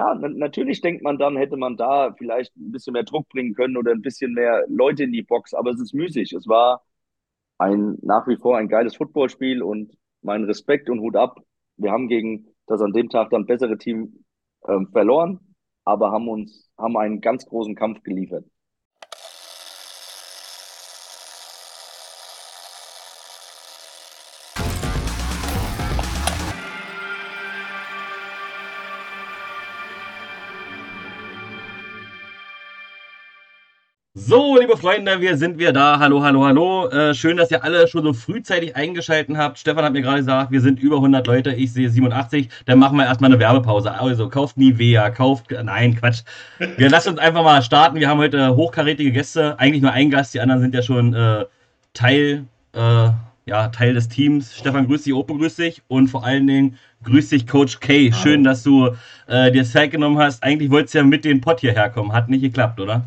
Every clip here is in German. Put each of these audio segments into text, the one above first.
ja, natürlich denkt man dann, hätte man da vielleicht ein bisschen mehr Druck bringen können oder ein bisschen mehr Leute in die Box, aber es ist müßig. Es war ein nach wie vor ein geiles Footballspiel und mein Respekt und Hut ab. Wir haben gegen das an dem Tag dann bessere Team ähm, verloren, aber haben uns haben einen ganz großen Kampf geliefert. So, liebe Freunde, wir sind wieder da. Hallo, hallo, hallo. Äh, schön, dass ihr alle schon so frühzeitig eingeschaltet habt. Stefan hat mir gerade gesagt, wir sind über 100 Leute. Ich sehe 87. Dann machen wir erstmal eine Werbepause. Also, kauft Nivea, kauft. Nein, Quatsch. Wir lassen uns einfach mal starten. Wir haben heute hochkarätige Gäste. Eigentlich nur ein Gast. Die anderen sind ja schon äh, Teil, äh, ja, Teil des Teams. Stefan, grüß dich. Opo, grüß dich. Und vor allen Dingen, grüß dich, Coach K. Schön, dass du äh, dir Zeit genommen hast. Eigentlich wolltest du ja mit dem Pott hierher kommen. Hat nicht geklappt, oder?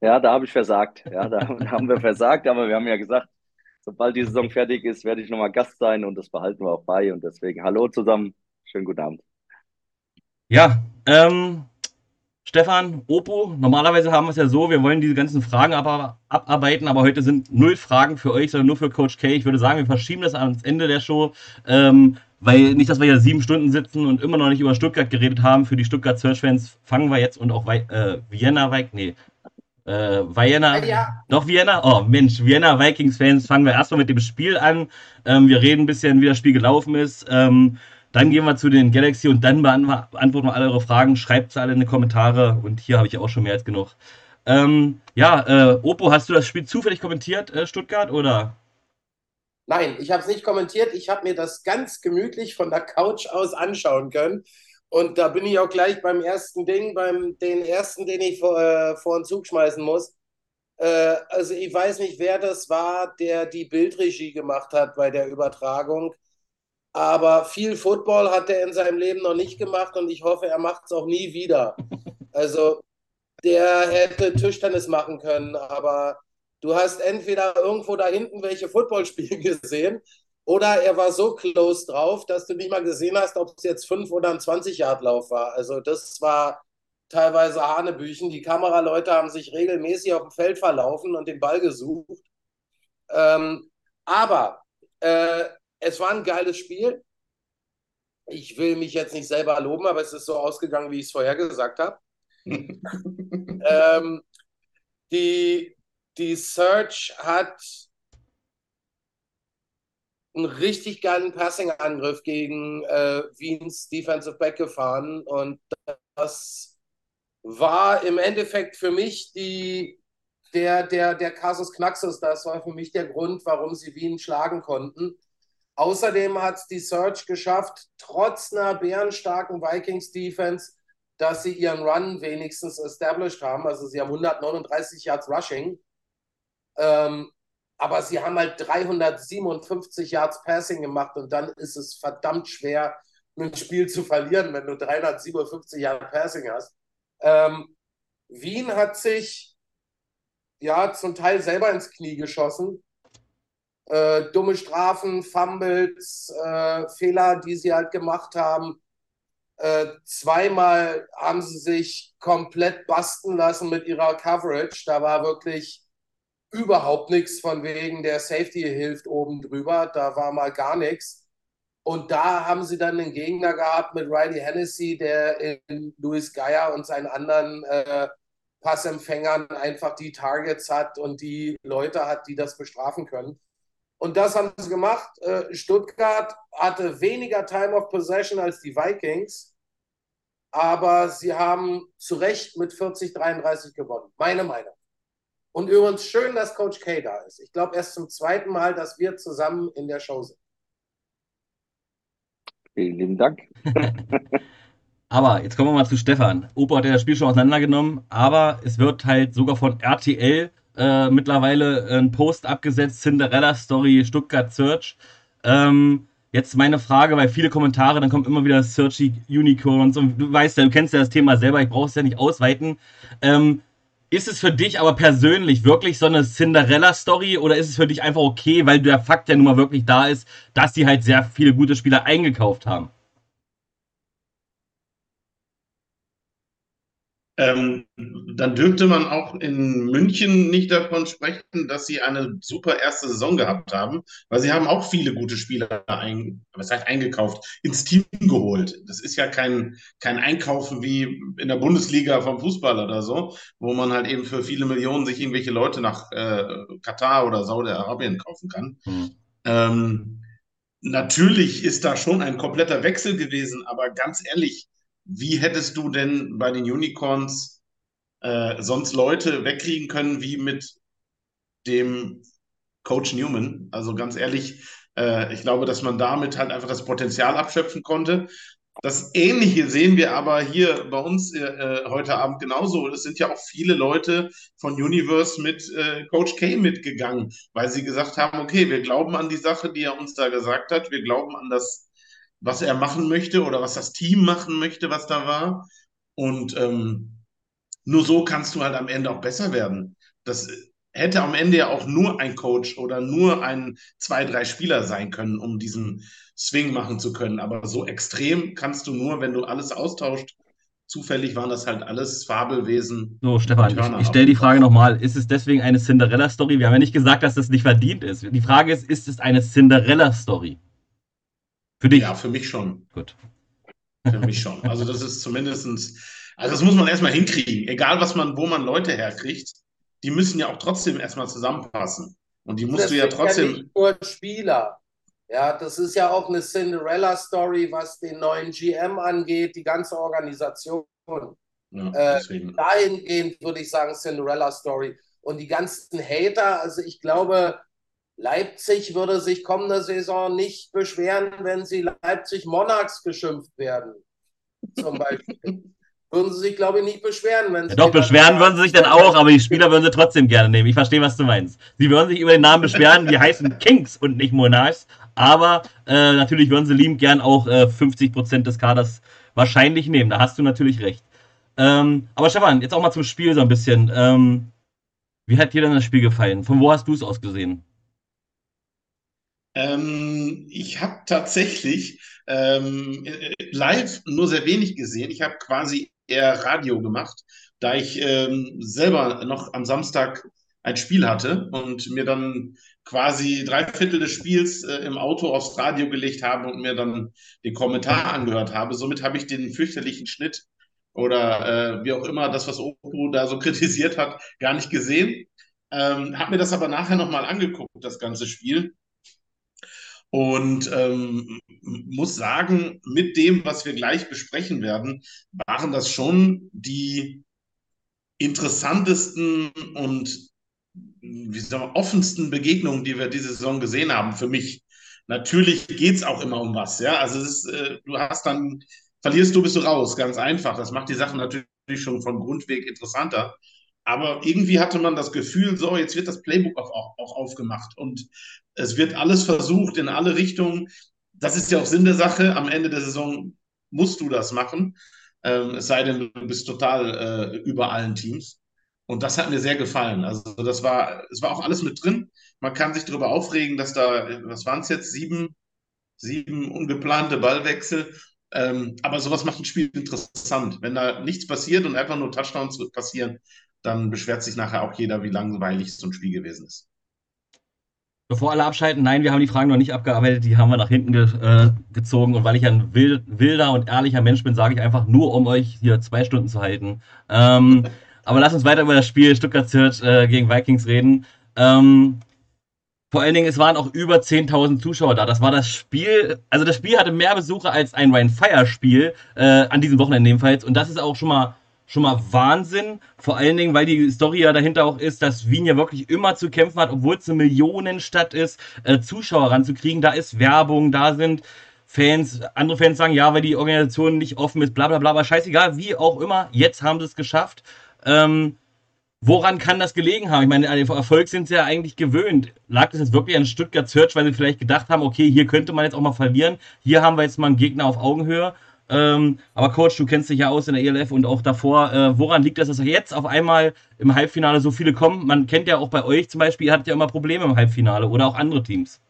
Ja, da habe ich versagt. Ja, da haben wir versagt, aber wir haben ja gesagt, sobald die Saison fertig ist, werde ich nochmal Gast sein und das behalten wir auch bei. Und deswegen hallo zusammen, schönen guten Abend. Ja, ähm, Stefan, Opo, normalerweise haben wir es ja so, wir wollen diese ganzen Fragen ab abarbeiten, aber heute sind null Fragen für euch, sondern nur für Coach K. Ich würde sagen, wir verschieben das ans Ende der Show, ähm, weil nicht, dass wir hier sieben Stunden sitzen und immer noch nicht über Stuttgart geredet haben. Für die Stuttgart Search-Fans fangen wir jetzt und auch äh, Vienna, nee, äh, Vienna, ja. noch Vienna? Oh Mensch, Vienna Vikings-Fans, fangen wir erstmal mit dem Spiel an. Ähm, wir reden ein bisschen, wie das Spiel gelaufen ist. Ähm, dann gehen wir zu den Galaxy und dann beantworten wir alle eure Fragen. Schreibt sie alle in die Kommentare und hier habe ich auch schon mehr als genug. Ähm, ja, äh, Oppo, hast du das Spiel zufällig kommentiert, äh, Stuttgart, oder? Nein, ich habe es nicht kommentiert. Ich habe mir das ganz gemütlich von der Couch aus anschauen können. Und da bin ich auch gleich beim ersten Ding, beim den ersten, den ich vor, äh, vor den Zug schmeißen muss. Äh, also ich weiß nicht, wer das war, der die Bildregie gemacht hat bei der Übertragung. Aber viel Football hat er in seinem Leben noch nicht gemacht und ich hoffe, er macht es auch nie wieder. Also der hätte Tischtennis machen können, aber du hast entweder irgendwo da hinten welche Footballspiele gesehen oder er war so close drauf, dass du nicht mal gesehen hast, ob es jetzt 5 oder ein 20-Yard-Lauf war. Also das war teilweise Hanebüchen. Die Kameraleute haben sich regelmäßig auf dem Feld verlaufen und den Ball gesucht. Ähm, aber äh, es war ein geiles Spiel. Ich will mich jetzt nicht selber loben, aber es ist so ausgegangen, wie ich es vorher gesagt habe. ähm, die, die Search hat einen richtig geilen Passing-Angriff gegen äh, Wiens Defensive Back gefahren und das war im Endeffekt für mich die, der, der, der Casus Knaxus. Das war für mich der Grund, warum sie Wien schlagen konnten. Außerdem hat es die Search geschafft, trotz einer bärenstarken Vikings-Defense, dass sie ihren Run wenigstens established haben. Also sie haben 139 Yards Rushing. Ähm, aber sie haben halt 357 Yards Passing gemacht und dann ist es verdammt schwer, ein Spiel zu verlieren, wenn du 357 Yards Passing hast. Ähm, Wien hat sich ja zum Teil selber ins Knie geschossen. Äh, dumme Strafen, Fumbles, äh, Fehler, die sie halt gemacht haben. Äh, zweimal haben sie sich komplett basten lassen mit ihrer Coverage. Da war wirklich überhaupt nichts von wegen der Safety hilft oben drüber. Da war mal gar nichts. Und da haben sie dann einen Gegner gehabt mit Riley Hennessy, der in Louis Geier und seinen anderen äh, Passempfängern einfach die Targets hat und die Leute hat, die das bestrafen können. Und das haben sie gemacht. Äh, Stuttgart hatte weniger Time of Possession als die Vikings, aber sie haben zu Recht mit 40-33 gewonnen. Meine Meinung. Und übrigens schön, dass Coach K da ist. Ich glaube erst zum zweiten Mal, dass wir zusammen in der Show sind. Vielen lieben Dank. aber jetzt kommen wir mal zu Stefan. Opa hat ja das Spiel schon auseinandergenommen, aber es wird halt sogar von RTL äh, mittlerweile ein Post abgesetzt, Cinderella Story Stuttgart Search. Ähm, jetzt meine Frage, weil viele Kommentare, dann kommt immer wieder Searchy Unicorns und du weißt ja, du kennst ja das Thema selber, ich brauche es ja nicht ausweiten. Ähm, ist es für dich aber persönlich wirklich so eine Cinderella-Story oder ist es für dich einfach okay, weil der Fakt ja nun mal wirklich da ist, dass sie halt sehr viele gute Spieler eingekauft haben? Ähm, dann dürfte man auch in München nicht davon sprechen, dass sie eine super erste Saison gehabt haben, weil sie haben auch viele gute Spieler ein, was heißt eingekauft, ins Team geholt. Das ist ja kein, kein Einkaufen wie in der Bundesliga vom Fußball oder so, wo man halt eben für viele Millionen sich irgendwelche Leute nach äh, Katar oder Saudi-Arabien kaufen kann. Mhm. Ähm, natürlich ist da schon ein kompletter Wechsel gewesen, aber ganz ehrlich, wie hättest du denn bei den Unicorns äh, sonst Leute wegkriegen können wie mit dem Coach Newman? Also ganz ehrlich, äh, ich glaube, dass man damit halt einfach das Potenzial abschöpfen konnte. Das Ähnliche sehen wir aber hier bei uns äh, äh heute Abend genauso. Es sind ja auch viele Leute von Universe mit äh, Coach K mitgegangen, weil sie gesagt haben, okay, wir glauben an die Sache, die er uns da gesagt hat. Wir glauben an das was er machen möchte oder was das Team machen möchte, was da war. Und ähm, nur so kannst du halt am Ende auch besser werden. Das hätte am Ende ja auch nur ein Coach oder nur ein, zwei, drei Spieler sein können, um diesen Swing machen zu können. Aber so extrem kannst du nur, wenn du alles austauscht. Zufällig waren das halt alles Fabelwesen. So, Stefan, ich, ich stelle die Frage nochmal: Ist es deswegen eine Cinderella-Story? Wir haben ja nicht gesagt, dass das nicht verdient ist. Die Frage ist: Ist es eine Cinderella-Story? Für dich? Ja, für mich schon. Gut. Für mich schon. Also das ist zumindestens, also das muss man erstmal hinkriegen. Egal was man, wo man Leute herkriegt, die müssen ja auch trotzdem erstmal zusammenpassen. Und die musst das du ja trotzdem. Ja nicht nur Spieler. Ja, das ist ja auch eine Cinderella-Story, was den neuen GM angeht, die ganze Organisation. Ja, äh, dahingehend würde ich sagen, Cinderella-Story. Und die ganzen Hater, also ich glaube, Leipzig würde sich kommende Saison nicht beschweren, wenn sie Leipzig Monarchs geschimpft werden. Zum Beispiel. würden sie sich, glaube ich, nicht beschweren. Wenn ja, doch, beschweren würden sie sich dann auch, aber die Spieler würden sie trotzdem gerne nehmen. Ich verstehe, was du meinst. Sie würden sich über den Namen beschweren, die heißen Kings und nicht Monarchs. Aber äh, natürlich würden sie liebend gern auch äh, 50% des Kaders wahrscheinlich nehmen. Da hast du natürlich recht. Ähm, aber Stefan, jetzt auch mal zum Spiel so ein bisschen. Ähm, wie hat dir denn das Spiel gefallen? Von wo hast du es aus gesehen? Ähm, ich habe tatsächlich ähm, live nur sehr wenig gesehen. Ich habe quasi eher Radio gemacht, da ich ähm, selber noch am Samstag ein Spiel hatte und mir dann quasi drei Viertel des Spiels äh, im Auto aufs Radio gelegt habe und mir dann den Kommentar angehört habe. Somit habe ich den fürchterlichen Schnitt oder äh, wie auch immer das, was Oppo da so kritisiert hat, gar nicht gesehen. Ähm, habe mir das aber nachher nochmal angeguckt, das ganze Spiel. Und ähm, muss sagen, mit dem, was wir gleich besprechen werden, waren das schon die interessantesten und wie sagen offensten Begegnungen, die wir diese Saison gesehen haben, für mich. Natürlich geht es auch immer um was, ja. Also ist, äh, du hast dann, verlierst du, bist du raus, ganz einfach. Das macht die Sache natürlich schon vom Grundweg interessanter. Aber irgendwie hatte man das Gefühl, so, jetzt wird das Playbook auch, auch, aufgemacht und es wird alles versucht in alle Richtungen. Das ist ja auch Sinn der Sache. Am Ende der Saison musst du das machen. Ähm, es sei denn, du bist total äh, über allen Teams. Und das hat mir sehr gefallen. Also das war, es war auch alles mit drin. Man kann sich darüber aufregen, dass da, was waren es jetzt, sieben, sieben ungeplante Ballwechsel. Ähm, aber sowas macht ein Spiel interessant. Wenn da nichts passiert und einfach nur Touchdowns passieren, dann beschwert sich nachher auch jeder, wie langweilig so ein Spiel gewesen ist. Bevor alle abschalten, nein, wir haben die Fragen noch nicht abgearbeitet, die haben wir nach hinten ge äh, gezogen. Und weil ich ein wild, wilder und ehrlicher Mensch bin, sage ich einfach nur, um euch hier zwei Stunden zu halten. Ähm, aber lasst uns weiter über das Spiel Stuttgart-Zürich äh, gegen Vikings reden. Ähm, vor allen Dingen, es waren auch über 10.000 Zuschauer da. Das war das Spiel, also das Spiel hatte mehr Besucher als ein Ryan Fire Spiel, äh, an diesem Wochenende jedenfalls. Und das ist auch schon mal schon mal Wahnsinn. Vor allen Dingen, weil die Story ja dahinter auch ist, dass Wien ja wirklich immer zu kämpfen hat, obwohl es eine Millionenstadt ist, äh, Zuschauer ranzukriegen. Da ist Werbung, da sind Fans, andere Fans sagen, ja, weil die Organisation nicht offen ist, bla bla bla, aber scheißegal, wie auch immer, jetzt haben sie es geschafft. Ähm, woran kann das gelegen haben? Ich meine, an den Erfolg sind sie ja eigentlich gewöhnt. Lag das jetzt wirklich an Stuttgart Search, weil sie vielleicht gedacht haben, okay, hier könnte man jetzt auch mal verlieren, hier haben wir jetzt mal einen Gegner auf Augenhöhe ähm, aber Coach, du kennst dich ja aus in der ELF und auch davor. Äh, woran liegt das, dass jetzt auf einmal im Halbfinale so viele kommen? Man kennt ja auch bei euch zum Beispiel, ihr hattet ja immer Probleme im Halbfinale oder auch andere Teams.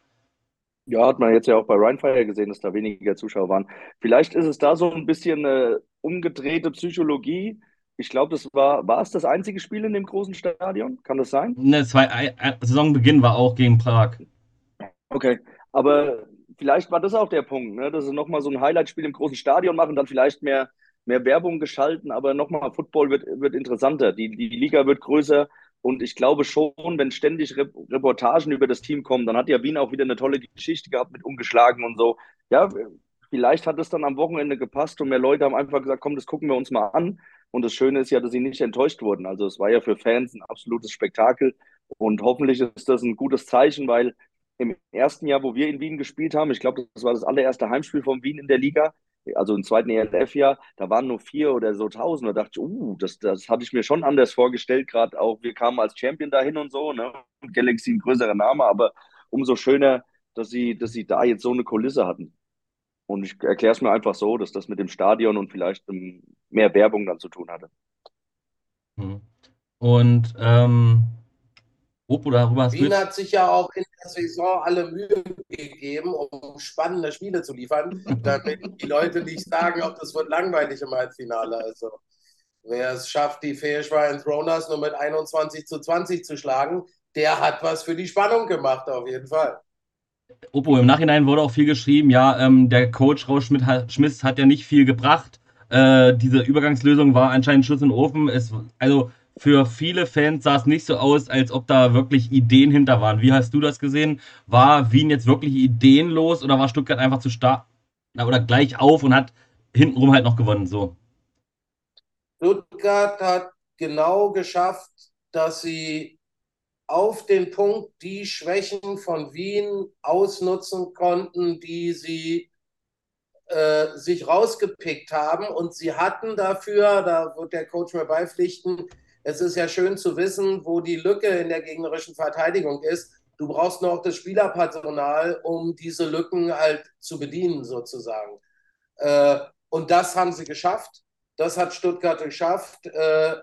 Ja, hat man jetzt ja auch bei Rheinfire gesehen, dass da weniger Zuschauer waren. Vielleicht ist es da so ein bisschen eine umgedrehte Psychologie. Ich glaube, das war, war es das einzige Spiel in dem großen Stadion? Kann das sein? Ne, zwei, Saisonbeginn war auch gegen Prag. Okay, aber vielleicht war das auch der Punkt, ne? dass sie nochmal so ein Highlight-Spiel im großen Stadion machen, dann vielleicht mehr, mehr Werbung geschalten, aber nochmal, Football wird, wird interessanter, die, die Liga wird größer und ich glaube schon, wenn ständig Reportagen über das Team kommen, dann hat ja Wien auch wieder eine tolle Geschichte gehabt mit umgeschlagen und so. Ja, vielleicht hat es dann am Wochenende gepasst und mehr Leute haben einfach gesagt, komm, das gucken wir uns mal an. Und das Schöne ist ja, dass sie nicht enttäuscht wurden. Also es war ja für Fans ein absolutes Spektakel und hoffentlich ist das ein gutes Zeichen, weil im ersten Jahr, wo wir in Wien gespielt haben, ich glaube, das war das allererste Heimspiel von Wien in der Liga, also im zweiten ELF-Jahr, da waren nur vier oder so tausend. Da dachte ich, uh, das, das hatte ich mir schon anders vorgestellt, gerade auch, wir kamen als Champion dahin und so, ne? Galaxy ein größerer Name, aber umso schöner, dass sie, dass sie da jetzt so eine Kulisse hatten. Und ich erkläre es mir einfach so, dass das mit dem Stadion und vielleicht mehr Werbung dann zu tun hatte. Hm. Und ähm, Opo, darüber hast Wien hat sich ja auch in der Saison alle Mühe gegeben, um spannende Spiele zu liefern, damit die Leute nicht sagen, ob das wird langweilig im Halbfinale. Also wer es schafft, die Fähigkeit Throners nur mit 21 zu 20 zu schlagen, der hat was für die Spannung gemacht, auf jeden Fall. Opo, im Nachhinein wurde auch viel geschrieben, ja, ähm, der Coach Rausch Schmidt hat ja nicht viel gebracht. Äh, diese Übergangslösung war anscheinend Schuss in den Ofen. Es, also für viele Fans sah es nicht so aus, als ob da wirklich Ideen hinter waren. Wie hast du das gesehen? War Wien jetzt wirklich ideenlos oder war Stuttgart einfach zu stark oder gleich auf und hat hintenrum halt noch gewonnen? So. Stuttgart hat genau geschafft, dass sie auf den Punkt die Schwächen von Wien ausnutzen konnten, die sie äh, sich rausgepickt haben. Und sie hatten dafür, da wird der Coach mir beipflichten, es ist ja schön zu wissen, wo die Lücke in der gegnerischen Verteidigung ist. Du brauchst noch das Spielerpersonal, um diese Lücken halt zu bedienen, sozusagen. Äh, und das haben sie geschafft. Das hat Stuttgart geschafft. Äh,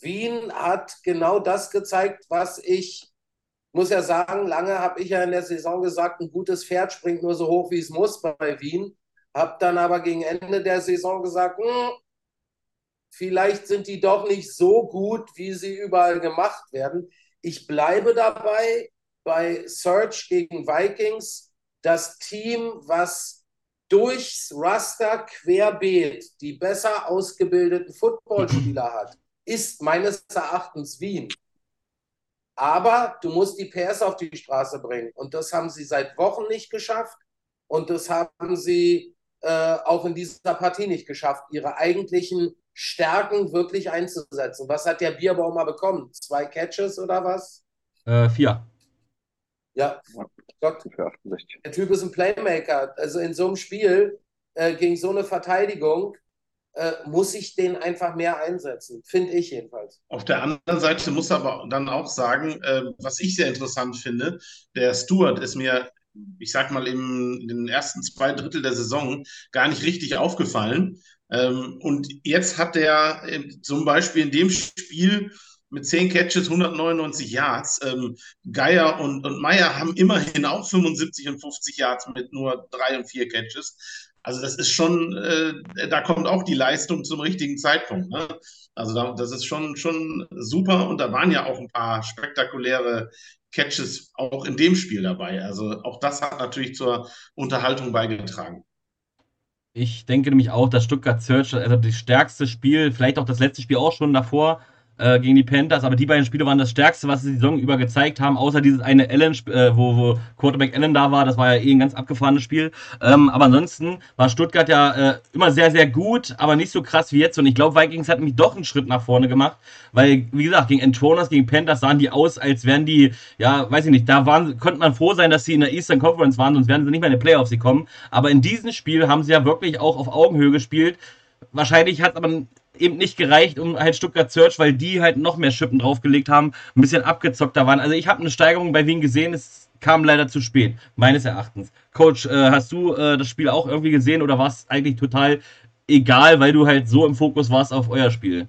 Wien hat genau das gezeigt, was ich, muss ja sagen, lange habe ich ja in der Saison gesagt, ein gutes Pferd springt nur so hoch, wie es muss bei Wien. Habe dann aber gegen Ende der Saison gesagt, hm, vielleicht sind die doch nicht so gut, wie sie überall gemacht werden. Ich bleibe dabei bei Search gegen Vikings, das Team, was durchs Raster querbeet die besser ausgebildeten Footballspieler hat, ist meines Erachtens Wien. Aber du musst die PS auf die Straße bringen. Und das haben sie seit Wochen nicht geschafft. Und das haben sie äh, auch in dieser Partie nicht geschafft, ihre eigentlichen Stärken wirklich einzusetzen. Was hat der Bierbaumer bekommen? Zwei Catches oder was? Äh, vier. Ja, Gott. Der Typ ist ein Playmaker. Also in so einem Spiel äh, gegen so eine Verteidigung äh, muss ich den einfach mehr einsetzen, finde ich jedenfalls. Auf der anderen Seite muss aber dann auch sagen, äh, was ich sehr interessant finde, der Stuart ist mir ich sag mal, im, in den ersten zwei Drittel der Saison gar nicht richtig aufgefallen. Ähm, und jetzt hat er zum Beispiel in dem Spiel mit 10 Catches, 199 Yards. Ähm, Geier und, und Meier haben immerhin auch 75 und 50 Yards mit nur drei und vier Catches. Also das ist schon, äh, da kommt auch die Leistung zum richtigen Zeitpunkt. Ne? Also da, das ist schon, schon super und da waren ja auch ein paar spektakuläre Catches auch in dem Spiel dabei. Also auch das hat natürlich zur Unterhaltung beigetragen. Ich denke nämlich auch, dass Stuttgart Search, also das stärkste Spiel, vielleicht auch das letzte Spiel auch schon davor, äh, gegen die Panthers, aber die beiden Spiele waren das stärkste, was sie die Saison über gezeigt haben, außer dieses eine Allen, äh, wo, wo Quarterback Allen da war, das war ja eh ein ganz abgefahrenes Spiel. Ähm, aber ansonsten war Stuttgart ja äh, immer sehr, sehr gut, aber nicht so krass wie jetzt. Und ich glaube, Vikings hat nämlich doch einen Schritt nach vorne gemacht, weil, wie gesagt, gegen Entroners, gegen Panthers sahen die aus, als wären die, ja, weiß ich nicht, da waren, konnte man froh sein, dass sie in der Eastern Conference waren, sonst wären sie nicht mehr in die Playoffs gekommen. Aber in diesem Spiel haben sie ja wirklich auch auf Augenhöhe gespielt. Wahrscheinlich hat aber eben nicht gereicht, um halt Stuttgart Search, weil die halt noch mehr Schippen draufgelegt haben, ein bisschen abgezockter waren. Also ich habe eine Steigerung bei Wien gesehen, es kam leider zu spät, meines Erachtens. Coach, äh, hast du äh, das Spiel auch irgendwie gesehen oder war es eigentlich total egal, weil du halt so im Fokus warst auf euer Spiel?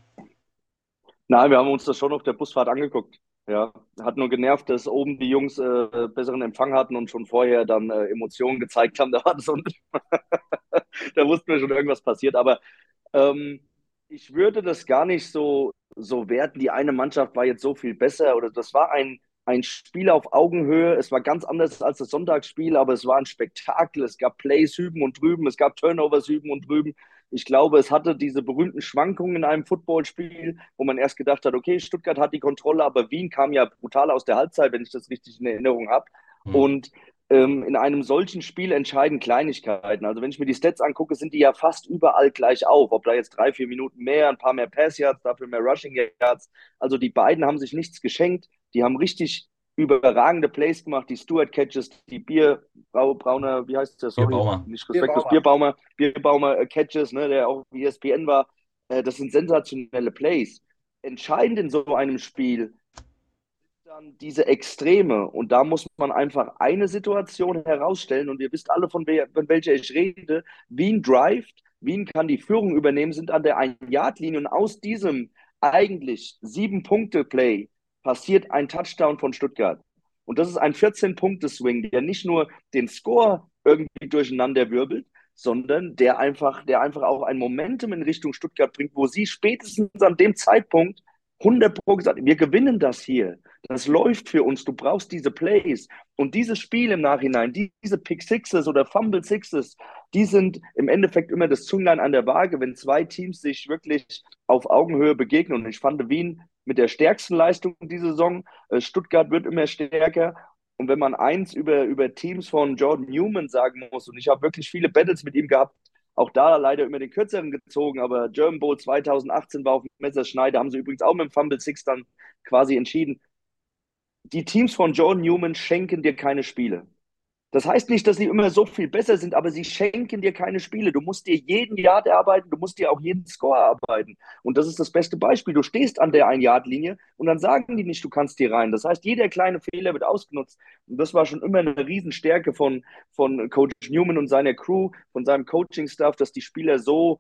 Nein, wir haben uns das schon auf der Busfahrt angeguckt. Ja, hat nur genervt, dass oben die Jungs äh, besseren Empfang hatten und schon vorher dann äh, Emotionen gezeigt haben. Da war das da wussten wir schon irgendwas passiert. Aber ähm, Ich würde das gar nicht so, so werten. Die eine Mannschaft war jetzt so viel besser oder das war ein, ein Spiel auf Augenhöhe. Es war ganz anders als das Sonntagsspiel, aber es war ein Spektakel. Es gab Plays hüben und drüben, es gab Turnovers hüben und drüben. Ich glaube, es hatte diese berühmten Schwankungen in einem Footballspiel, wo man erst gedacht hat, okay, Stuttgart hat die Kontrolle, aber Wien kam ja brutal aus der Halbzeit, wenn ich das richtig in Erinnerung habe. Mhm. Und ähm, in einem solchen Spiel entscheiden Kleinigkeiten. Also wenn ich mir die Stats angucke, sind die ja fast überall gleich auf. Ob da jetzt drei, vier Minuten mehr, ein paar mehr Pass Yards, dafür mehr Rushing Yards. Also die beiden haben sich nichts geschenkt. Die haben richtig überragende Plays gemacht, die Stuart Catches, die Bierbrauner, wie heißt der? Sorry, Bierbaumer. nicht respektlos, Bierbaumer, Bierbaumer äh, Catches, ne, der auch ESPN war. Äh, das sind sensationelle Plays. Entscheidend in so einem Spiel dann diese Extreme. Und da muss man einfach eine Situation herausstellen. Und ihr wisst alle, von, wer, von welcher ich rede. Wien drivet, Wien kann die Führung übernehmen, sind an der Ein-Yard-Linie. Und aus diesem eigentlich Sieben-Punkte-Play passiert ein Touchdown von Stuttgart. Und das ist ein 14-Punkte-Swing, der nicht nur den Score irgendwie durcheinander wirbelt, sondern der einfach, der einfach auch ein Momentum in Richtung Stuttgart bringt, wo sie spätestens an dem Zeitpunkt 100 Pro gesagt, wir gewinnen das hier. Das läuft für uns. Du brauchst diese Plays. Und dieses Spiel im Nachhinein, diese Pick Sixes oder Fumble Sixes, die sind im Endeffekt immer das Zünglein an der Waage, wenn zwei Teams sich wirklich auf Augenhöhe begegnen. Und ich fand Wien mit der stärksten Leistung diese Saison. Äh, Stuttgart wird immer stärker. Und wenn man eins über, über Teams von Jordan Newman sagen muss, und ich habe wirklich viele Battles mit ihm gehabt, auch da leider immer den kürzeren gezogen, aber German Bowl 2018 war auf Messerschneide, haben sie übrigens auch mit dem Fumble Six dann quasi entschieden. Die Teams von Jordan Newman schenken dir keine Spiele. Das heißt nicht, dass sie immer so viel besser sind, aber sie schenken dir keine Spiele. Du musst dir jeden Yard erarbeiten, du musst dir auch jeden Score erarbeiten. Und das ist das beste Beispiel. Du stehst an der Ein-Yard-Linie und dann sagen die nicht, du kannst hier rein. Das heißt, jeder kleine Fehler wird ausgenutzt. Und das war schon immer eine Riesenstärke von, von Coach Newman und seiner Crew, von seinem Coaching-Staff, dass die Spieler so,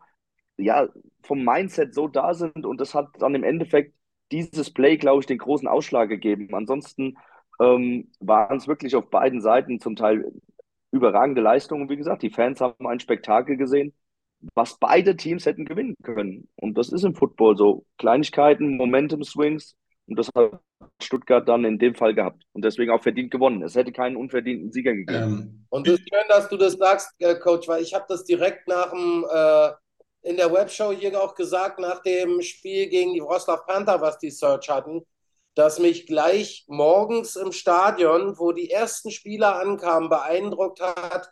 ja, vom Mindset so da sind. Und das hat dann im Endeffekt dieses Play, glaube ich, den großen Ausschlag gegeben. Ansonsten ähm, waren es wirklich auf beiden Seiten zum Teil überragende Leistungen. Wie gesagt, die Fans haben ein Spektakel gesehen, was beide Teams hätten gewinnen können. Und das ist im Football so. Kleinigkeiten, Momentum-Swings. Und das hat Stuttgart dann in dem Fall gehabt. Und deswegen auch verdient gewonnen. Es hätte keinen unverdienten Sieger gegeben. Ähm, und es ist schön, dass du das sagst, äh, Coach, weil ich habe das direkt nach dem äh, in der Webshow hier auch gesagt, nach dem Spiel gegen die Wroclaw Panther, was die Search hatten das mich gleich morgens im Stadion, wo die ersten Spieler ankamen, beeindruckt hat,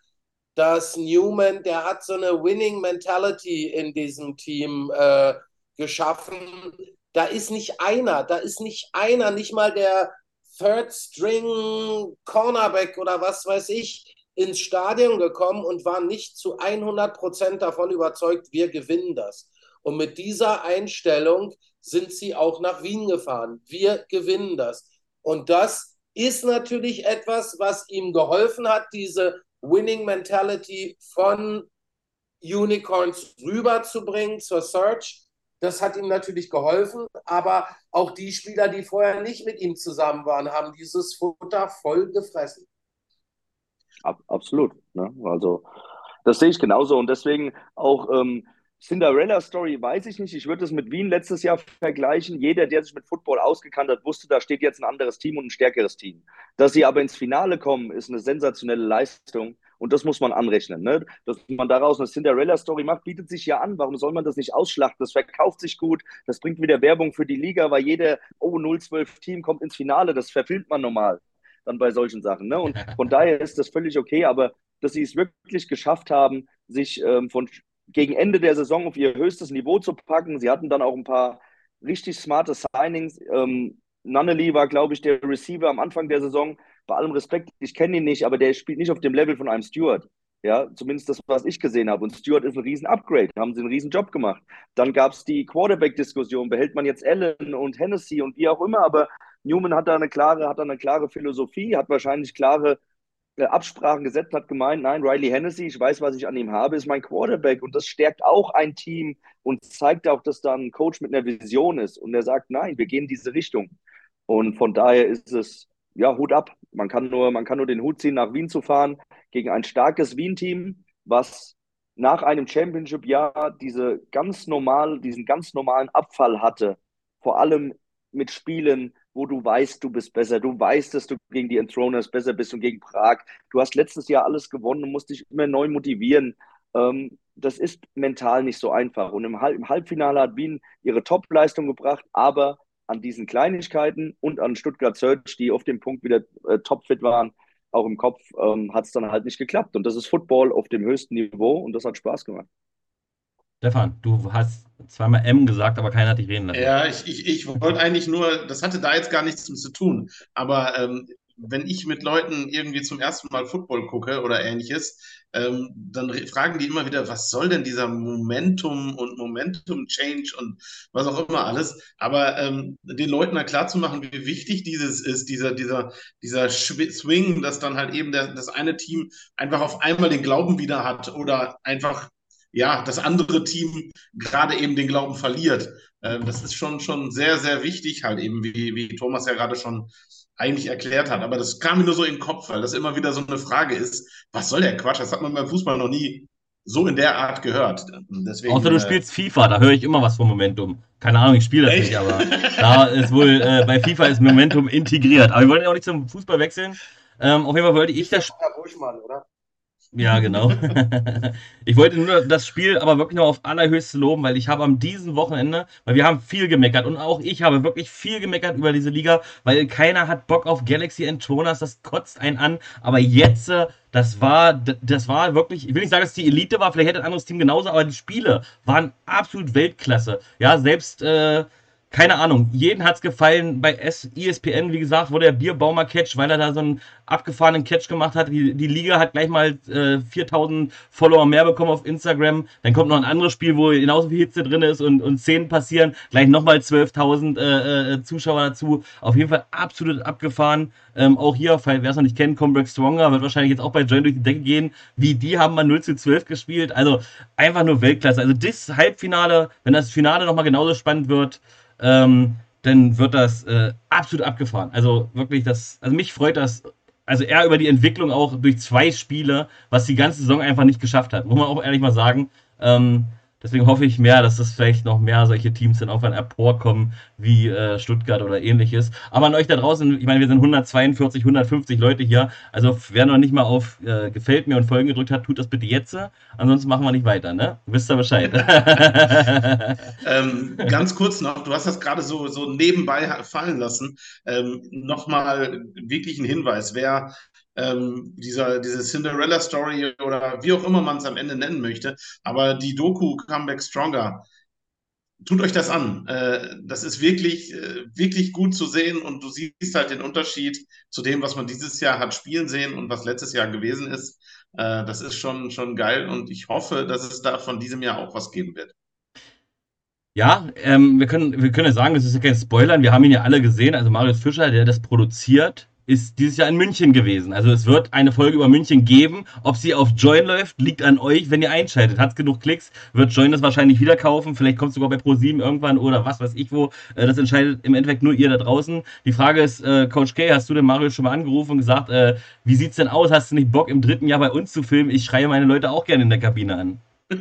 dass Newman, der hat so eine Winning Mentality in diesem Team äh, geschaffen. Da ist nicht einer, da ist nicht einer, nicht mal der Third String Cornerback oder was weiß ich, ins Stadion gekommen und war nicht zu 100 Prozent davon überzeugt, wir gewinnen das. Und mit dieser Einstellung sind sie auch nach Wien gefahren. Wir gewinnen das. Und das ist natürlich etwas, was ihm geholfen hat, diese Winning Mentality von Unicorns rüberzubringen zur Search. Das hat ihm natürlich geholfen, aber auch die Spieler, die vorher nicht mit ihm zusammen waren, haben dieses Futter voll gefressen. Absolut. Ne? Also das sehe ich genauso und deswegen auch ähm, Cinderella Story weiß ich nicht. Ich würde es mit Wien letztes Jahr vergleichen. Jeder, der sich mit Football ausgekannt hat, wusste, da steht jetzt ein anderes Team und ein stärkeres Team. Dass sie aber ins Finale kommen, ist eine sensationelle Leistung. Und das muss man anrechnen. Ne? Dass man daraus eine Cinderella-Story macht, bietet sich ja an. Warum soll man das nicht ausschlachten? Das verkauft sich gut. Das bringt wieder Werbung für die Liga, weil jeder, oh, 0-12-Team kommt ins Finale. Das verfilmt man normal dann bei solchen Sachen. Ne? Und von daher ist das völlig okay. Aber dass sie es wirklich geschafft haben, sich ähm, von gegen Ende der Saison auf ihr höchstes Niveau zu packen. Sie hatten dann auch ein paar richtig smarte Signings. Ähm, Nunnally war, glaube ich, der Receiver am Anfang der Saison. Bei allem Respekt, ich kenne ihn nicht, aber der spielt nicht auf dem Level von einem Stewart. Ja, zumindest das, was ich gesehen habe. Und Stewart ist ein riesen Upgrade, haben sie einen riesen Job gemacht. Dann gab es die Quarterback-Diskussion, behält man jetzt Allen und Hennessy und wie auch immer, aber Newman hat da eine klare, hat da eine klare Philosophie, hat wahrscheinlich klare äh, Absprachen gesetzt, hat gemeint, nein, Riley Hennessy, ich weiß, was ich an ihm habe, ist mein Quarterback und das stärkt auch ein Team und zeigt auch, dass da ein Coach mit einer Vision ist und er sagt, nein, wir gehen in diese Richtung. Und von daher ist es, ja, Hut ab. Man kann nur, man kann nur den Hut ziehen, nach Wien zu fahren, gegen ein starkes Wien-Team, was nach einem Championship-Jahr diese ganz normal, diesen ganz normalen Abfall hatte, vor allem mit Spielen, wo du weißt, du bist besser, du weißt, dass du gegen die Enthroners besser bist und gegen Prag. Du hast letztes Jahr alles gewonnen und musst dich immer neu motivieren. Ähm, das ist mental nicht so einfach. Und im, Halb im Halbfinale hat Wien ihre Top-Leistung gebracht, aber an diesen Kleinigkeiten und an Stuttgart Search, die auf dem Punkt wieder äh, topfit waren, auch im Kopf, ähm, hat es dann halt nicht geklappt. Und das ist Football auf dem höchsten Niveau und das hat Spaß gemacht. Stefan, du hast zweimal M gesagt, aber keiner hat dich reden lassen. Ja, ich, ich, ich wollte eigentlich nur, das hatte da jetzt gar nichts zu tun, aber ähm, wenn ich mit Leuten irgendwie zum ersten Mal Football gucke oder ähnliches, ähm, dann fragen die immer wieder, was soll denn dieser Momentum und Momentum-Change und was auch immer alles. Aber ähm, den Leuten da klar zu machen, wie wichtig dieses ist, dieser, dieser, dieser Swing, dass dann halt eben der, das eine Team einfach auf einmal den Glauben wieder hat oder einfach ja, das andere Team gerade eben den Glauben verliert. Ähm, das ist schon, schon sehr, sehr wichtig, halt eben, wie, wie Thomas ja gerade schon eigentlich erklärt hat. Aber das kam mir nur so in den Kopf, weil das immer wieder so eine Frage ist, was soll der Quatsch? Das hat man beim Fußball noch nie so in der Art gehört. Deswegen, Außer du äh, spielst FIFA, da höre ich immer was vom Momentum. Keine Ahnung, ich spiele das echt? nicht, aber da ist wohl, äh, bei FIFA ist Momentum integriert. Aber wir wollen ja auch nicht zum Fußball wechseln. Ähm, auf jeden Fall wollte ich das. Buschmann, oder? Ja, genau. ich wollte nur das Spiel aber wirklich noch auf allerhöchste loben, weil ich habe am diesem Wochenende, weil wir haben viel gemeckert und auch ich habe wirklich viel gemeckert über diese Liga, weil keiner hat Bock auf Galaxy and Jonas, das kotzt einen an, aber jetzt, äh, das war, das war wirklich, ich will nicht sagen, dass die Elite war, vielleicht hätte ein anderes Team genauso, aber die Spiele waren absolut Weltklasse. Ja, selbst, äh, keine Ahnung, jeden hat's gefallen. Bei ESPN, wie gesagt, wurde der Bierbaumer Catch, weil er da so einen abgefahrenen Catch gemacht hat. Die, die Liga hat gleich mal äh, 4000 Follower mehr bekommen auf Instagram. Dann kommt noch ein anderes Spiel, wo genauso viel Hitze drin ist und, und Szenen passieren. Gleich nochmal 12.000 äh, äh, Zuschauer dazu. Auf jeden Fall absolut abgefahren. Ähm, auch hier, wer es noch nicht kennt, Comeback Stronger wird wahrscheinlich jetzt auch bei Join durch die Decke gehen. Wie die haben mal 0 zu 12 gespielt. Also einfach nur Weltklasse. Also das Halbfinale, wenn das Finale nochmal genauso spannend wird, ähm, dann wird das äh, absolut abgefahren. Also wirklich, das, also mich freut das, also eher über die Entwicklung auch durch zwei Spiele, was die ganze Saison einfach nicht geschafft hat, muss man auch ehrlich mal sagen. Ähm, Deswegen hoffe ich mehr, dass das vielleicht noch mehr solche Teams dann irgendwann emporkommen, wie äh, Stuttgart oder ähnliches. Aber an euch da draußen, ich meine, wir sind 142, 150 Leute hier. Also wer noch nicht mal auf äh, Gefällt mir und Folgen gedrückt hat, tut das bitte jetzt. Ansonsten machen wir nicht weiter, ne? Wisst ihr Bescheid. ähm, ganz kurz noch, du hast das gerade so, so nebenbei fallen lassen. Ähm, Nochmal wirklich ein Hinweis. Wer ähm, dieser, diese Cinderella-Story oder wie auch immer man es am Ende nennen möchte. Aber die Doku Comeback Stronger, tut euch das an. Äh, das ist wirklich, äh, wirklich gut zu sehen und du siehst halt den Unterschied zu dem, was man dieses Jahr hat spielen sehen und was letztes Jahr gewesen ist. Äh, das ist schon, schon geil und ich hoffe, dass es da von diesem Jahr auch was geben wird. Ja, ähm, wir, können, wir können ja sagen, das ist ja kein Spoiler, wir haben ihn ja alle gesehen, also Marius Fischer, der das produziert, ist dieses Jahr in München gewesen. Also es wird eine Folge über München geben. Ob sie auf Join läuft, liegt an euch, wenn ihr einschaltet. Hat genug Klicks, wird Join das wahrscheinlich wieder kaufen. Vielleicht kommt es sogar bei Pro7 irgendwann oder was weiß ich wo. Äh, das entscheidet im Endeffekt nur ihr da draußen. Die Frage ist, äh, Coach K, hast du den Mario schon mal angerufen und gesagt, äh, wie sieht's denn aus? Hast du nicht Bock im dritten Jahr bei uns zu filmen? Ich schreie meine Leute auch gerne in der Kabine an.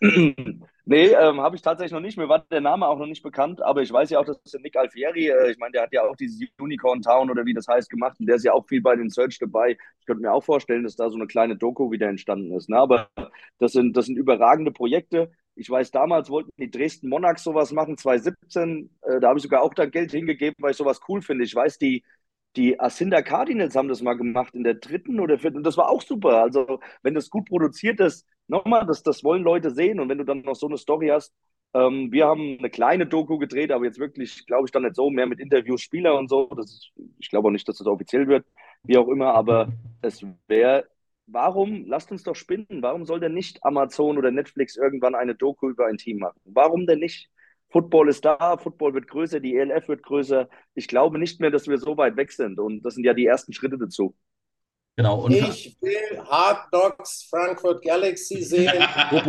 Nee, ähm, habe ich tatsächlich noch nicht. Mir war der Name auch noch nicht bekannt, aber ich weiß ja auch, dass der Nick Alfieri, äh, ich meine, der hat ja auch dieses Unicorn Town oder wie das heißt gemacht und der ist ja auch viel bei den Search dabei. Ich könnte mir auch vorstellen, dass da so eine kleine Doku wieder entstanden ist. Ne? Aber das sind, das sind überragende Projekte. Ich weiß, damals wollten die Dresden Monarchs sowas machen, 2017. Äh, da habe ich sogar auch da Geld hingegeben, weil ich sowas cool finde. Ich weiß, die, die Asinda Cardinals haben das mal gemacht in der dritten oder vierten und das war auch super. Also, wenn das gut produziert ist, nochmal, das, das wollen Leute sehen und wenn du dann noch so eine Story hast, ähm, wir haben eine kleine Doku gedreht, aber jetzt wirklich, glaube ich, dann nicht so, mehr mit Interviews, Spieler und so. Das ist, ich glaube auch nicht, dass das offiziell wird, wie auch immer, aber es wäre, warum, lasst uns doch spinnen, warum soll denn nicht Amazon oder Netflix irgendwann eine Doku über ein Team machen? Warum denn nicht? Football ist da, Football wird größer, die ELF wird größer. Ich glaube nicht mehr, dass wir so weit weg sind und das sind ja die ersten Schritte dazu. Genau. Und ich will Hard Knocks Frankfurt Galaxy sehen.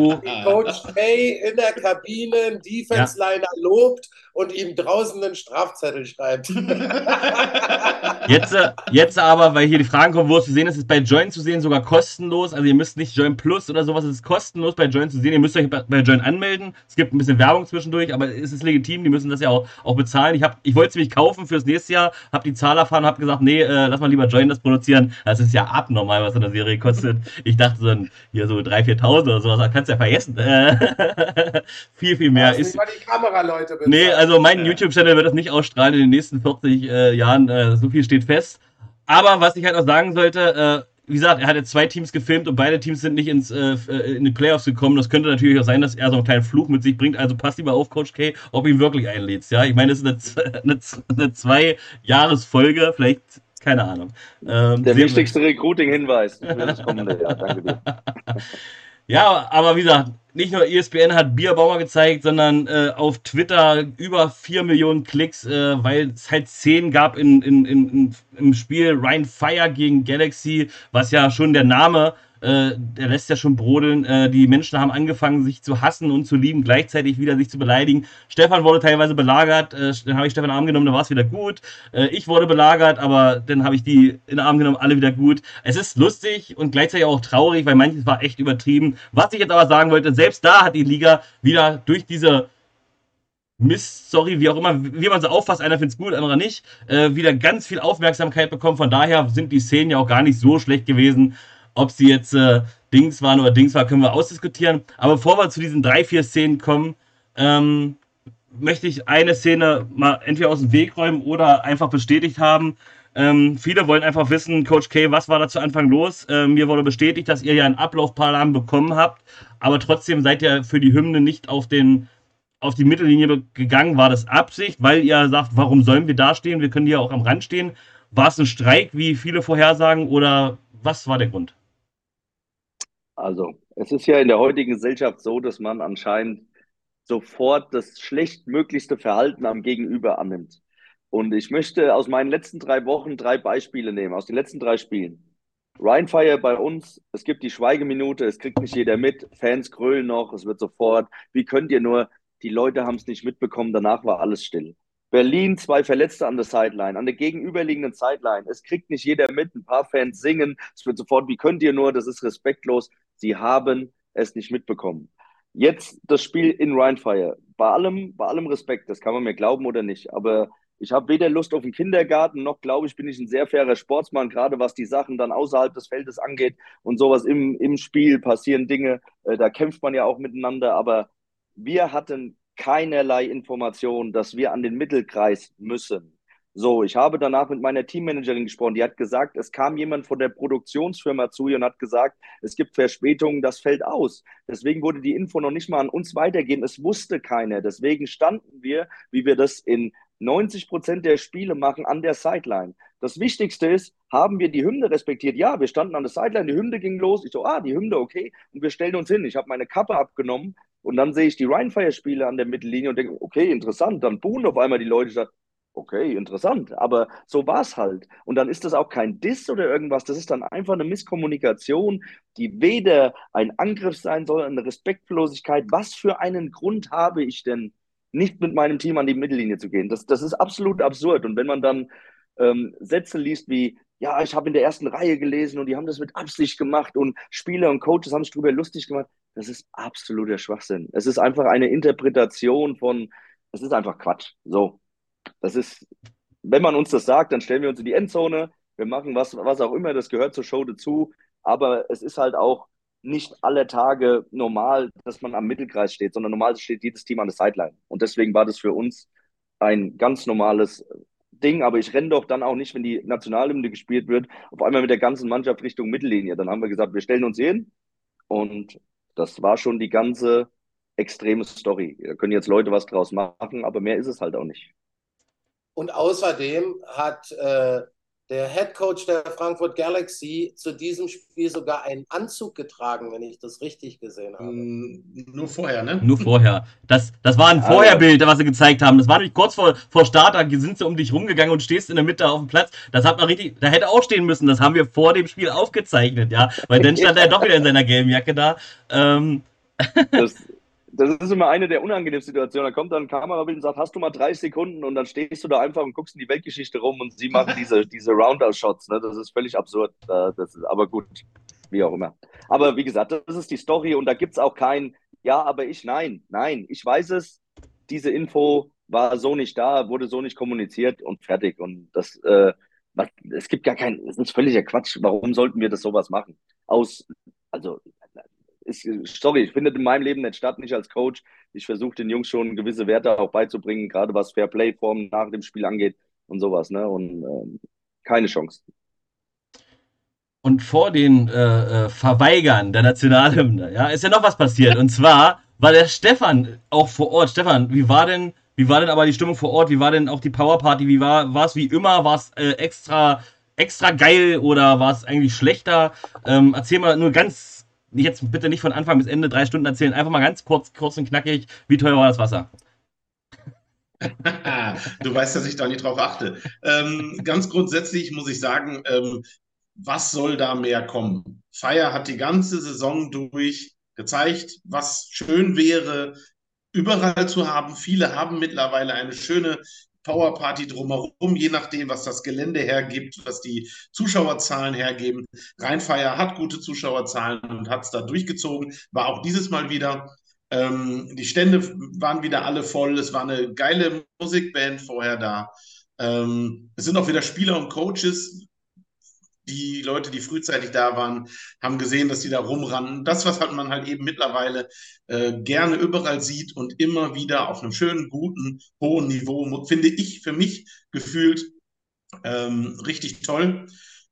Coach Kay in der Kabine einen Defense-Liner ja. lobt und ihm draußen einen Strafzettel schreibt. jetzt, äh, jetzt aber, weil hier die Fragen kommen, wo es zu sehen ist, ist bei Join zu sehen sogar kostenlos. Also ihr müsst nicht Join Plus oder sowas, es ist kostenlos bei Join zu sehen. Ihr müsst euch bei Join anmelden. Es gibt ein bisschen Werbung zwischendurch, aber es ist legitim, die müssen das ja auch, auch bezahlen. Ich, ich wollte es nämlich kaufen fürs nächste Jahr, habe die Zahl erfahren, habe gesagt, nee, äh, lass mal lieber Join das produzieren. Das ist ja ja abnormal, was so eine Serie kostet. Ich dachte so, hier so 3.000, 4.000 oder sowas, kannst du ja vergessen. viel, viel mehr. ist, mal die Kameraleute bezahlen. Nee, also mein YouTube-Channel wird das nicht ausstrahlen in den nächsten 40 äh, Jahren. Äh, so viel steht fest. Aber was ich halt auch sagen sollte, äh, wie gesagt, er hat jetzt zwei Teams gefilmt und beide Teams sind nicht ins, äh, äh, in die Playoffs gekommen. Das könnte natürlich auch sein, dass er so einen kleinen Fluch mit sich bringt. Also passt lieber auf, Coach K, ob ihn wirklich einlädst. Ja, ich meine, das ist eine, eine, eine zwei-Jahres-Folge. Vielleicht keine Ahnung. Ähm, Der wichtigste Recruiting-Hinweis für das kommende Jahr. Danke dir. Ja, aber wie gesagt, nicht nur ESPN hat Bierbaumer gezeigt, sondern äh, auf Twitter über 4 Millionen Klicks, äh, weil es halt Szenen gab in, in, in, im Spiel Ryan Fire gegen Galaxy, was ja schon der Name äh, der lässt ja schon brodeln. Äh, die Menschen haben angefangen, sich zu hassen und zu lieben, gleichzeitig wieder sich zu beleidigen. Stefan wurde teilweise belagert, äh, dann habe ich Stefan in den Arm genommen, dann war es wieder gut. Äh, ich wurde belagert, aber dann habe ich die in den Arm genommen, alle wieder gut. Es ist lustig und gleichzeitig auch traurig, weil manches war echt übertrieben. Was ich jetzt aber sagen wollte, selbst da hat die Liga wieder durch diese Mist, sorry, wie auch immer, wie man so auffasst, einer findet es gut, anderer nicht, äh, wieder ganz viel Aufmerksamkeit bekommen. Von daher sind die Szenen ja auch gar nicht so schlecht gewesen. Ob sie jetzt äh, Dings waren oder Dings war, können wir ausdiskutieren. Aber bevor wir zu diesen drei, vier Szenen kommen, ähm, möchte ich eine Szene mal entweder aus dem Weg räumen oder einfach bestätigt haben. Ähm, viele wollen einfach wissen, Coach K, was war da zu Anfang los? Ähm, mir wurde bestätigt, dass ihr ja einen Ablaufplan bekommen habt, aber trotzdem seid ihr für die Hymne nicht auf den auf die Mittellinie gegangen. War das Absicht, weil ihr sagt, warum sollen wir da stehen? Wir können hier auch am Rand stehen. War es ein Streik, wie viele vorhersagen, oder was war der Grund? Also, es ist ja in der heutigen Gesellschaft so, dass man anscheinend sofort das schlechtmöglichste Verhalten am Gegenüber annimmt. Und ich möchte aus meinen letzten drei Wochen drei Beispiele nehmen, aus den letzten drei Spielen. Ryan Fire bei uns, es gibt die Schweigeminute, es kriegt nicht jeder mit, Fans grölen noch, es wird sofort, wie könnt ihr nur, die Leute haben es nicht mitbekommen, danach war alles still. Berlin, zwei Verletzte an der Sideline, an der gegenüberliegenden Sideline. Es kriegt nicht jeder mit, ein paar Fans singen, es wird sofort, wie könnt ihr nur, das ist respektlos. Sie haben es nicht mitbekommen. Jetzt das Spiel in Rheinfire. Bei allem, bei allem Respekt, das kann man mir glauben oder nicht, aber ich habe weder Lust auf den Kindergarten, noch glaube ich, bin ich ein sehr fairer Sportsmann, gerade was die Sachen dann außerhalb des Feldes angeht und sowas im, im Spiel passieren Dinge, äh, da kämpft man ja auch miteinander, aber wir hatten keinerlei Information, dass wir an den Mittelkreis müssen. So, ich habe danach mit meiner Teammanagerin gesprochen. Die hat gesagt, es kam jemand von der Produktionsfirma zu ihr und hat gesagt, es gibt Verspätungen, das fällt aus. Deswegen wurde die Info noch nicht mal an uns weitergegeben. Es wusste keiner. Deswegen standen wir, wie wir das in 90 Prozent der Spiele machen, an der Sideline. Das Wichtigste ist, haben wir die Hymne respektiert? Ja, wir standen an der Sideline, die Hymne ging los. Ich so, ah, die Hymne, okay. Und wir stellen uns hin. Ich habe meine Kappe abgenommen und dann sehe ich die Rheinfire-Spiele an der Mittellinie und denke, okay, interessant. Dann buhen auf einmal die Leute. Ich sage, okay, interessant, aber so war es halt. Und dann ist das auch kein Diss oder irgendwas, das ist dann einfach eine Misskommunikation, die weder ein Angriff sein soll, eine Respektlosigkeit. Was für einen Grund habe ich denn, nicht mit meinem Team an die Mittellinie zu gehen? Das, das ist absolut absurd. Und wenn man dann ähm, Sätze liest wie, ja, ich habe in der ersten Reihe gelesen und die haben das mit Absicht gemacht und Spieler und Coaches haben sich darüber lustig gemacht, das ist absoluter Schwachsinn. Es ist einfach eine Interpretation von, es ist einfach Quatsch. So, das ist, wenn man uns das sagt, dann stellen wir uns in die Endzone, wir machen was, was auch immer, das gehört zur Show dazu. Aber es ist halt auch nicht alle Tage normal, dass man am Mittelkreis steht, sondern normal steht jedes Team an der Sideline. Und deswegen war das für uns ein ganz normales Ding. Aber ich renne doch dann auch nicht, wenn die Nationalhymne gespielt wird, auf einmal mit der ganzen Mannschaft Richtung Mittellinie. Dann haben wir gesagt, wir stellen uns hin. Und das war schon die ganze extreme Story. Da können jetzt Leute was draus machen, aber mehr ist es halt auch nicht. Und außerdem hat äh, der Head Coach der Frankfurt Galaxy zu diesem Spiel sogar einen Anzug getragen, wenn ich das richtig gesehen habe. Mm, Nur vorher, ne? Nur vorher. Das, das war ein Vorherbild, was sie gezeigt haben. Das war nämlich kurz vor, vor Start, da sind sie um dich rumgegangen und stehst in der Mitte auf dem Platz. Das hat man richtig, da hätte auch stehen müssen. Das haben wir vor dem Spiel aufgezeichnet, ja. Weil dann stand er doch wieder in seiner gelben Jacke da. Ähm, Das, das ist immer eine der unangenehmen Situationen. Da kommt dann ein Kamerabild und sagt, hast du mal drei Sekunden und dann stehst du da einfach und guckst in die Weltgeschichte rum und sie machen diese, diese Roundout-Shots. Ne? Das ist völlig absurd. Äh, Das ist, aber gut, wie auch immer. Aber wie gesagt, das ist die Story und da gibt es auch kein Ja, aber ich, nein, nein, ich weiß es. Diese Info war so nicht da, wurde so nicht kommuniziert und fertig. Und das, äh, es gibt gar kein, es ist völliger Quatsch. Warum sollten wir das sowas machen? Aus, also ist, sorry, ich findet in meinem Leben nicht statt, nicht als Coach. Ich versuche den Jungs schon gewisse Werte auch beizubringen, gerade was Fairplay-Formen nach dem Spiel angeht und sowas, ne? Und ähm, keine Chance. Und vor den äh, äh, Verweigern der Nationalhymne, ja, ist ja noch was passiert. Und zwar war der Stefan auch vor Ort. Stefan, wie war denn, wie war denn aber die Stimmung vor Ort? Wie war denn auch die Powerparty? Wie war, war es wie immer? War es äh, extra, extra geil oder war es eigentlich schlechter? Ähm, erzähl mal nur ganz, jetzt bitte nicht von Anfang bis Ende drei Stunden erzählen, einfach mal ganz kurz, kurz und knackig, wie teuer war das Wasser? du weißt, dass ich da nicht drauf achte. Ähm, ganz grundsätzlich muss ich sagen, ähm, was soll da mehr kommen? Feier hat die ganze Saison durch gezeigt, was schön wäre, überall zu haben. Viele haben mittlerweile eine schöne Powerparty drumherum, je nachdem, was das Gelände hergibt, was die Zuschauerzahlen hergeben. Rheinfeier hat gute Zuschauerzahlen und hat es da durchgezogen, war auch dieses Mal wieder. Ähm, die Stände waren wieder alle voll. Es war eine geile Musikband vorher da. Ähm, es sind auch wieder Spieler und Coaches. Die Leute, die frühzeitig da waren, haben gesehen, dass die da rumrannten. Das, was hat man halt eben mittlerweile äh, gerne überall sieht und immer wieder auf einem schönen, guten, hohen Niveau, finde ich für mich gefühlt ähm, richtig toll.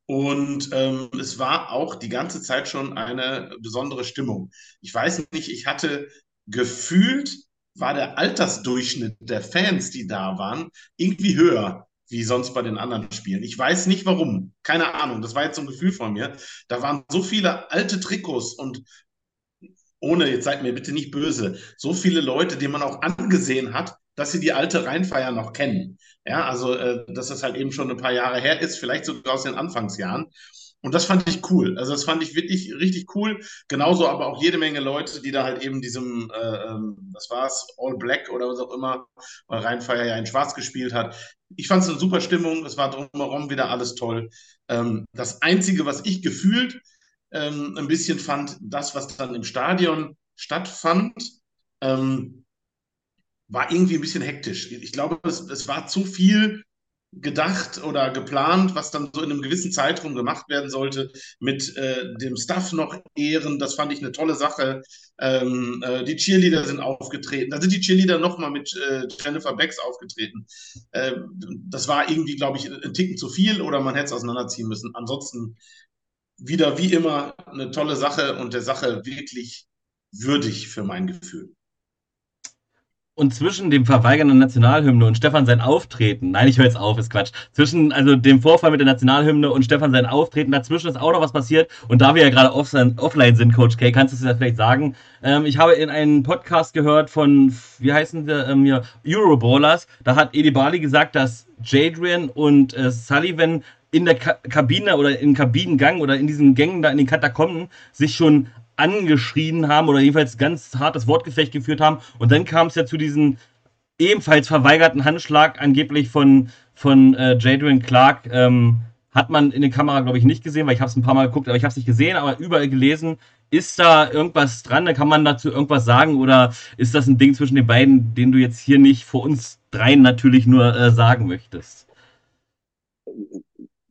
Und ähm, es war auch die ganze Zeit schon eine besondere Stimmung. Ich weiß nicht, ich hatte gefühlt, war der Altersdurchschnitt der Fans, die da waren, irgendwie höher wie sonst bei den anderen Spielen. Ich weiß nicht warum. Keine Ahnung. Das war jetzt so ein Gefühl von mir. Da waren so viele alte Trikots und ohne, jetzt seid mir bitte nicht böse, so viele Leute, die man auch angesehen hat, dass sie die alte Rheinfeier noch kennen. Ja, also, äh, dass das halt eben schon ein paar Jahre her ist, vielleicht sogar aus den Anfangsjahren. Und das fand ich cool. Also das fand ich wirklich richtig cool. Genauso aber auch jede Menge Leute, die da halt eben diesem, äh, ähm, was war es, All Black oder was auch immer, weil Rheinfeier ja in Schwarz gespielt hat. Ich fand es eine super Stimmung. Es war drumherum wieder alles toll. Ähm, das Einzige, was ich gefühlt ähm, ein bisschen fand, das, was dann im Stadion stattfand, ähm, war irgendwie ein bisschen hektisch. Ich glaube, es, es war zu viel gedacht oder geplant, was dann so in einem gewissen Zeitraum gemacht werden sollte, mit äh, dem Staff noch ehren. Das fand ich eine tolle Sache. Ähm, äh, die Cheerleader sind aufgetreten. Da sind die Cheerleader nochmal mit äh, Jennifer Becks aufgetreten. Ähm, das war irgendwie, glaube ich, ein Ticken zu viel oder man hätte es auseinanderziehen müssen. Ansonsten wieder wie immer eine tolle Sache und der Sache wirklich würdig für mein Gefühl. Und zwischen dem Verweigern der Nationalhymne und Stefan sein Auftreten, nein, ich höre jetzt auf, ist Quatsch. Zwischen also dem Vorfall mit der Nationalhymne und Stefan sein Auftreten, dazwischen ist auch noch was passiert. Und da wir ja gerade off offline sind, Coach K, kannst du es ja vielleicht sagen? Ähm, ich habe in einen Podcast gehört von, wie heißen wir, ähm, hier, Euroballers. Da hat Edi Bali gesagt, dass Jadrian und äh, Sullivan in der Ka Kabine oder im Kabinengang oder in diesen Gängen da in den Katakomben sich schon angeschrien haben oder jedenfalls ganz hartes Wortgefecht geführt haben. Und dann kam es ja zu diesem ebenfalls verweigerten Handschlag angeblich von, von äh, Jadrian Clark. Ähm, hat man in der Kamera, glaube ich, nicht gesehen, weil ich habe es ein paar Mal geguckt, aber ich habe es nicht gesehen, aber überall gelesen. Ist da irgendwas dran? Da kann man dazu irgendwas sagen oder ist das ein Ding zwischen den beiden, den du jetzt hier nicht vor uns dreien natürlich nur äh, sagen möchtest?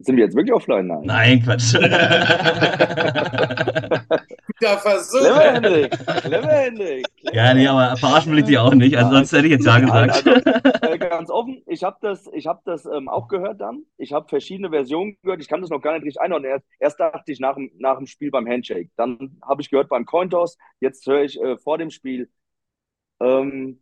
Sind wir jetzt wirklich offline? Nein. Nein, Quatsch. Ja, Versuch. Clever, Hendrik. Clever, Hendrik. Ja, nee, aber verarschen will ich die auch nicht. Also sonst hätte ich jetzt ja gesagt. also, äh, ganz offen, ich habe das, ich hab das ähm, auch gehört dann. Ich habe verschiedene Versionen gehört. Ich kann das noch gar nicht richtig einordnen. Erst, erst dachte ich nach, dem- nach dem Spiel beim Handshake. Dann habe ich gehört beim Cointoss. Jetzt höre ich äh, vor dem Spiel. Ähm,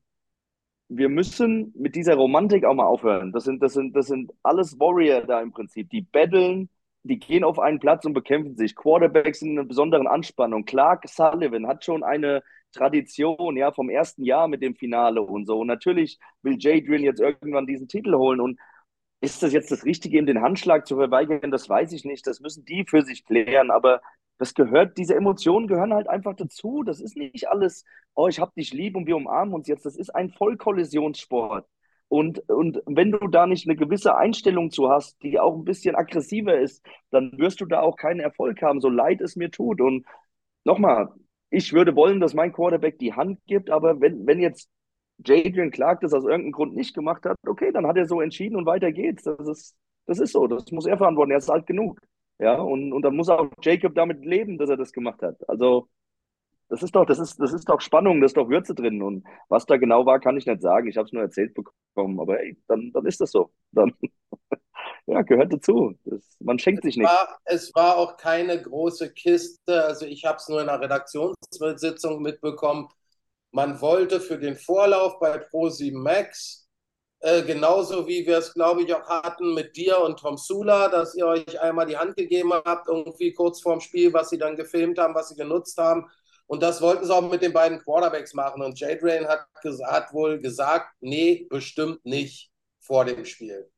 wir müssen mit dieser Romantik auch mal aufhören. Das sind, das sind, das sind alles Warrior da im Prinzip. Die betteln, die gehen auf einen Platz und bekämpfen sich. Quarterbacks in einer besonderen Anspannung. Clark Sullivan hat schon eine Tradition, ja, vom ersten Jahr mit dem Finale und so. Und natürlich will Jadrian jetzt irgendwann diesen Titel holen. Und ist das jetzt das Richtige, ihm den Handschlag zu verweigern? Das weiß ich nicht. Das müssen die für sich klären. Aber das gehört, diese Emotionen gehören halt einfach dazu. Das ist nicht alles, oh, ich hab dich lieb und wir umarmen uns jetzt. Das ist ein Vollkollisionssport. Und, und wenn du da nicht eine gewisse Einstellung zu hast, die auch ein bisschen aggressiver ist, dann wirst du da auch keinen Erfolg haben, so leid es mir tut. Und nochmal, ich würde wollen, dass mein Quarterback die Hand gibt, aber wenn, wenn jetzt Jadrian Clark das aus irgendeinem Grund nicht gemacht hat, okay, dann hat er so entschieden und weiter geht's. Das ist, das ist so, das muss er verantworten. Er ist alt genug. Ja, und, und dann muss auch Jacob damit leben, dass er das gemacht hat. Also, das ist doch, das ist, das ist doch Spannung, das ist doch Würze drin. Und was da genau war, kann ich nicht sagen. Ich habe es nur erzählt bekommen. Aber ey, dann, dann ist das so. Dann ja, gehört dazu. Das, man schenkt es sich nicht. War, es war auch keine große Kiste. Also ich habe es nur in einer Redaktionssitzung mitbekommen. Man wollte für den Vorlauf bei Pro7 Max äh, genauso wie wir es, glaube ich, auch hatten mit dir und Tom Sula, dass ihr euch einmal die Hand gegeben habt, irgendwie kurz vorm Spiel, was sie dann gefilmt haben, was sie genutzt haben. Und das wollten sie auch mit den beiden Quarterbacks machen. Und Jade Rain hat, hat wohl gesagt, nee, bestimmt nicht vor dem Spiel.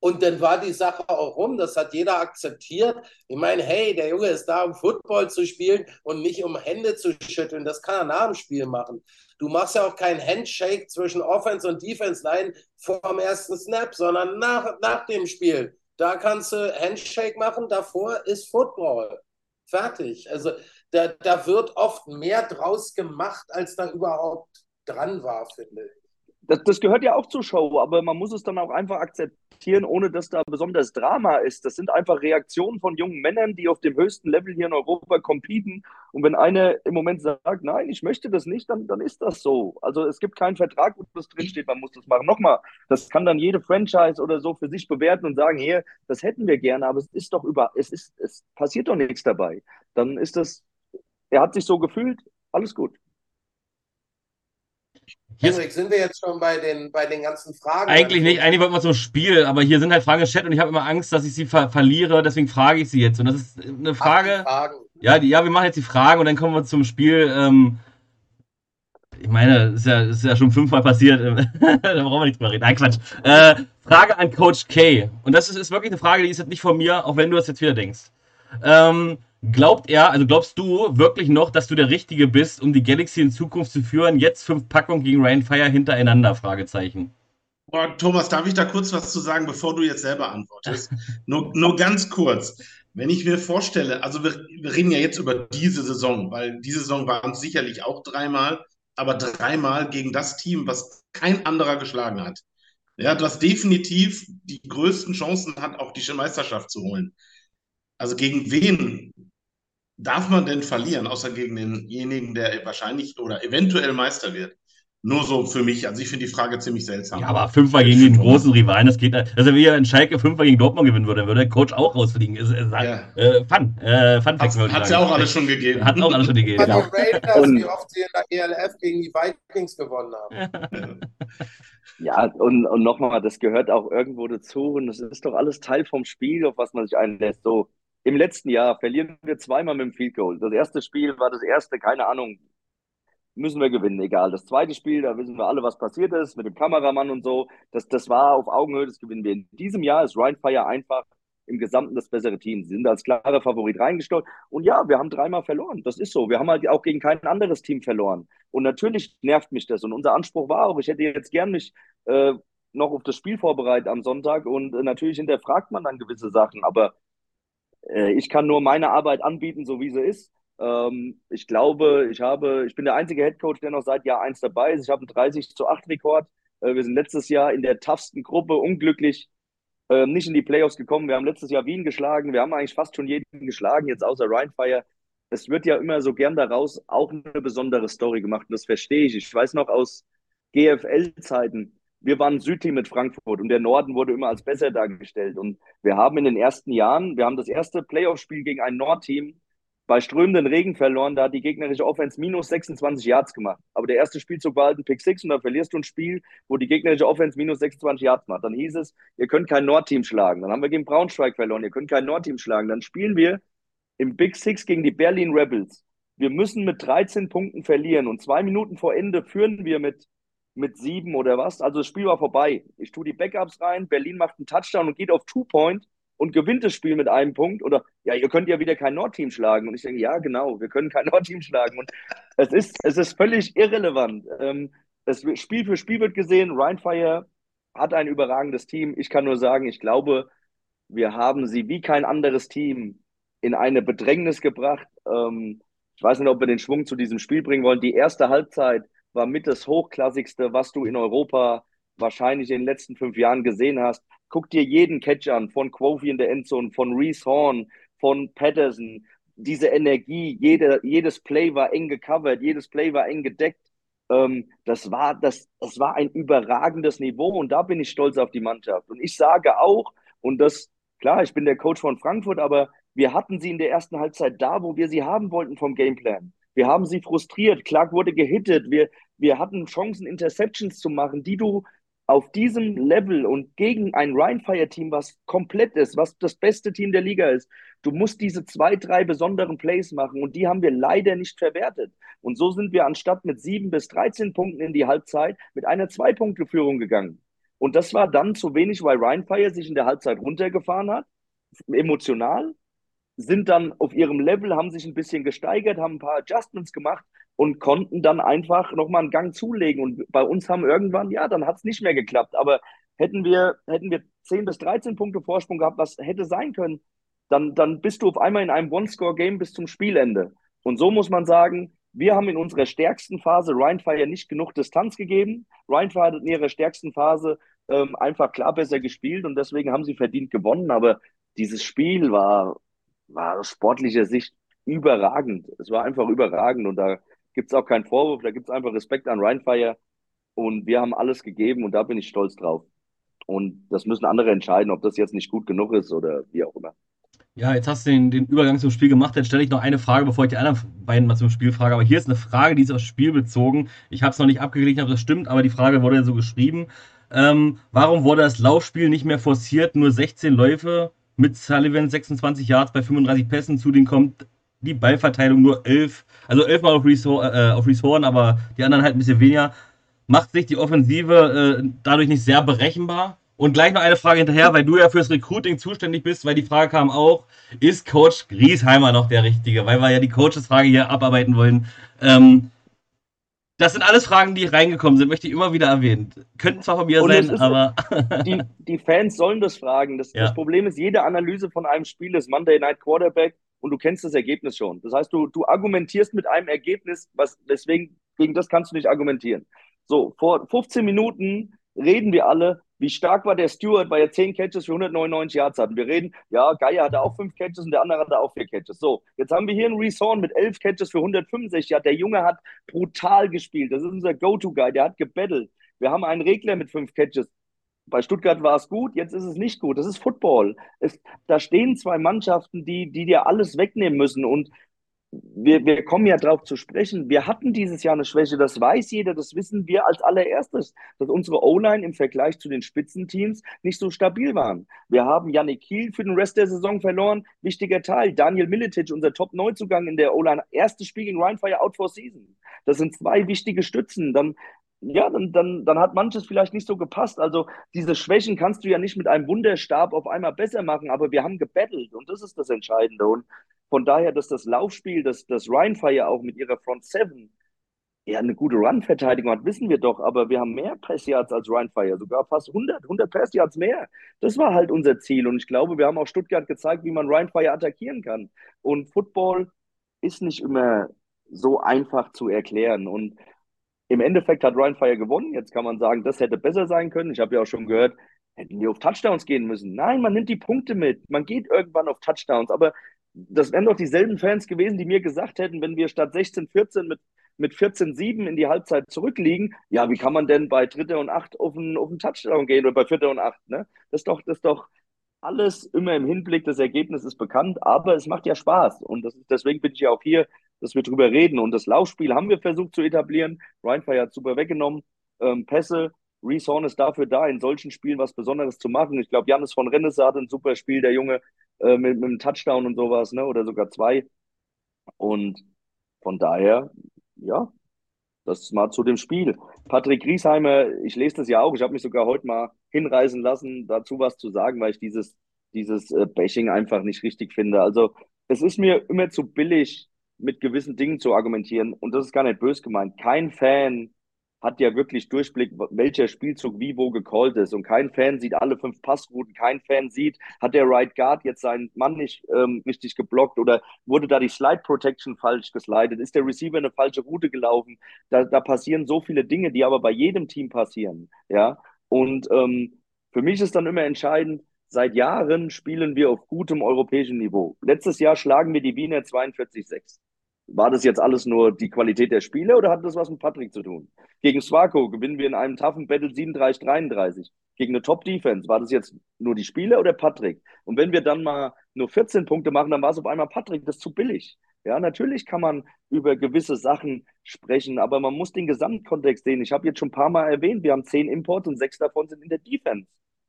Und dann war die Sache auch rum, das hat jeder akzeptiert. Ich meine, hey, der Junge ist da, um Football zu spielen und nicht um Hände zu schütteln. Das kann er nach dem Spiel machen. Du machst ja auch keinen Handshake zwischen Offense und Defense Line vor dem ersten Snap, sondern nach, nach dem Spiel. Da kannst du Handshake machen, davor ist Football. Fertig. Also da, da wird oft mehr draus gemacht, als da überhaupt dran war, finde ich. Das, das gehört ja auch zur Show, aber man muss es dann auch einfach akzeptieren ohne dass da besonders Drama ist. Das sind einfach Reaktionen von jungen Männern, die auf dem höchsten Level hier in Europa competen. Und wenn einer im Moment sagt, nein, ich möchte das nicht, dann, dann ist das so. Also es gibt keinen Vertrag, wo das drinsteht, man muss das machen. Nochmal, das kann dann jede Franchise oder so für sich bewerten und sagen, hier, das hätten wir gerne, aber es ist doch über, es ist, es passiert doch nichts dabei. Dann ist das, er hat sich so gefühlt, alles gut. Hier Henrik, sind wir jetzt schon bei den, bei den ganzen Fragen? Eigentlich nicht, eigentlich wollten wir zum Spiel, aber hier sind halt Fragen im Chat und ich habe immer Angst, dass ich sie ver verliere, deswegen frage ich sie jetzt. Und das ist eine Frage. Ja, die, ja, wir machen jetzt die Fragen und dann kommen wir zum Spiel. Ähm, ich meine, ist ja, ist ja schon fünfmal passiert. da brauchen wir nichts mehr reden. Nein, Quatsch. Äh, Frage an Coach K. Und das ist, ist, wirklich eine Frage, die ist jetzt nicht von mir, auch wenn du das jetzt wieder denkst. Ähm, Glaubt er, also glaubst du wirklich noch, dass du der Richtige bist, um die Galaxy in Zukunft zu führen? Jetzt fünf Packungen gegen Rainfire hintereinander? Fragezeichen. Boah, Thomas, darf ich da kurz was zu sagen, bevor du jetzt selber antwortest? nur, nur ganz kurz. Wenn ich mir vorstelle, also wir, wir reden ja jetzt über diese Saison, weil diese Saison waren es sicherlich auch dreimal, aber dreimal gegen das Team, was kein anderer geschlagen hat. Ja, das definitiv die größten Chancen hat, auch die Meisterschaft zu holen. Also gegen wen darf man denn verlieren, außer gegen denjenigen, der wahrscheinlich oder eventuell Meister wird? Nur so für mich. Also ich finde die Frage ziemlich seltsam. Ja, aber fünfmal gegen den großen Rivalen, das geht nicht. Also wenn ihr in Schalke fünfmal gegen Dortmund gewinnen würde, dann würde der Coach auch rausfliegen. Ist, ist, ja. äh, fun. Äh, fun Hat es ja auch alles schon gegeben. Hat auch alles schon gegeben. Ja. Raiders, wie oft sie in der ELF gegen die Vikings gewonnen haben. Ja, und, und nochmal, das gehört auch irgendwo dazu und das ist doch alles Teil vom Spiel, auf was man sich einlässt. So, im letzten Jahr verlieren wir zweimal mit dem Field Goal. Das erste Spiel war das erste, keine Ahnung, müssen wir gewinnen, egal. Das zweite Spiel, da wissen wir alle, was passiert ist mit dem Kameramann und so. Das, das war auf Augenhöhe, das gewinnen wir. In diesem Jahr ist Ryan Fire einfach im Gesamten das bessere Team. Sie sind als klarer Favorit reingestellt. Und ja, wir haben dreimal verloren. Das ist so. Wir haben halt auch gegen kein anderes Team verloren. Und natürlich nervt mich das. Und unser Anspruch war auch, ich hätte jetzt gern mich äh, noch auf das Spiel vorbereitet am Sonntag. Und äh, natürlich hinterfragt man dann gewisse Sachen. Aber äh, ich kann nur meine Arbeit anbieten, so wie sie ist. Ähm, ich glaube, ich habe, ich bin der einzige Headcoach, der noch seit Jahr 1 dabei ist. Ich habe einen 30 zu 8 Rekord. Äh, wir sind letztes Jahr in der toughsten Gruppe unglücklich äh, nicht in die Playoffs gekommen. Wir haben letztes Jahr Wien geschlagen. Wir haben eigentlich fast schon jeden geschlagen, jetzt außer Rheinfire. Es wird ja immer so gern daraus auch eine besondere Story gemacht. Und das verstehe ich. Ich weiß noch aus GFL-Zeiten, wir waren Südteam mit Frankfurt und der Norden wurde immer als besser dargestellt. Und wir haben in den ersten Jahren, wir haben das erste Playoff-Spiel gegen ein Nordteam bei strömenden Regen verloren, da hat die gegnerische Offense minus 26 Yards gemacht. Aber der erste Spielzug war halt ein Pick 6 und dann verlierst du ein Spiel, wo die gegnerische Offense minus 26 Yards macht. Dann hieß es, ihr könnt kein Nordteam schlagen. Dann haben wir gegen Braunschweig verloren, ihr könnt kein Nordteam schlagen. Dann spielen wir im Big Six gegen die Berlin Rebels. Wir müssen mit 13 Punkten verlieren und zwei Minuten vor Ende führen wir mit, mit sieben oder was. Also das Spiel war vorbei. Ich tue die Backups rein, Berlin macht einen Touchdown und geht auf Two-Point und gewinnt das Spiel mit einem Punkt oder ja, ihr könnt ja wieder kein Nordteam schlagen. Und ich denke, ja, genau, wir können kein Nordteam schlagen. Und es ist, es ist völlig irrelevant. Ähm, das Spiel für Spiel wird gesehen. Rheinfire hat ein überragendes Team. Ich kann nur sagen, ich glaube, wir haben sie wie kein anderes Team in eine Bedrängnis gebracht. Ähm, ich weiß nicht, ob wir den Schwung zu diesem Spiel bringen wollen. Die erste Halbzeit war mit das Hochklassigste, was du in Europa wahrscheinlich in den letzten fünf Jahren gesehen hast. Guck dir jeden Catch an, von Quofi in der Endzone, von Reese Horn, von Patterson. Diese Energie, jede, jedes Play war eng gecovert, jedes Play war eng gedeckt. Ähm, das, war, das, das war ein überragendes Niveau und da bin ich stolz auf die Mannschaft. Und ich sage auch, und das, klar, ich bin der Coach von Frankfurt, aber wir hatten sie in der ersten Halbzeit da, wo wir sie haben wollten vom Gameplan. Wir haben sie frustriert. Clark wurde gehittet. Wir, wir hatten Chancen, Interceptions zu machen, die du auf diesem Level und gegen ein Rheinfire-Team, was komplett ist, was das beste Team der Liga ist, du musst diese zwei, drei besonderen Plays machen und die haben wir leider nicht verwertet. Und so sind wir anstatt mit sieben bis 13 Punkten in die Halbzeit mit einer Zwei-Punkte-Führung gegangen. Und das war dann zu wenig, weil Rheinfire sich in der Halbzeit runtergefahren hat, emotional, sind dann auf ihrem Level, haben sich ein bisschen gesteigert, haben ein paar Adjustments gemacht und konnten dann einfach nochmal einen Gang zulegen. Und bei uns haben irgendwann, ja, dann hat es nicht mehr geklappt. Aber hätten wir, hätten wir 10 bis 13 Punkte Vorsprung gehabt, was hätte sein können, dann, dann bist du auf einmal in einem One-Score-Game bis zum Spielende. Und so muss man sagen, wir haben in unserer stärksten Phase Rheinfire nicht genug Distanz gegeben. Rheinfire hat in ihrer stärksten Phase ähm, einfach klar besser gespielt und deswegen haben sie verdient gewonnen. Aber dieses Spiel war, war aus sportlicher Sicht überragend. Es war einfach überragend und da gibt es auch keinen Vorwurf, da gibt es einfach Respekt an Rheinfire und wir haben alles gegeben und da bin ich stolz drauf. Und das müssen andere entscheiden, ob das jetzt nicht gut genug ist oder wie auch immer. Ja, jetzt hast du den, den Übergang zum Spiel gemacht. Jetzt stelle ich noch eine Frage, bevor ich die anderen beiden mal zum Spiel frage. Aber hier ist eine Frage, die ist aufs Spiel bezogen. Ich habe es noch nicht abgeglichen, ob das stimmt, aber die Frage wurde ja so geschrieben. Ähm, warum wurde das Laufspiel nicht mehr forciert? Nur 16 Läufe mit Sullivan 26 Yards bei 35 Pässen. Zudem kommt die Ballverteilung nur 11, also 11 Mal auf Reese, äh, auf aber die anderen halt ein bisschen weniger. Macht sich die Offensive äh, dadurch nicht sehr berechenbar? Und gleich noch eine Frage hinterher, weil du ja fürs Recruiting zuständig bist, weil die Frage kam auch, ist Coach Griesheimer noch der Richtige? Weil wir ja die Coaches-Frage hier abarbeiten wollen. Ähm, das sind alles Fragen, die reingekommen sind, möchte ich immer wieder erwähnen. Könnten zwar von mir Und sein, aber. die, die, Fans sollen das fragen. Das, ja. das, Problem ist, jede Analyse von einem Spiel ist Monday Night Quarterback und du kennst das Ergebnis schon. Das heißt, du, du argumentierst mit einem Ergebnis, was deswegen, gegen das kannst du nicht argumentieren. So, vor 15 Minuten reden wir alle, wie stark war der Stewart, weil er 10 Catches für 199 Yards hatten. Wir reden, ja, Geier hatte auch 5 Catches und der andere hatte auch 4 Catches. So, jetzt haben wir hier einen Reese Horn mit 11 Catches für 165 Yards. Der Junge hat brutal gespielt. Das ist unser Go-To-Guy, der hat gebettelt. Wir haben einen Regler mit 5 Catches. Bei Stuttgart war es gut, jetzt ist es nicht gut. Das ist Football. Es, da stehen zwei Mannschaften, die, die dir alles wegnehmen müssen. Und wir, wir kommen ja drauf zu sprechen. Wir hatten dieses Jahr eine Schwäche, das weiß jeder, das wissen wir als allererstes, dass unsere O-Line im Vergleich zu den Spitzenteams nicht so stabil waren. Wir haben Yannick Kiel für den Rest der Saison verloren, wichtiger Teil. Daniel Militic, unser Top-Neuzugang in der O-Line, erstes Spiel gegen Rheinfire out for season. Das sind zwei wichtige Stützen. Dann ja, dann, dann, dann hat manches vielleicht nicht so gepasst. Also diese Schwächen kannst du ja nicht mit einem Wunderstab auf einmal besser machen, aber wir haben gebettelt und das ist das Entscheidende. Und von daher, dass das Laufspiel, dass das Rheinfire auch mit ihrer Front Seven ja eine gute Run-Verteidigung hat, wissen wir doch, aber wir haben mehr Pass-Yards als Rheinfire, sogar fast 100, 100 Pass-Yards mehr. Das war halt unser Ziel und ich glaube, wir haben auch Stuttgart gezeigt, wie man Rheinfire attackieren kann. Und Football ist nicht immer so einfach zu erklären und im Endeffekt hat Rheinfire gewonnen. Jetzt kann man sagen, das hätte besser sein können. Ich habe ja auch schon gehört, hätten wir auf Touchdowns gehen müssen. Nein, man nimmt die Punkte mit. Man geht irgendwann auf Touchdowns. Aber das wären doch dieselben Fans gewesen, die mir gesagt hätten, wenn wir statt 16, 14 mit, mit 14, 7 in die Halbzeit zurückliegen, ja, wie kann man denn bei Dritter und Acht auf einen, auf einen Touchdown gehen oder bei Vierter und Acht, ne? Das ist doch, das ist doch, alles immer im Hinblick, das Ergebnis ist bekannt, aber es macht ja Spaß. Und ist, deswegen bin ich ja auch hier, dass wir drüber reden. Und das Laufspiel haben wir versucht zu etablieren. Ryan Fire hat super weggenommen. Ähm, Pässe, Reese Horn ist dafür da, in solchen Spielen was Besonderes zu machen. Ich glaube, Janis von Rennesse hat ein super Spiel, der Junge, äh, mit, mit einem Touchdown und sowas, ne? Oder sogar zwei. Und von daher, ja, das mal zu dem Spiel. Patrick Griesheimer, ich lese das ja auch, ich habe mich sogar heute mal hinreißen lassen, dazu was zu sagen, weil ich dieses, dieses äh, Bashing einfach nicht richtig finde. Also es ist mir immer zu billig, mit gewissen Dingen zu argumentieren und das ist gar nicht bös gemeint. Kein Fan hat ja wirklich Durchblick, welcher Spielzug wie wo gecallt ist. Und kein Fan sieht alle fünf Passrouten. Kein Fan sieht, hat der Right Guard jetzt seinen Mann nicht ähm, richtig geblockt oder wurde da die Slide Protection falsch geslidet? Ist der Receiver eine falsche Route gelaufen? Da, da passieren so viele Dinge, die aber bei jedem Team passieren. Ja. Und ähm, für mich ist dann immer entscheidend, seit Jahren spielen wir auf gutem europäischen Niveau. Letztes Jahr schlagen wir die Wiener 42-6. War das jetzt alles nur die Qualität der Spiele oder hat das was mit Patrick zu tun? Gegen Swako gewinnen wir in einem toughen Battle 37-33. Gegen eine Top-Defense. War das jetzt nur die Spiele oder Patrick? Und wenn wir dann mal nur 14 Punkte machen, dann war es auf einmal Patrick. Das ist zu billig. Ja, natürlich kann man über gewisse Sachen sprechen, aber man muss den Gesamtkontext sehen. Ich habe jetzt schon ein paar Mal erwähnt, wir haben zehn Imports und sechs davon sind in der Defense.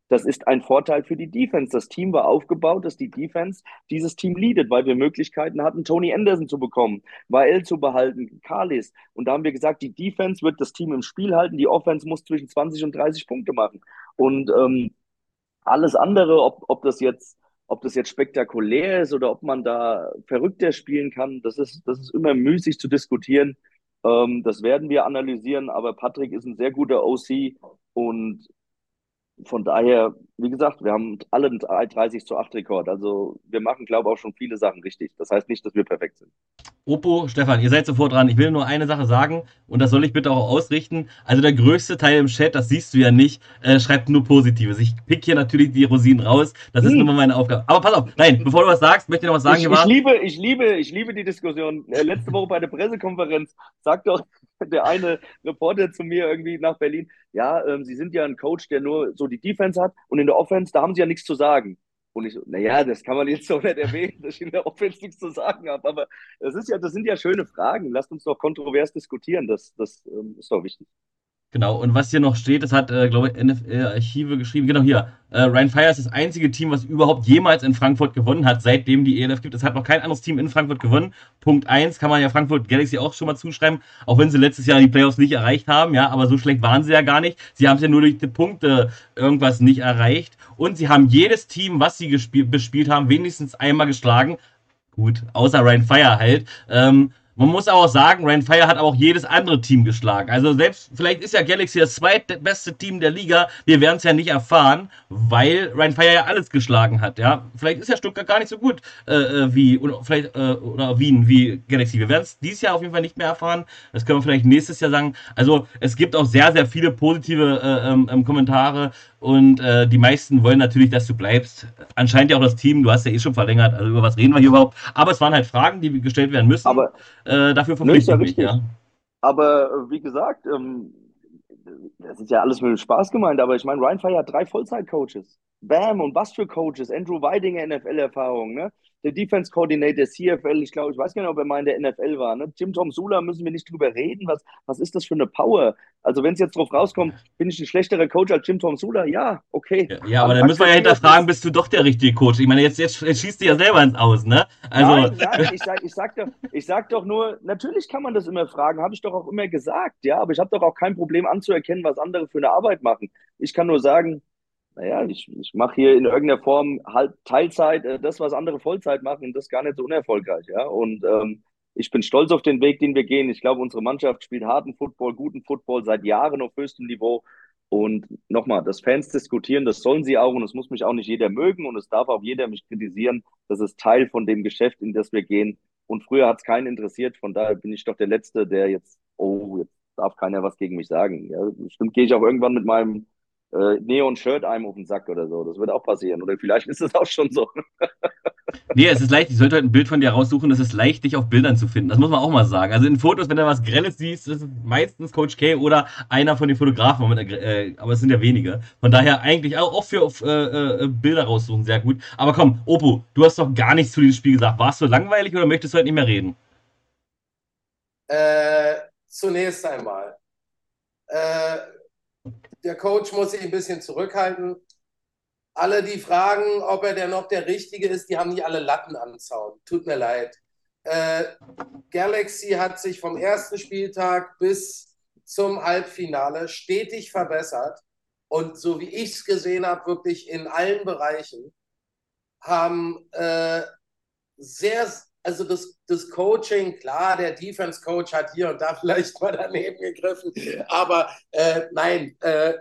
Das ist ein Vorteil für die Defense. Das Team war aufgebaut, dass die Defense dieses Team leadet, weil wir Möglichkeiten hatten, Tony Anderson zu bekommen, Wael zu behalten, Carlis. Und da haben wir gesagt, die Defense wird das Team im Spiel halten, die Offense muss zwischen 20 und 30 Punkte machen. Und ähm, alles andere, ob, ob das jetzt ob das jetzt spektakulär ist oder ob man da verrückter spielen kann, das ist, das ist immer müßig zu diskutieren. Ähm, das werden wir analysieren, aber Patrick ist ein sehr guter OC und von daher, wie gesagt, wir haben alle einen 30 zu 8 Rekord. Also wir machen, glaube ich, auch schon viele Sachen richtig. Das heißt nicht, dass wir perfekt sind. Oppo, Stefan, ihr seid sofort dran. Ich will nur eine Sache sagen und das soll ich bitte auch ausrichten. Also der größte Teil im Chat, das siehst du ja nicht, äh, schreibt nur Positives. Ich pick hier natürlich die Rosinen raus. Das ist hm. nur meine Aufgabe. Aber pass auf, nein, bevor du was sagst, möchte ich noch was sagen. Ich, ich liebe, ich liebe, ich liebe die Diskussion. Äh, letzte Woche bei der Pressekonferenz sagt doch der eine Reporter zu mir irgendwie nach Berlin, ja, ähm, Sie sind ja ein Coach, der nur so die Defense hat und in der Offense, da haben Sie ja nichts zu sagen. Und ich so, naja, das kann man jetzt so nicht erwähnen, dass ich in der Offense nichts zu sagen habe. Aber das ist ja, das sind ja schöne Fragen. Lasst uns doch kontrovers diskutieren. Das, das ähm, ist doch wichtig. Genau, und was hier noch steht, das hat, äh, glaube ich, NFL-Archive geschrieben. Genau hier. Äh, Ryan Fire ist das einzige Team, was überhaupt jemals in Frankfurt gewonnen hat, seitdem die ELF gibt. Es hat noch kein anderes Team in Frankfurt gewonnen. Punkt 1 kann man ja Frankfurt Galaxy auch schon mal zuschreiben, auch wenn sie letztes Jahr die Playoffs nicht erreicht haben, ja, aber so schlecht waren sie ja gar nicht. Sie haben es ja nur durch die Punkte irgendwas nicht erreicht. Und sie haben jedes Team, was sie bespielt haben, wenigstens einmal geschlagen. Gut, außer Ryan Fire halt. Ähm, man muss auch sagen, Ryan Fire hat auch jedes andere Team geschlagen. Also selbst, vielleicht ist ja Galaxy das zweitbeste Team der Liga. Wir werden es ja nicht erfahren, weil Ryan Fire ja alles geschlagen hat. Ja, vielleicht ist ja Stuttgart gar nicht so gut äh, äh wie oder vielleicht äh, oder Wien wie Galaxy. Wir werden es dieses Jahr auf jeden Fall nicht mehr erfahren. Das können wir vielleicht nächstes Jahr sagen. Also es gibt auch sehr sehr viele positive äh, ähm, ähm Kommentare und äh, die meisten wollen natürlich, dass du bleibst. Anscheinend ja auch das Team, du hast ja eh schon verlängert, also über was reden wir hier überhaupt? Aber es waren halt Fragen, die gestellt werden müssen. Aber äh, dafür verpflichte ich mich, ja. Aber äh, wie gesagt, ähm, das ist ja alles mit Spaß gemeint, aber ich meine, Ryan Fire hat drei Vollzeit-Coaches. Bam und was für Coaches? Andrew Weidinger, NFL-Erfahrung, ne? der Defense Coordinator, CFL, ich glaube, ich weiß gar nicht, ob er mal in der NFL war. Ne? Jim Tom Sula müssen wir nicht drüber reden. Was, was ist das für eine Power? Also, wenn es jetzt drauf rauskommt, bin ich ein schlechterer Coach als Jim Tom Sula? Ja, okay. Ja, ja aber, aber dann müssen wir ja hinterfragen, bist du doch der richtige Coach? Ich meine, jetzt, jetzt, jetzt schießt du ja selber ins Aus, ne? Also. Nein, nein, ich sag, ich, sag doch, ich sag doch nur, natürlich kann man das immer fragen, habe ich doch auch immer gesagt, ja, aber ich habe doch auch kein Problem anzuerkennen, was andere für eine Arbeit machen. Ich kann nur sagen, naja, ich, ich mache hier in irgendeiner Form halt Teilzeit, äh, das, was andere Vollzeit machen, das gar nicht so unerfolgreich, ja. Und ähm, ich bin stolz auf den Weg, den wir gehen. Ich glaube, unsere Mannschaft spielt harten Football, guten Football seit Jahren auf höchstem Niveau. Und nochmal, dass Fans diskutieren, das sollen sie auch und es muss mich auch nicht jeder mögen und es darf auch jeder mich kritisieren. Das ist Teil von dem Geschäft, in das wir gehen. Und früher hat es keinen interessiert, von daher bin ich doch der Letzte, der jetzt, oh, jetzt darf keiner was gegen mich sagen. Ja, bestimmt gehe ich auch irgendwann mit meinem äh, Neon-Shirt einem auf den Sack oder so. Das wird auch passieren. Oder vielleicht ist es auch schon so. nee, es ist leicht. Ich sollte heute ein Bild von dir raussuchen. Es ist leicht, dich auf Bildern zu finden. Das muss man auch mal sagen. Also in Fotos, wenn du was Grelles siehst, ist es meistens Coach K oder einer von den Fotografen. Äh, aber es sind ja wenige. Von daher eigentlich auch, auch für auf, äh, äh, Bilder raussuchen sehr gut. Aber komm, Opo, du hast doch gar nichts zu diesem Spiel gesagt. Warst du langweilig oder möchtest du heute nicht mehr reden? Äh, zunächst einmal. Äh, der Coach muss sich ein bisschen zurückhalten. Alle, die fragen, ob er denn noch der Richtige ist, die haben nicht alle Latten am Zaun. Tut mir leid. Äh, Galaxy hat sich vom ersten Spieltag bis zum Halbfinale stetig verbessert. Und so wie ich es gesehen habe, wirklich in allen Bereichen, haben äh, sehr, also das, das Coaching, klar, der Defense-Coach hat hier und da vielleicht mal daneben gegriffen, aber äh, nein, äh,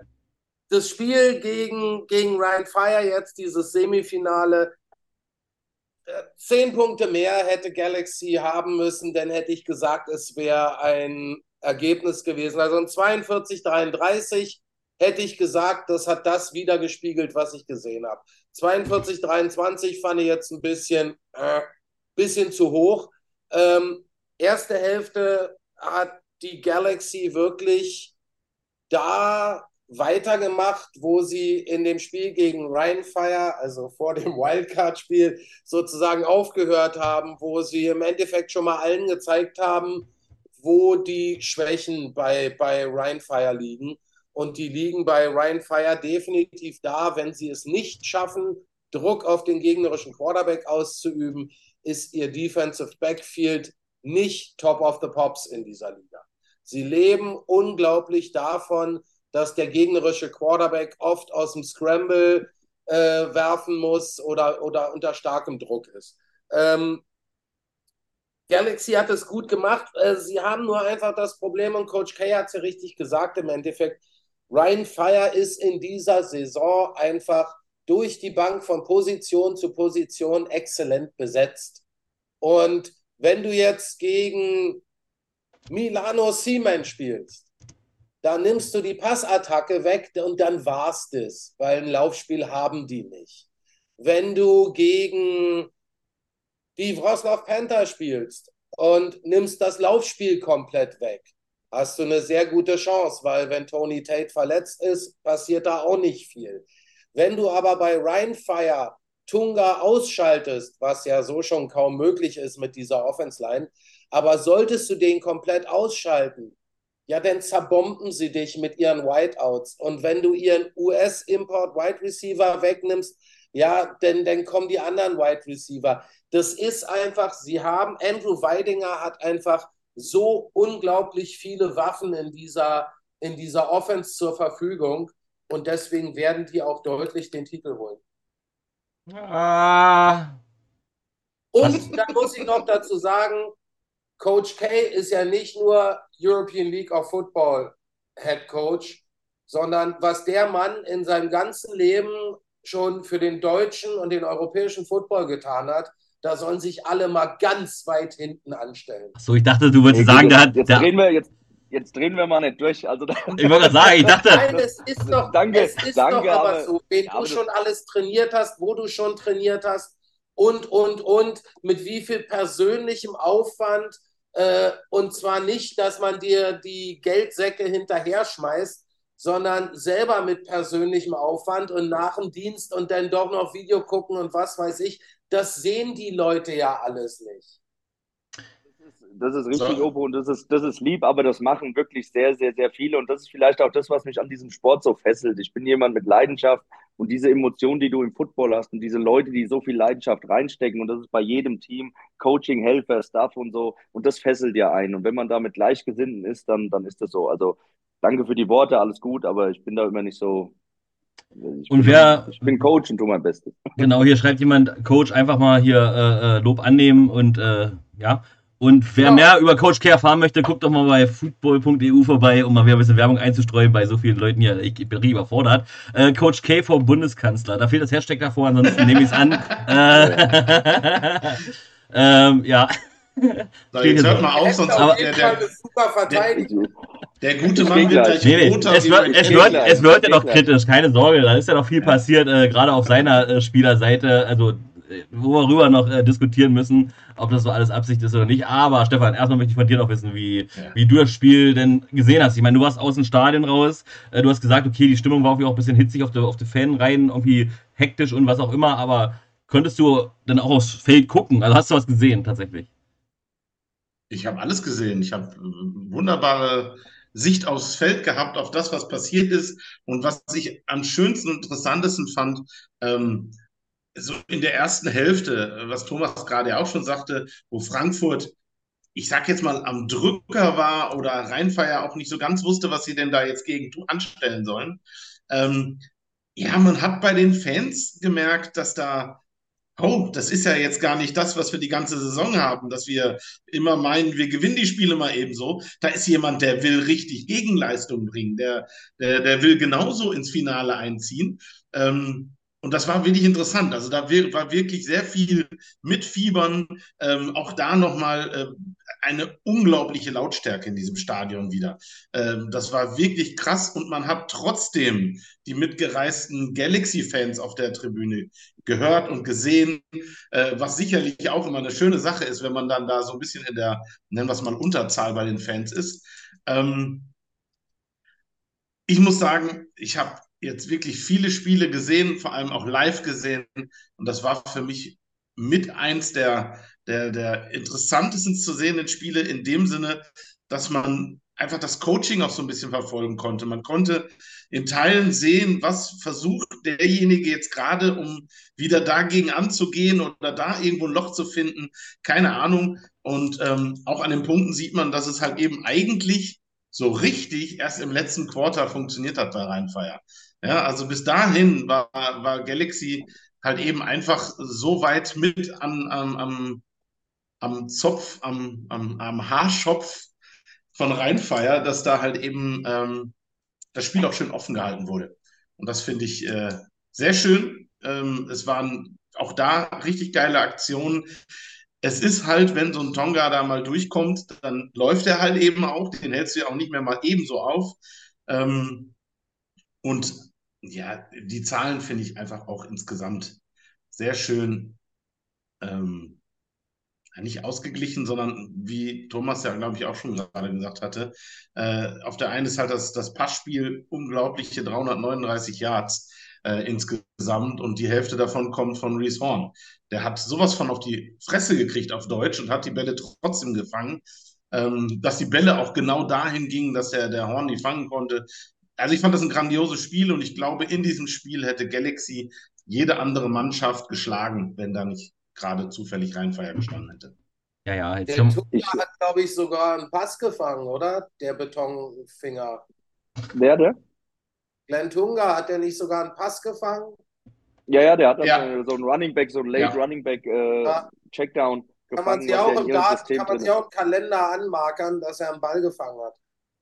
das Spiel gegen, gegen Ryan Fire jetzt, dieses Semifinale, äh, zehn Punkte mehr hätte Galaxy haben müssen, dann hätte ich gesagt, es wäre ein Ergebnis gewesen. Also ein 42-33 hätte ich gesagt, das hat das wieder gespiegelt, was ich gesehen habe. 42-23 fand ich jetzt ein bisschen, äh, bisschen zu hoch. Ähm, erste Hälfte hat die Galaxy wirklich da weitergemacht, wo sie in dem Spiel gegen Rheinfire, also vor dem Wildcard-Spiel, sozusagen aufgehört haben, wo sie im Endeffekt schon mal allen gezeigt haben, wo die Schwächen bei, bei Rheinfire liegen. Und die liegen bei Rheinfire definitiv da, wenn sie es nicht schaffen, Druck auf den gegnerischen Quarterback auszuüben, ist ihr Defensive Backfield nicht top of the pops in dieser Liga. Sie leben unglaublich davon, dass der gegnerische Quarterback oft aus dem Scramble äh, werfen muss oder, oder unter starkem Druck ist. Ähm, Galaxy hat es gut gemacht. Äh, sie haben nur einfach das Problem, und Coach K hat es ja richtig gesagt im Endeffekt, Ryan Fire ist in dieser Saison einfach durch die Bank von Position zu Position exzellent besetzt. Und wenn du jetzt gegen Milano Siemen spielst, dann nimmst du die Passattacke weg und dann war's das, weil ein Laufspiel haben die nicht. Wenn du gegen die Wroclaw Panther spielst und nimmst das Laufspiel komplett weg, hast du eine sehr gute Chance, weil wenn Tony Tate verletzt ist, passiert da auch nicht viel. Wenn du aber bei Rheinfire Tunga ausschaltest, was ja so schon kaum möglich ist mit dieser Offense Line, aber solltest du den komplett ausschalten, ja, dann zerbomben sie dich mit ihren Whiteouts. Und wenn du ihren US-Import Wide Receiver wegnimmst, ja, dann, dann kommen die anderen Wide Receiver. Das ist einfach, sie haben, Andrew Weidinger hat einfach so unglaublich viele Waffen in dieser, in dieser Offense zur Verfügung. Und deswegen werden die auch deutlich den Titel holen. Ah. Und dann muss ich noch dazu sagen, Coach K ist ja nicht nur European League of Football Head Coach, sondern was der Mann in seinem ganzen Leben schon für den deutschen und den europäischen Football getan hat, da sollen sich alle mal ganz weit hinten anstellen. So, ich dachte, du würdest hey, sagen, der hat. Jetzt der, drehen wir jetzt. Jetzt drehen wir mal nicht durch. Also, ich wollte gerade sagen, ich dachte. Nein, es ist doch, danke, es ist danke, doch aber, aber so, wen ja, du schon alles trainiert hast, wo du schon trainiert hast und, und, und, mit wie viel persönlichem Aufwand äh, und zwar nicht, dass man dir die Geldsäcke hinterher schmeißt, sondern selber mit persönlichem Aufwand und nach dem Dienst und dann doch noch Video gucken und was weiß ich. Das sehen die Leute ja alles nicht. Das ist richtig, so. Opo, und das ist, das ist lieb, aber das machen wirklich sehr, sehr, sehr viele. Und das ist vielleicht auch das, was mich an diesem Sport so fesselt. Ich bin jemand mit Leidenschaft und diese Emotionen, die du im Football hast und diese Leute, die so viel Leidenschaft reinstecken, und das ist bei jedem Team, Coaching, Helfer, Staff und so, und das fesselt ja ein. Und wenn man da mit Gleichgesinnten ist, dann, dann ist das so. Also danke für die Worte, alles gut, aber ich bin da immer nicht so. Ich und bin, wer. Ich bin Coach und tu mein Bestes. Genau, hier schreibt jemand, Coach, einfach mal hier äh, äh Lob annehmen und äh, ja. Und wer ja. mehr über Coach Care erfahren möchte, guckt doch mal bei football.eu vorbei, um mal wieder ein bisschen Werbung einzustreuen bei so vielen Leuten hier. Ich, ich bin richtig überfordert. Äh, Coach K vom Bundeskanzler. Da fehlt das Hashtag davor, ansonsten nehme ich es an. Äh, ähm, ja. So, jetzt hört mal auf, sonst auf der, der, der gute Mann wird gleich. Nee, nee, roter. es wird, es wird, es wird ja noch kritisch, keine Sorge, da ist ja noch viel passiert, äh, gerade auf seiner äh, Spielerseite, also worüber noch äh, diskutieren müssen, ob das so alles Absicht ist oder nicht. Aber Stefan, erstmal möchte ich von dir noch wissen, wie, Ja. wie du das Spiel denn gesehen hast. Ich meine, du warst aus dem Stadion raus, äh, du hast gesagt, okay, die Stimmung war irgendwie auch ein bisschen hitzig auf der auf die Fanreihen, irgendwie hektisch und was auch immer, aber konntest du dann auch aufs Feld gucken? Also hast du was gesehen tatsächlich? Ich habe alles gesehen. Ich habe äh, wunderbare Sicht aufs Feld gehabt, auf das, was passiert ist. Und was ich am schönsten und interessantesten fand, ähm, so in der ersten Hälfte, was Thomas gerade ja auch schon sagte, wo Frankfurt, ich sag jetzt mal, am Drücker war oder Rheinfeier auch nicht so ganz wusste, was sie denn da jetzt gegen anstellen sollen. Ähm, ja, man hat bei den Fans gemerkt, dass da Oh, das ist ja jetzt gar nicht das, was wir die ganze Saison haben, dass wir immer meinen, wir gewinnen die Spiele mal ebenso. Da ist jemand, der will richtig Gegenleistung bringen, der, der, der will genauso ins Finale einziehen. Ähm, und das war wirklich interessant. Also da war wirklich sehr viel mitfiebern. Ähm, auch da nochmal äh, eine unglaubliche Lautstärke in diesem Stadion wieder. Ähm, das war wirklich krass und man hat trotzdem die mitgereisten Galaxy-Fans auf der Tribüne gehört und gesehen, äh, was sicherlich auch immer eine schöne Sache ist, wenn man dann da so ein bisschen in der, nennen wir es mal, Unterzahl bei den Fans ist. Ähm, ich muss sagen, ich habe jetzt wirklich viele Spiele gesehen, vor allem auch live gesehen. Und das war für mich mit eins der, der, der interessantesten zu sehenden Spiele in dem Sinne, dass man einfach das Coaching auch so ein bisschen verfolgen konnte. Man konnte in Teilen sehen, was versucht derjenige jetzt gerade, um wieder dagegen anzugehen oder da irgendwo ein Loch zu finden. Keine Ahnung. Und ähm, auch an den Punkten sieht man, dass es halt eben eigentlich so richtig erst im letzten Quarter funktioniert hat bei Rheinfeier. Ja, also bis dahin war, war Galaxy halt eben einfach so weit mit an, am, am, am Zopf, am, am, am Haarschopf von Rheinfeier, dass da halt eben ähm, das Spiel auch schön offen gehalten wurde. Und das finde ich äh, sehr schön. Ähm, es waren auch da richtig geile Aktionen. Es ist halt, wenn so ein Tonga da mal durchkommt, dann läuft er halt eben auch. Den hältst du ja auch nicht mehr mal ebenso auf. Ähm, und ja, die Zahlen finde ich einfach auch insgesamt sehr schön. Ähm, nicht ausgeglichen, sondern wie Thomas ja, glaube ich, auch schon gerade gesagt hatte, äh, auf der einen ist halt das, das Passspiel unglaubliche 339 Yards äh, insgesamt und die Hälfte davon kommt von Reese Horn. Der hat sowas von auf die Fresse gekriegt auf Deutsch und hat die Bälle trotzdem gefangen, ähm, dass die Bälle auch genau dahin gingen, dass der, der Horn die fangen konnte. Also ich fand das ein grandioses Spiel und ich glaube, in diesem Spiel hätte Galaxy jede andere Mannschaft geschlagen, wenn da nicht gerade zufällig Rheinfeier gestanden hätte. Ja, ja, jetzt Der Ich- hat, glaube ich, sogar einen Pass gefangen, oder? Der Betonfinger. Wer, der? Glenn Tunga, hat der nicht sogar einen Pass gefangen? Ja, ja, der hat dann Ja. äh, so einen Running Back, so einen Late Ja. Running Back äh, Ja. Checkdown Kann man gefangen, sich was auch im Dart, kann man sich auch im Kalender anmarkern, dass er einen Ball gefangen hat.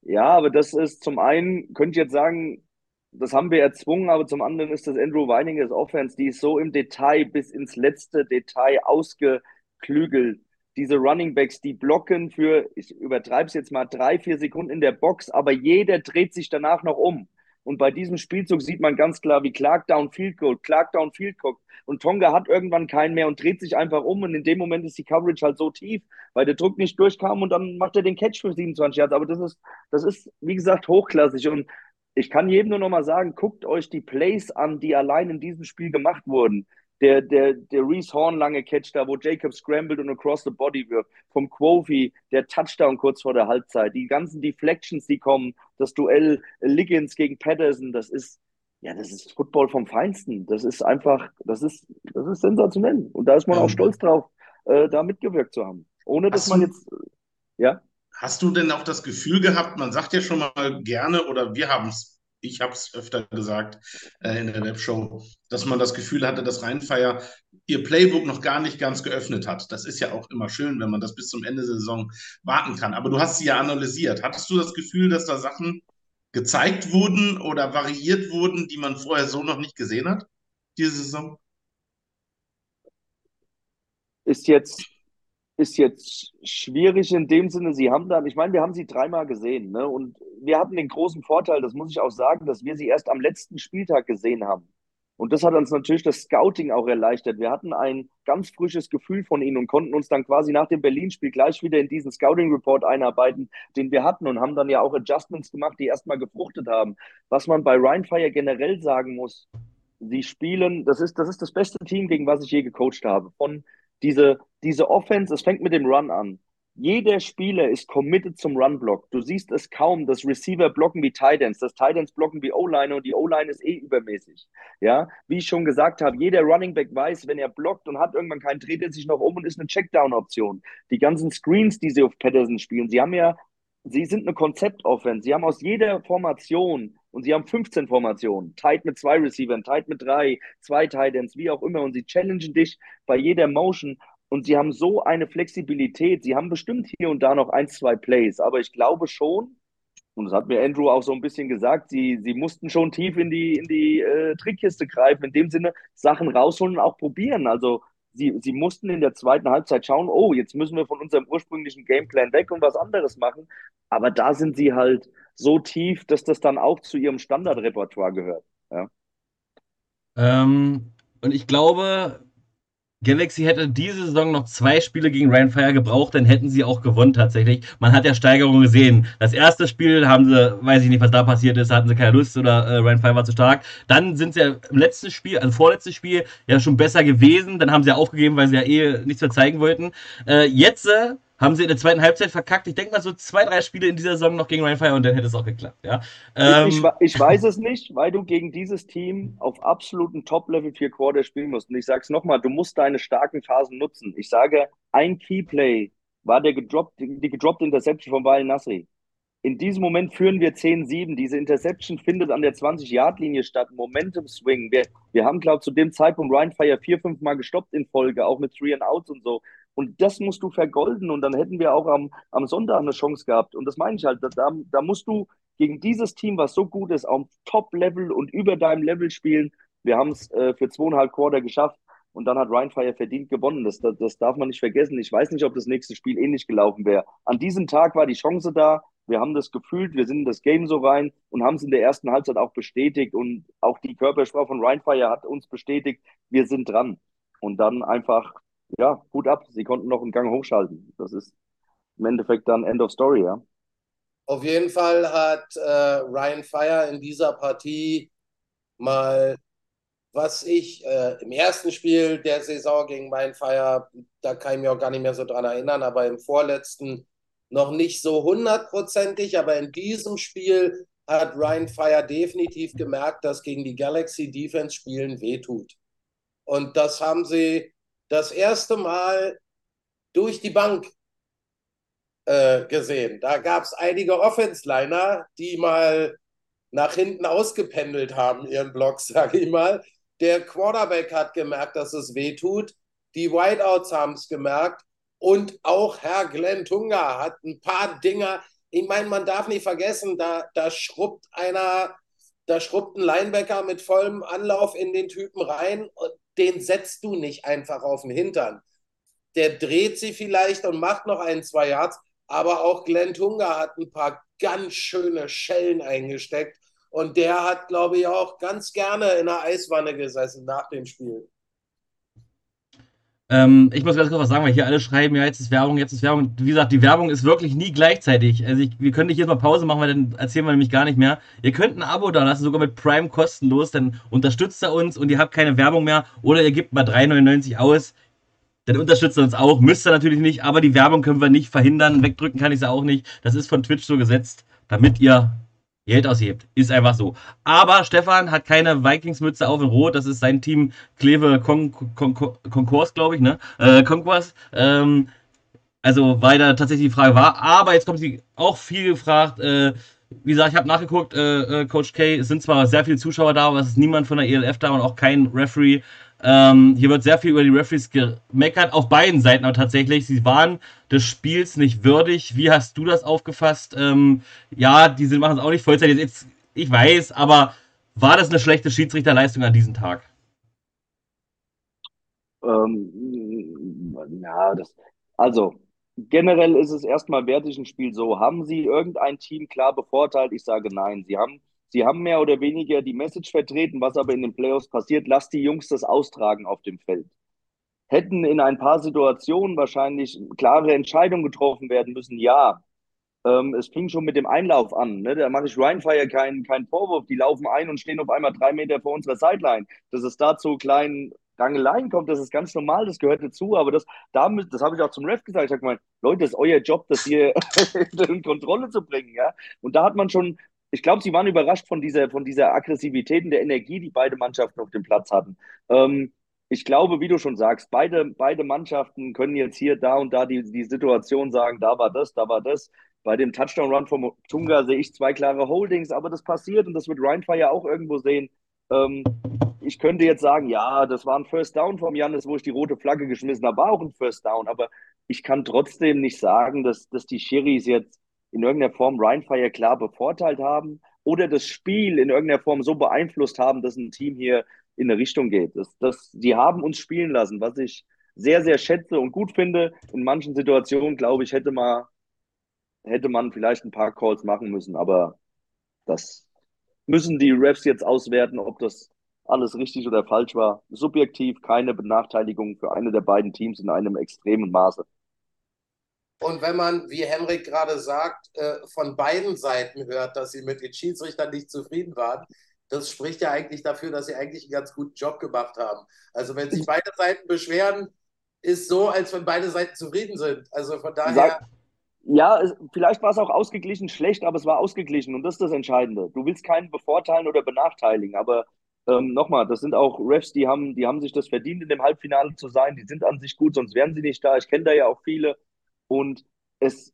Ja, aber das ist zum einen, könnte ich jetzt sagen, das haben wir erzwungen, aber zum anderen ist das Andrew Weininger's Offense, die ist so im Detail bis ins letzte Detail ausgeklügelt. Diese Running Backs, die blocken für, ich übertreibe es jetzt mal, drei, vier Sekunden in der Box, aber jeder dreht sich danach noch um. Und bei diesem Spielzug sieht man ganz klar, wie Clark down Field Goal, Clark down Field Goal. Und Tonga hat irgendwann keinen mehr und dreht sich einfach um. Und in dem Moment ist die Coverage halt so tief, weil der Druck nicht durchkam und dann macht er den Catch für 27 Yards. Aber das ist, das ist, wie gesagt, hochklassig. Und ich kann jedem nur noch mal sagen, guckt euch die Plays an, die allein in diesem Spiel gemacht wurden. Der, der, der Reese Horn lange Catch da, wo Jacob scrambled und across the body wirft. Vom Quofi, der Touchdown kurz vor der Halbzeit. Die ganzen Deflections, die kommen. Das Duell Liggins gegen Patterson, das ist, ja, das ist Football vom Feinsten. Das ist einfach, das ist, das ist sensationell. Und da ist man Ja. auch stolz drauf, äh, da mitgewirkt zu haben. Ohne dass man jetzt, ja, Hast du denn auch das Gefühl gehabt, man sagt ja schon mal gerne, oder wir haben es, ich habe es öfter gesagt äh, in der Webshow, dass man das Gefühl hatte, dass Rheinfeier ihr Playbook noch gar nicht ganz geöffnet hat. Das ist ja auch immer schön, wenn man das bis zum Ende der Saison warten kann. Aber du hast sie ja analysiert. Hattest du das Gefühl, dass da Sachen gezeigt wurden oder variiert wurden, die man vorher so noch nicht gesehen hat, diese Saison? ist jetzt ist jetzt schwierig in dem Sinne, sie haben dann, ich meine, wir haben sie dreimal gesehen, ne? Und wir hatten den großen Vorteil, das muss ich auch sagen, dass wir sie erst am letzten Spieltag gesehen haben. Und das hat uns natürlich das Scouting auch erleichtert. Wir hatten ein ganz frisches Gefühl von ihnen und konnten uns dann quasi nach dem Berlin-Spiel gleich wieder in diesen Scouting-Report einarbeiten, den wir hatten und haben dann ja auch Adjustments gemacht, die erstmal gefruchtet haben. Was man bei Ryan Fire generell sagen muss, sie spielen, das ist, das ist das beste Team, gegen was ich je gecoacht habe. Von diese, diese Offense, es fängt mit dem Run an. Jeder Spieler ist committed zum Run-Block. Du siehst es kaum, dass Receiver blocken wie Titans, dass Titans blocken wie O-Line und die O-Line ist eh übermäßig. Ja, wie ich schon gesagt habe, jeder Running Back weiß, wenn er blockt und hat irgendwann keinen, dreht er sich noch um und ist eine Checkdown-Option. Die ganzen Screens, die sie auf Patterson spielen, sie haben ja, sie sind eine Konzept-Offense. Sie haben aus jeder Formation und sie haben 15 Formationen, tight mit zwei Receivern, tight mit drei, zwei Titans, wie auch immer und sie challengen dich bei jeder Motion und sie haben so eine Flexibilität. Sie haben bestimmt hier und da noch ein, zwei Plays, aber ich glaube schon, und das hat mir Andrew auch so ein bisschen gesagt, sie, sie mussten schon tief in die, in die äh, Trickkiste greifen, in dem Sinne Sachen rausholen und auch probieren. Also sie, sie mussten in der zweiten Halbzeit schauen, oh, jetzt müssen wir von unserem ursprünglichen Gameplan weg und was anderes machen. Aber da sind sie halt so tief, dass das dann auch zu ihrem Standardrepertoire gehört. Ja. Ähm, und ich glaube, Galaxy hätte diese Saison noch zwei Spiele gegen Ryan Fire gebraucht, dann hätten sie auch gewonnen tatsächlich. Man hat ja Steigerungen gesehen. Das erste Spiel haben sie, weiß ich nicht, was da passiert ist, hatten sie keine Lust oder äh, Ryan Fire war zu stark. Dann sind sie ja im letzten Spiel, also vorletztes Spiel, ja schon besser gewesen. Dann haben sie ja aufgegeben, weil sie ja eh nichts mehr zeigen wollten. Äh, jetzt äh, haben sie in der zweiten Halbzeit verkackt. Ich denke mal so zwei, drei Spiele in dieser Saison noch gegen Ryan Fire und dann hätte es auch geklappt. Ja? Ähm, ich, ich, weiß es nicht, weil du gegen dieses Team auf absoluten Top-Level 4 Quarter spielen musst. Und ich sage es nochmal, du musst deine starken Phasen nutzen. Ich sage, ein Keyplay war der gedroppt, die gedroppte Interception von Wael Nasri. In diesem Moment führen wir 10-7. Diese Interception findet an der 20-Yard-Linie statt. Momentum-Swing. Wir, wir haben, glaube ich, zu dem Zeitpunkt Ryan Fire vier, fünf Mal gestoppt in Folge, auch mit Three and Outs und so. Und das musst du vergolden und dann hätten wir auch am, am Sonntag eine Chance gehabt. Und das meine ich halt, da, da musst du gegen dieses Team, was so gut ist, auf Top-Level und über deinem Level spielen. Wir haben es äh, für zweieinhalb Quarter geschafft und dann hat Ryan Fire verdient gewonnen. Das, das, das darf man nicht vergessen. Ich weiß nicht, ob das nächste Spiel ähnlich gelaufen wäre. An diesem Tag war die Chance da. Wir haben das gefühlt, wir sind in das Game so rein und haben es in der ersten Halbzeit auch bestätigt. Und auch die Körpersprache von Ryan hat uns bestätigt, wir sind dran. Und dann einfach ja, Hut ab. Sie konnten noch einen Gang hochschalten. Das ist im Endeffekt dann End of Story, ja. Auf jeden Fall hat äh, Ryan Fire in dieser Partie mal, was ich äh, im ersten Spiel der Saison gegen Ryan Fire, da kann ich mich auch gar nicht mehr so dran erinnern, aber im vorletzten noch nicht so hundertprozentig, aber in diesem Spiel hat Ryan Fire definitiv gemerkt, dass gegen die Galaxy Defense spielen wehtut. Und das haben sie das erste Mal durch die Bank äh, gesehen. Da gab es einige Offense-Liner, die mal nach hinten ausgependelt haben, ihren Blocks, sage ich mal. Der Quarterback hat gemerkt, dass es weh tut. Die Whiteouts haben es gemerkt. Und auch Herr Glenn Tunga hat ein paar Dinger. Ich meine, man darf nicht vergessen, da, da schrubbt einer, da schrubbt ein Linebacker mit vollem Anlauf in den Typen rein. Und den setzt du nicht einfach auf den Hintern. Der dreht sie vielleicht und macht noch ein, zwei Yards, aber auch Glenn Tunga hat ein paar ganz schöne Schellen eingesteckt und der hat, glaube ich, auch ganz gerne in der Eiswanne gesessen nach dem Spiel. Ähm, ich muss ganz kurz was sagen, weil hier alle schreiben, ja, jetzt ist Werbung, jetzt ist Werbung. Wie gesagt, die Werbung ist wirklich nie gleichzeitig. Also ich, wir können nicht jetzt mal Pause machen, weil dann erzählen wir nämlich gar nicht mehr. Ihr könnt ein Abo da lassen, sogar mit Prime kostenlos, dann unterstützt ihr uns und ihr habt keine Werbung mehr. Oder ihr gebt mal 3,99 aus, dann unterstützt ihr uns auch. Müsst ihr natürlich nicht, aber die Werbung können wir nicht verhindern. Wegdrücken kann ich sie auch nicht. Das ist von Twitch so gesetzt, damit ihr Geld aushebt. Ist einfach so. Aber Stefan hat keine Vikings-Mütze auf in Rot. Das ist sein Team Kleve Con Con Concourse, glaube ich, ne? Äh, Concourse. Ähm, also, weil da tatsächlich die Frage war. Aber jetzt kommt sie auch viel gefragt. Äh, wie gesagt, ich habe nachgeguckt, äh, äh, Coach K, es sind zwar sehr viele Zuschauer da, aber es ist niemand von der ELF da und auch kein Referee. Ähm, hier wird sehr viel über die Referees gemeckert, auf beiden Seiten aber tatsächlich. Sie waren des Spiels nicht würdig. Wie hast du das aufgefasst? Ähm, ja, die sind, machen es auch nicht Vollzeit. Jetzt, ich weiß, aber war das eine schlechte Schiedsrichterleistung an diesem Tag? Ähm, ja, das, Also, generell ist es erstmal wertig ein Spiel so. Haben Sie irgendein Team klar bevorteilt? Ich sage nein. Sie haben, Sie haben mehr oder weniger die Message vertreten, was aber in den Playoffs passiert. Lasst die Jungs das austragen auf dem Feld. Hätten in ein paar Situationen wahrscheinlich klare Entscheidungen getroffen werden müssen, ja. Ähm, es fing schon mit dem Einlauf an. Ne? Da mache ich Rheinfire keinen kein Vorwurf. Die laufen ein und stehen auf einmal drei Meter vor unserer Sideline. Dass es da zu kleinen Rangeleien kommt, das ist ganz normal, das gehört dazu. Aber das, damit, das habe ich auch zum Ref gesagt. Ich habe gemeint, Leute, das ist euer Job, das hier in Kontrolle zu bringen. Ja? Und da hat man schon, ich glaube, sie waren überrascht von dieser, von dieser Aggressivität und der Energie, die beide Mannschaften auf dem Platz hatten. Ähm, ich glaube, wie du schon sagst, beide, beide Mannschaften können jetzt hier, da und da die, die Situation sagen, da war das, da war das. Bei dem Touchdown-Run vom Tunga sehe ich zwei klare Holdings, aber das passiert und das wird Rheinfire auch irgendwo sehen. Ähm, ich könnte jetzt sagen, ja, das war ein First Down vom Janis, wo ich die rote Flagge geschmissen habe, war auch ein First Down, aber ich kann trotzdem nicht sagen, dass, dass die Schiris jetzt in irgendeiner Form Rheinfire klar bevorteilt haben oder das Spiel in irgendeiner Form so beeinflusst haben, dass ein Team hier in eine Richtung geht. Das, das, die haben uns spielen lassen, was ich sehr, sehr schätze und gut finde. In manchen Situationen, glaube ich, hätte man hätte man vielleicht ein paar Calls machen müssen, aber das müssen die Refs jetzt auswerten, ob das alles richtig oder falsch war. Subjektiv keine Benachteiligung für eine der beiden Teams in einem extremen Maße. Und wenn man, wie Henrik gerade sagt, äh, von beiden Seiten hört, dass sie mit den Schiedsrichtern nicht zufrieden waren, das spricht ja eigentlich dafür, dass sie eigentlich einen ganz guten Job gemacht haben. Also wenn sich beide Seiten beschweren, ist so, als wenn beide Seiten zufrieden sind. Also von daher. Sag, ja, vielleicht war es auch ausgeglichen schlecht, aber es war ausgeglichen und das ist das Entscheidende. Du willst keinen bevorteilen oder benachteiligen, aber ähm, nochmal, das sind auch Refs, die haben, die haben sich das verdient, in dem Halbfinale zu sein. Die sind an sich gut, sonst wären sie nicht da. Ich kenne da ja auch viele. Und es,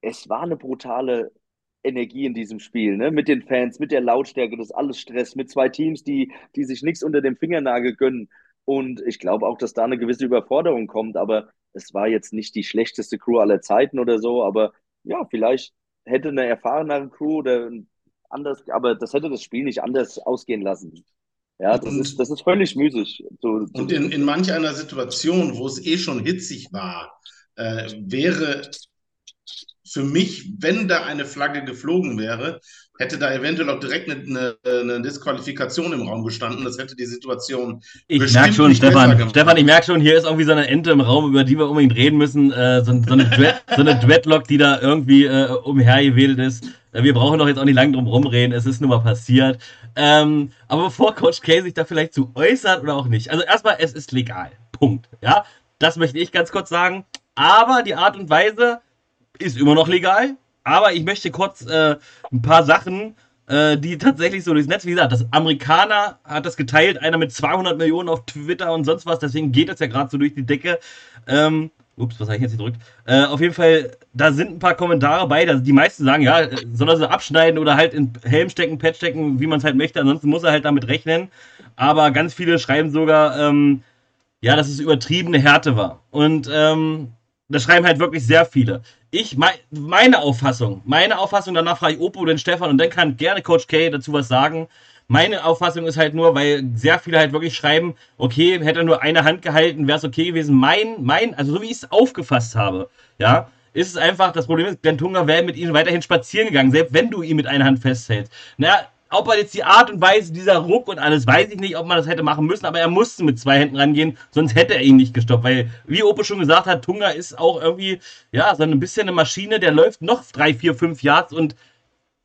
es war eine brutale Energie in diesem Spiel, ne? Mit den Fans, mit der Lautstärke, das ist alles Stress, mit zwei Teams, die, die sich nichts unter dem Fingernagel gönnen. Und ich glaube auch, dass da eine gewisse Überforderung kommt, aber es war jetzt nicht die schlechteste Crew aller Zeiten oder so, aber ja, vielleicht hätte eine erfahrenere Crew oder anders, aber das hätte das Spiel nicht anders ausgehen lassen. Ja, das, und, ist, das ist völlig müßig. So, und in, in manch einer Situation, wo es eh schon hitzig war, äh, wäre für mich, wenn da eine Flagge geflogen wäre, hätte da eventuell auch direkt eine, eine, Disqualifikation im Raum gestanden. Das hätte die Situation. Ich merke schon, Stefan, Stefan, ich merke schon, hier ist irgendwie so eine Ente im Raum, über die wir unbedingt reden müssen. Äh, so, so, eine Dread, so, eine Dreadlock, die da irgendwie äh, umhergewählt ist. Äh, wir brauchen doch jetzt auch nicht lange drum rumreden. Es ist nun mal passiert. Ähm, aber bevor Coach K sich da vielleicht zu äußert oder auch nicht. Also erstmal, es ist legal. Punkt. Ja, das möchte ich ganz kurz sagen. Aber die Art und Weise ist immer noch legal. Aber ich möchte kurz äh, ein paar Sachen, äh, die tatsächlich so durchs Netz, wie gesagt, das Amerikaner hat das geteilt, einer mit 200 Millionen auf Twitter und sonst was, deswegen geht das ja gerade so durch die Decke. Ähm, ups, was habe ich jetzt gedrückt? Äh, auf jeden Fall, da sind ein paar Kommentare bei, da, die meisten sagen, ja, soll er sie abschneiden oder halt in Helm stecken, Patch stecken, wie man es halt möchte, ansonsten muss er halt damit rechnen. Aber ganz viele schreiben sogar, ähm, ja, dass es übertriebene Härte war. Und ähm, das schreiben halt wirklich sehr viele ich, meine Auffassung, meine Auffassung, danach frage ich Opo oder den Stefan und dann kann gerne Coach K dazu was sagen. Meine Auffassung ist halt nur, weil sehr viele halt wirklich schreiben, okay, hätte er nur eine Hand gehalten, wäre es okay gewesen. Mein, mein, also so wie ich es aufgefasst habe, ja, ist es einfach, das Problem ist, Glentunga wäre mit ihm weiterhin spazieren gegangen, selbst wenn du ihn mit einer Hand festhältst. Naja, ob er jetzt die Art und Weise, dieser Ruck und alles, weiß ich nicht, ob man das hätte machen müssen, aber er musste mit zwei Händen rangehen, sonst hätte er ihn nicht gestoppt, weil, wie Opo schon gesagt hat, Tunga ist auch irgendwie, ja, so ein bisschen eine Maschine, der läuft noch drei, vier, fünf Yards und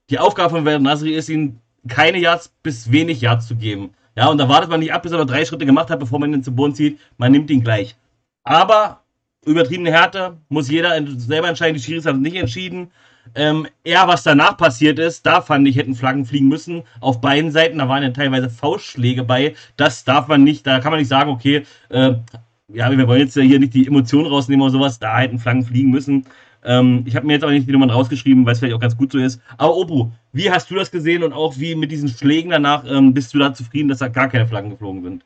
die Aufgabe von Werder Nasri ist, ihm keine Yards bis wenig Yards zu geben. Ja, und da wartet man nicht ab, bis er noch drei Schritte gemacht hat, bevor man ihn zum Boden zieht. Man nimmt ihn gleich. Aber übertriebene Härte muss jeder selber entscheiden. Die Schiris haben nicht entschieden. Ähm, eher was danach passiert ist, da fand ich, hätten Flaggen fliegen müssen. Auf beiden Seiten, da waren ja teilweise Faustschläge bei. Das darf man nicht, da kann man nicht sagen, okay, äh, ja, wir wollen jetzt ja hier nicht die Emotionen rausnehmen oder sowas, da hätten Flaggen fliegen müssen. Ähm, ich habe mir jetzt aber nicht die Nummern rausgeschrieben, weil es vielleicht auch ganz gut so ist. Aber Obu, wie hast du das gesehen und auch wie mit diesen Schlägen danach, ähm, bist du da zufrieden, dass da gar keine Flaggen geflogen sind?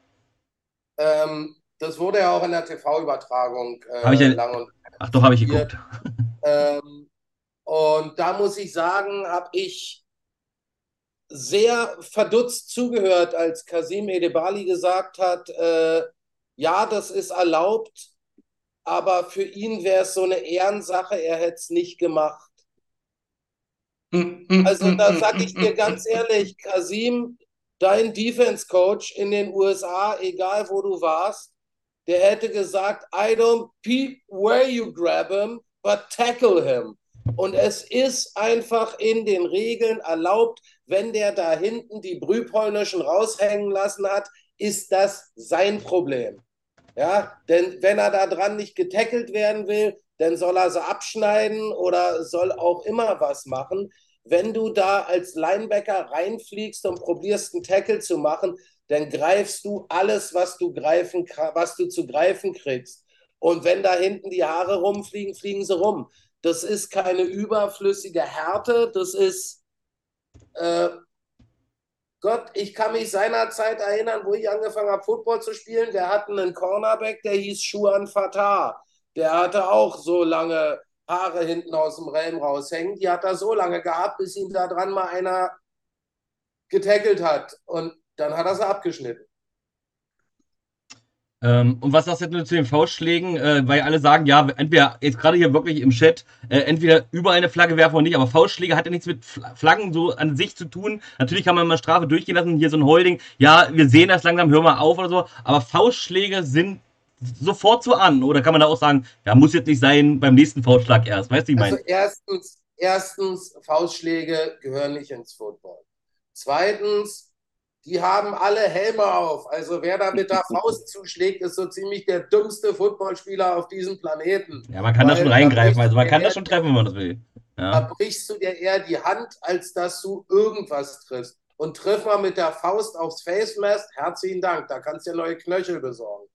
Ähm, das wurde ja auch in der TV-Übertragung äh, ja, lang und Ach doch, habe ich geguckt. Ähm, und da muss ich sagen, habe ich sehr verdutzt zugehört, als Kasim Edebali gesagt hat, äh, ja, das ist erlaubt, aber für ihn wäre es so eine Ehrensache, er hätte es nicht gemacht. Also da sage ich dir ganz ehrlich, Kasim, dein Defense Coach in den USA, egal wo du warst, der hätte gesagt, I don't peep where you grab him, but tackle him. Und es ist einfach in den Regeln erlaubt, wenn der da hinten die Brühpolnischen raushängen lassen hat, ist das sein Problem. Ja, denn wenn er da dran nicht getackelt werden will, dann soll er sie abschneiden oder soll auch immer was machen. Wenn du da als Linebacker reinfliegst und probierst, einen Tackle zu machen, dann greifst du alles, was du, greifen, was du zu greifen kriegst. Und wenn da hinten die Haare rumfliegen, fliegen sie rum. Das ist keine überflüssige Härte, das ist, äh, Gott, ich kann mich seinerzeit erinnern, wo ich angefangen habe, Football zu spielen. Wir hatten einen Cornerback, der hieß Schuan Fatah. Der hatte auch so lange Haare hinten aus dem Helm raushängen. Die hat er so lange gehabt, bis ihn da dran mal einer getackelt hat. Und dann hat er sie abgeschnitten. Ähm, und was sagst du zu den Faustschlägen? Äh, weil alle sagen, ja, entweder, jetzt gerade hier wirklich im Chat, äh, entweder über eine Flagge werfen oder nicht, aber Faustschläge hat ja nichts mit Flaggen so an sich zu tun. Natürlich kann man mal Strafe durchgehen lassen, hier so ein Holding, ja, wir sehen das langsam, hör mal auf oder so, aber Faustschläge sind sofort so an, oder kann man da auch sagen, ja, muss jetzt nicht sein, beim nächsten Faustschlag erst, weißt du, ich meine? Also erstens, erstens, Faustschläge gehören nicht ins Football. Zweitens, die haben alle Helme auf. Also wer da mit der Faust zuschlägt, ist so ziemlich der dümmste Footballspieler auf diesem Planeten. Ja, man kann da schon reingreifen, also man kann das schon treffen, wenn man das will. Ja. Da brichst du dir eher die Hand, als dass du irgendwas triffst. Und triff mal mit der Faust aufs Face Mask, herzlichen Dank, da kannst du dir neue Knöchel besorgen.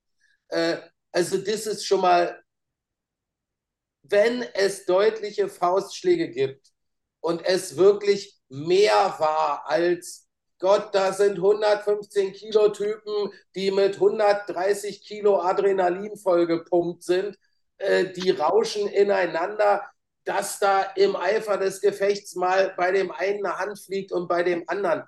Äh, also das ist schon mal, wenn es deutliche Faustschläge gibt und es wirklich mehr war als Gott, da sind 115 Kilo Typen, die mit 130 Kilo Adrenalin vollgepumpt sind, äh, die rauschen ineinander, dass da im Eifer des Gefechts mal bei dem einen eine Hand fliegt und bei dem anderen.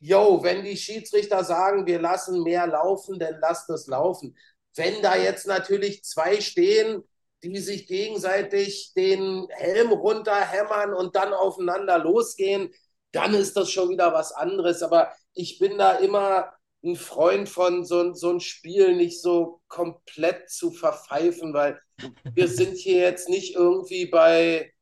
Jo, wenn die Schiedsrichter sagen, wir lassen mehr laufen, dann lasst es laufen. Wenn da jetzt natürlich zwei stehen, die sich gegenseitig den Helm runterhämmern und dann aufeinander losgehen, dann ist das schon wieder was anderes. Aber ich bin da immer ein Freund von, so, so ein Spiel nicht so komplett zu verpfeifen, weil wir sind hier jetzt nicht irgendwie bei,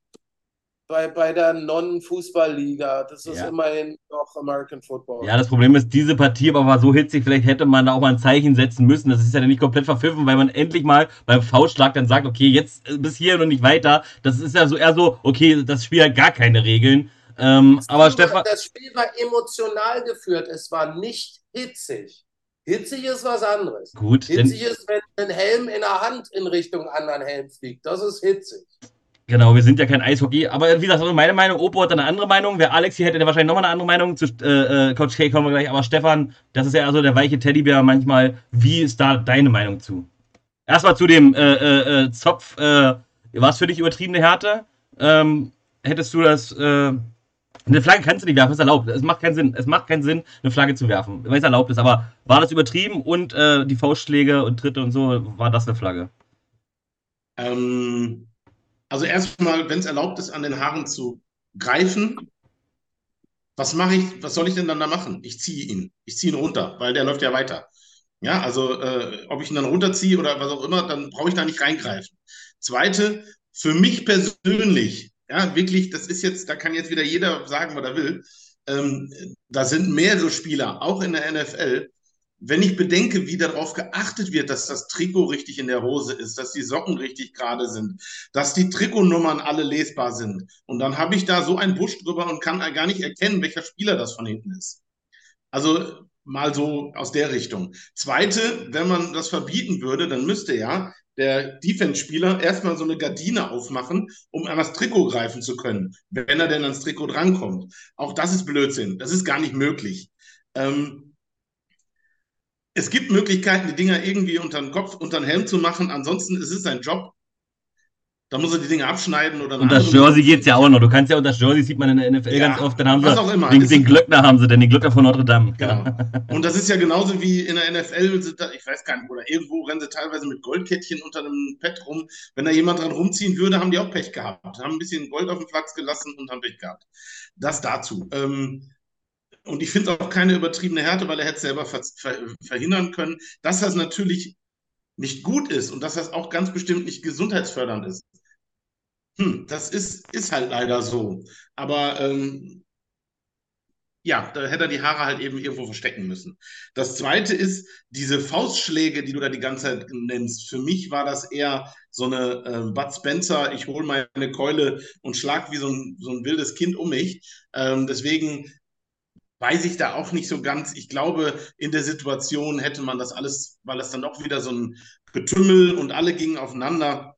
bei, bei der Non-Fußballliga. Das ist ja. immerhin noch American Football. Ja, das Problem ist, diese Partie aber war so hitzig, vielleicht hätte man da auch mal ein Zeichen setzen müssen. Das ist ja nicht komplett verpfiffen, weil man endlich mal beim Faustschlag dann sagt, okay, jetzt bis hier und nicht weiter. Das ist ja so eher so, okay, das Spiel hat gar keine Regeln. Ähm, aber Stefan. Das Spiel war emotional geführt, es war nicht hitzig. Hitzig ist was anderes. Gut. Hitzig ist, wenn ein Helm in der Hand in Richtung anderen Helm fliegt. Das ist hitzig. Genau, wir sind ja kein Eishockey. Aber wie gesagt, meine Meinung, Opo hat eine andere Meinung. Wer Alex hier hätte, der wahrscheinlich nochmal eine andere Meinung. Zu äh, äh, Coach K kommen wir gleich. Aber Stefan, das ist ja also der weiche Teddybär manchmal. Wie ist da deine Meinung zu? Erstmal zu dem äh, äh, äh Zopf. Äh, war es für dich übertriebene Härte? Ähm, hättest du das eine Flagge kannst du nicht werfen, ist erlaubt. Es macht keinen Sinn. Es macht keinen Sinn, eine Flagge zu werfen, weil es erlaubt ist. Aber war das übertrieben und äh, die Faustschläge und Tritte und so, war das eine Flagge? Ähm, also erstmal, wenn es erlaubt ist, an den Haaren zu greifen, was mache ich, was soll ich denn dann da machen? Ich ziehe ihn. Ich ziehe ihn runter, weil der läuft ja weiter. Ja, also äh, ob ich ihn dann runterziehe oder was auch immer, dann brauche ich da nicht reingreifen. Zweite, für mich persönlich ja, wirklich, das ist jetzt, da kann jetzt wieder jeder sagen, was er will. Ähm, da sind mehrere Spieler, auch in der NFL. Wenn ich bedenke, wie darauf geachtet wird, dass das Trikot richtig in der Hose ist, dass die Socken richtig gerade sind, dass die Trikotnummern alle lesbar sind. Und dann habe ich da so einen Busch drüber und kann gar nicht erkennen, welcher Spieler das von hinten ist. Also mal so aus der Richtung. Zweite, wenn man das verbieten würde, dann müsste ja der Defense-Spieler erstmal so eine Gardine aufmachen, um an das Trikot greifen zu können, wenn er denn ans Trikot drankommt. Auch das ist Blödsinn. Das ist gar nicht möglich. Ähm, es gibt Möglichkeiten, die Dinger irgendwie unter den Kopf, unter den Helm zu machen. Ansonsten ist es sein Job. Da muss er die Dinge abschneiden oder Und das Jersey geht ja auch noch. Du kannst ja das Jersey sieht man in der NFL ja, ganz oft. Dann haben was sie auch immer. Den, den Glöckner haben sie, denn den Glöckner von Notre Dame. Genau. Und das ist ja genauso wie in der NFL, ich weiß gar nicht, oder irgendwo rennen sie teilweise mit Goldkettchen unter einem Pad rum. Wenn da jemand dran rumziehen würde, haben die auch Pech gehabt. Haben ein bisschen Gold auf den Platz gelassen und haben Pech gehabt. Das dazu. Ähm, und ich finde auch keine übertriebene Härte, weil er hätte es selber verhindern können. Dass das natürlich nicht gut ist und dass das auch ganz bestimmt nicht gesundheitsfördernd ist. Hm, das ist, ist halt leider so. Aber ähm, ja, da hätte er die Haare halt eben irgendwo verstecken müssen. Das zweite ist, diese Faustschläge, die du da die ganze Zeit nennst, für mich war das eher so eine äh, Bud Spencer, ich hole meine Keule und schlag wie so ein, so ein wildes Kind um mich. Ähm, deswegen weiß ich da auch nicht so ganz. Ich glaube, in der Situation hätte man das alles, weil es dann doch wieder so ein Getümmel und alle gingen aufeinander.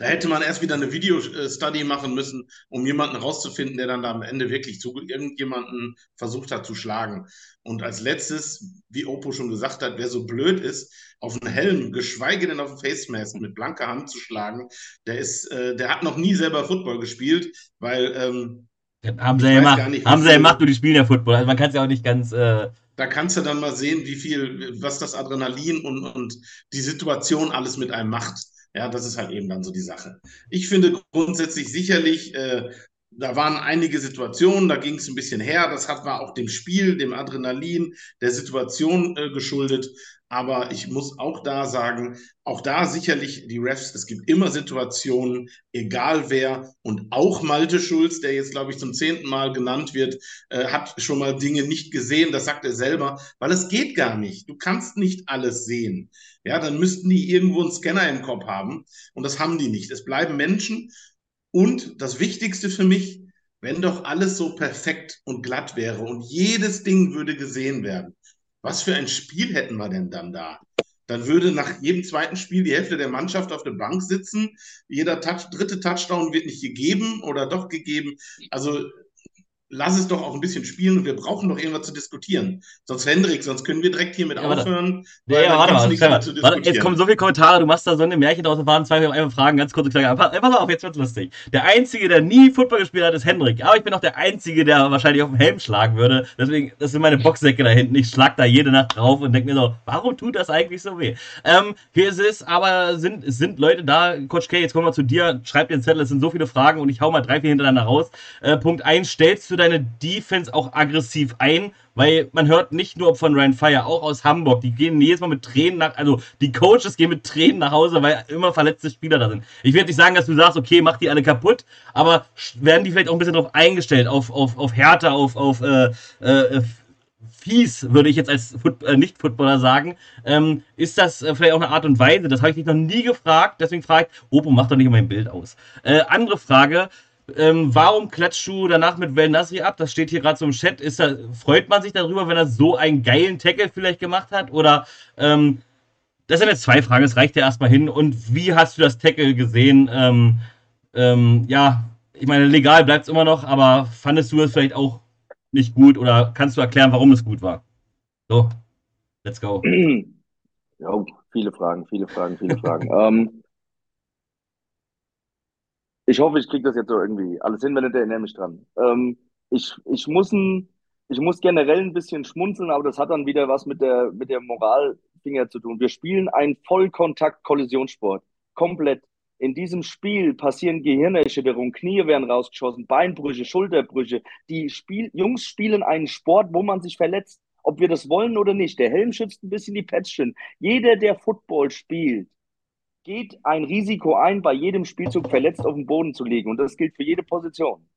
Da hätte man erst wieder eine Video-Study machen müssen, um jemanden rauszufinden, der dann da am Ende wirklich zu irgendjemanden versucht hat zu schlagen. Und als letztes, wie Oppo schon gesagt hat, wer so blöd ist, auf einen Helm, geschweige denn auf einen Face Mask mit blanker Hand zu schlagen, der ist, äh, der hat noch nie selber Football gespielt, weil ähm, haben sie ja gemacht, haben sie ja gemacht, nur die spielen ja Football. Also man kann es ja auch nicht ganz. Äh da kannst du dann mal sehen, wie viel, was das Adrenalin und, und die Situation alles mit einem macht. Ja, das ist halt eben dann so die Sache. Ich finde grundsätzlich sicherlich, äh, da waren einige Situationen, da ging es ein bisschen her. Das hat war auch dem Spiel, dem Adrenalin, der Situation äh, geschuldet. Aber ich muss auch da sagen, auch da sicherlich die Refs, es gibt immer Situationen, egal wer, und auch Malte Schulz, der jetzt, glaube ich, zum zehnten Mal genannt wird, äh, hat schon mal Dinge nicht gesehen, das sagt er selber, weil es geht gar nicht. Du kannst nicht alles sehen. Ja, dann müssten die irgendwo einen Scanner im Kopf haben und das haben die nicht. Es bleiben Menschen und das Wichtigste für mich, wenn doch alles so perfekt und glatt wäre und jedes Ding würde gesehen werden, was für ein Spiel hätten wir denn dann da? Dann würde nach jedem zweiten Spiel die Hälfte der Mannschaft auf der Bank sitzen. Jeder Touch, dritte Touchdown wird nicht gegeben oder doch gegeben. Also lass es doch auch ein bisschen spielen und wir brauchen doch irgendwas zu diskutieren. Sonst, Hendrik, sonst können wir direkt hiermit ja, aufhören. Ja, ja, warte mal, warte, jetzt kommen so viele Kommentare, du machst da so eine Märchen draus, waren zwei, einfach Fragen, ganz kurze kleine. Pass auf, jetzt wird's lustig. Der Einzige, der nie Football gespielt hat, ist Hendrik. Aber ich bin auch der Einzige, der wahrscheinlich auf den Helm schlagen würde. Deswegen, das sind meine Boxsäcke da hinten. Ich schlag da jede Nacht drauf und denke mir so, warum tut das eigentlich so weh? Ähm, hier ist es, aber sind, sind Leute da, Coach K, jetzt kommen wir zu dir, schreib den Zettel, es sind so viele Fragen und ich hau mal drei, vier hintereinander raus. Äh, Punkt 1, stellst du deine Defense auch aggressiv ein, weil man hört nicht nur von Ryan Fire, auch aus Hamburg, die gehen jedes Mal mit Tränen nach, also die Coaches gehen mit Tränen nach Hause, weil immer verletzte Spieler da sind. Ich werde nicht sagen, dass du sagst, okay, mach die alle kaputt, aber werden die vielleicht auch ein bisschen darauf eingestellt, auf, auf, auf Härte, auf, auf äh, äh, fies, würde ich jetzt als Foot äh, Nicht-Footballer sagen. Ähm, ist das äh, vielleicht auch eine Art und Weise? Das habe ich dich noch nie gefragt, deswegen frage ich, Opo, mach doch nicht mein Bild aus. Äh, andere Frage, ähm, warum klatscht du danach mit Vel Nasri ab? Das steht hier gerade so im Chat. Ist da, freut man sich darüber, wenn er so einen geilen Tackle vielleicht gemacht hat? Oder ähm, das sind jetzt zwei Fragen, es reicht ja erstmal hin. Und wie hast du das Tackle gesehen? Ähm, ähm, ja, ich meine, legal bleibt es immer noch, aber fandest du es vielleicht auch nicht gut oder kannst du erklären, warum es gut war? So, let's go. Ja, viele Fragen, viele Fragen, viele Fragen. ähm, ich hoffe, ich kriege das jetzt so irgendwie alles hin, wenn nicht, erinnere mich dran. Ähm, ich, ich, muss ein, ich muss generell ein bisschen schmunzeln, aber das hat dann wieder was mit der, mit der Moralfinger zu tun. Wir spielen einen Vollkontakt-Kollisionssport. Komplett. In diesem Spiel passieren Gehirnerschütterungen, Knie werden rausgeschossen, Beinbrüche, Schulterbrüche. Die Spiel Jungs spielen einen Sport, wo man sich verletzt, ob wir das wollen oder nicht. Der Helm schützt ein bisschen die Pätschen. Jeder, der Football spielt, geht ein Risiko ein, bei jedem Spielzug verletzt auf den Boden zu liegen. Und das gilt für jede Position.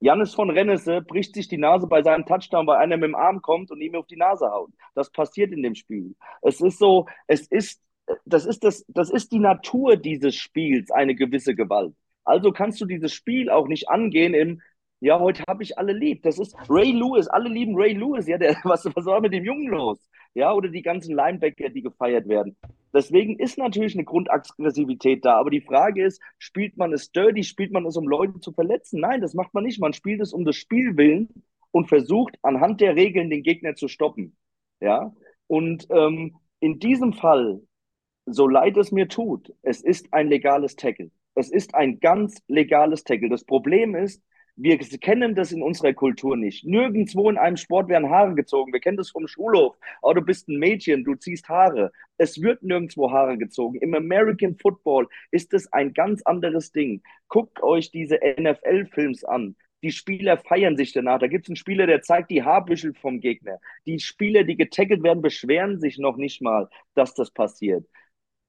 Janis von Rennese bricht sich die Nase bei seinem Touchdown, weil einer mit dem Arm kommt und ihm auf die Nase haut. Das passiert in dem Spiel. Es ist so, es ist, das ist das, das ist die Natur dieses Spiels, eine gewisse Gewalt. Also kannst du dieses Spiel auch nicht angehen im, ja, heute habe ich alle lieb. Das ist Ray Lewis, alle lieben Ray Lewis. Ja, der, was, was war mit dem Jungen los? Ja, oder die ganzen Linebacker, die gefeiert werden. Deswegen ist natürlich eine Grundaggressivität da. Aber die Frage ist, spielt man es dirty, spielt man es, um Leute zu verletzen? Nein, das macht man nicht. Man spielt es um das Spielwillen und versucht anhand der Regeln den Gegner zu stoppen. Ja, und ähm, in diesem Fall, so leid es mir tut, es ist ein legales Tackle. Es ist ein ganz legales Tackle. Das Problem ist, wir kennen das in unserer Kultur nicht. Nirgendwo in einem Sport werden Haare gezogen. Wir kennen das vom Schulhof. Oh, du bist ein Mädchen, du ziehst Haare. Es wird nirgendwo Haare gezogen. Im American Football ist es ein ganz anderes Ding. Guckt euch diese NFL-Films an. Die Spieler feiern sich danach. Da gibt es einen Spieler, der zeigt die Haarbüschel vom Gegner. Die Spieler, die getackelt werden, beschweren sich noch nicht mal, dass das passiert.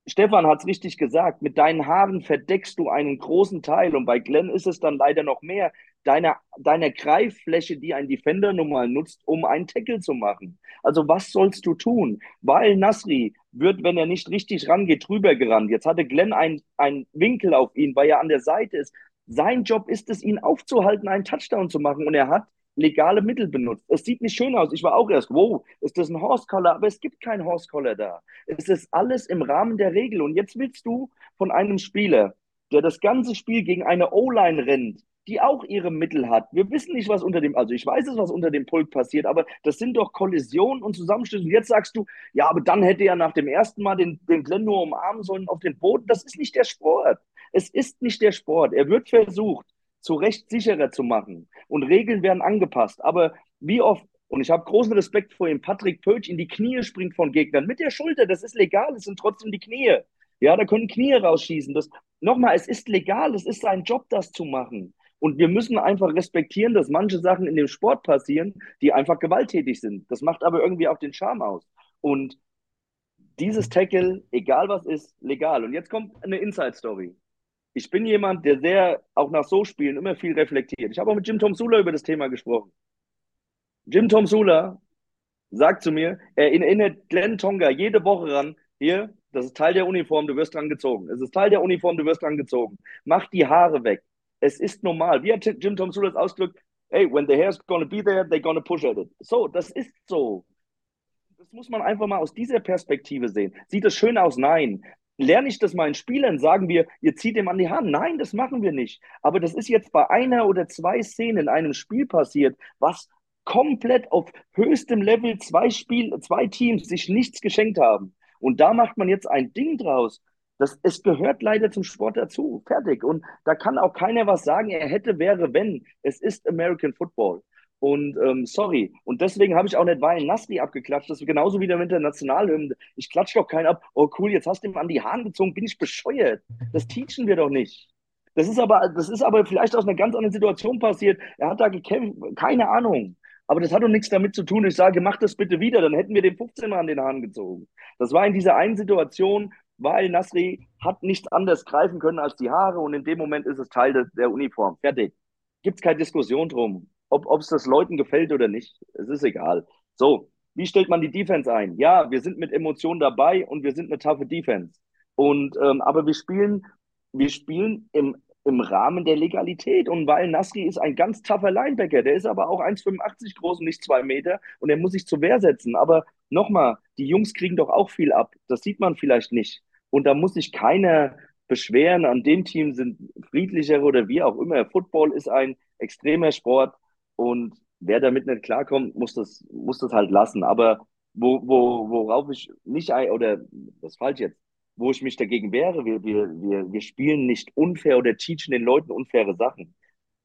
Stefan hat es richtig gesagt, mit deinen Haaren verdeckst du einen großen Teil und bei Glenn ist es dann leider noch mehr, deiner, deiner Greiffläche, die ein Defender nun mal nutzt, um einen Tackle zu machen. Also was sollst du tun? Weil Nasri wird, wenn er nicht richtig rangeht, drüber gerannt. Jetzt hatte Glenn einen Winkel auf ihn, weil er an der Seite ist. Sein Job ist es, ihn aufzuhalten, einen Touchdown zu machen und er hat legale Mittel benutzt. Es sieht nicht schön aus. Ich war auch erst, wow, ist das ein Horse Collar? Aber es gibt keinen Horse Collar da. Es ist alles im Rahmen der Regel. Und jetzt willst du von einem Spieler, der das ganze Spiel gegen eine O-Line rennt, die auch ihre Mittel hat. Wir wissen nicht, was unter dem, also ich weiß es, was unter dem Pulk passiert, aber das sind doch Kollisionen und Zusammenstöße. Und jetzt sagst du, ja, aber dann hätte er nach dem ersten Mal den, den Glenn nur umarmen sollen auf den Boden. Das ist nicht der Sport. Es ist nicht der Sport. Er wird versucht, zu Recht sicherer zu machen und Regeln werden angepasst. Aber wie oft, und ich habe großen Respekt vor ihm, Patrick Pötsch in die Knie springt von Gegnern mit der Schulter, das ist legal, es sind trotzdem die Knie. Ja, da können Knie rausschießen. Das, nochmal, es ist legal, es ist sein Job, das zu machen. Und wir müssen einfach respektieren, dass manche Sachen in dem Sport passieren, die einfach gewalttätig sind. Das macht aber irgendwie auch den Charme aus. Und dieses Tackle, egal was ist, legal. Und jetzt kommt eine Inside-Story ich bin jemand, der sehr, auch nach so Spielen, immer viel reflektiert. Ich habe auch mit Jim Tom Sula über das Thema gesprochen. Jim Tom Sula sagt zu mir, er erinnert Glenn Tonga jede Woche ran, hier, das ist Teil der Uniform, du wirst dran gezogen. Es ist Teil der Uniform, du wirst dran gezogen. Mach die Haare weg. Es ist normal. Wie hat Jim Tom Sula das ausgedrückt? Hey, when the hair's gonna be there, they're gonna push at it. So, das ist so. Das muss man einfach mal aus dieser Perspektive sehen. Sieht das schön aus? Nein lerne ich das meinen Spielern, sagen wir, ihr zieht ihm an die Hand. Nein, das machen wir nicht. Aber das ist jetzt bei einer oder zwei Szenen in einem Spiel passiert, was komplett auf höchstem Level zwei Spiel, zwei Teams sich nichts geschenkt haben. Und da macht man jetzt ein Ding draus. Das, es gehört leider zum Sport dazu. Fertig. Und da kann auch keiner was sagen, er hätte, wäre, wenn. Es ist American Football. Und ähm, sorry. Und deswegen habe ich auch nicht Wein Nasri abgeklatscht. Das ist genauso wie der Nationalhymne. Ich klatsche doch keinen ab. Oh cool, jetzt hast du ihm an die Haaren gezogen. Bin ich bescheuert? Das teachen wir doch nicht. Das ist aber, das ist aber vielleicht aus einer ganz anderen Situation passiert. Er hat da gekämpft. Keine Ahnung. Aber das hat doch nichts damit zu tun. Ich sage, mach das bitte wieder. Dann hätten wir den 15 Mal an den Haaren gezogen. Das war in dieser einen Situation, weil Nasri hat nichts anderes greifen können als die Haare und in dem Moment ist es Teil de, der Uniform. Fertig. Gibt es keine Diskussion drum ob es das Leuten gefällt oder nicht. Es ist egal. So, wie stellt man die Defense ein? Ja, wir sind mit Emotionen dabei und wir sind eine taffe Defense. Und ähm, aber wir spielen, wir spielen im, im Rahmen der Legalität. Und weil Nasri ist ein ganz taffer Linebacker, der ist aber auch 1,85 groß und nicht zwei Meter und er muss sich zur Wehr setzen. Aber nochmal, die Jungs kriegen doch auch viel ab. Das sieht man vielleicht nicht. Und da muss sich keiner beschweren, an dem Team sind friedlicher oder wie auch immer. Football ist ein extremer Sport und wer damit nicht klarkommt, muss das, muss das halt lassen. Aber wo, wo, worauf ich nicht, oder das ist falsch jetzt, wo ich mich dagegen wehre, wir, wir, wir, wir spielen nicht unfair oder teachen den Leuten unfaire Sachen.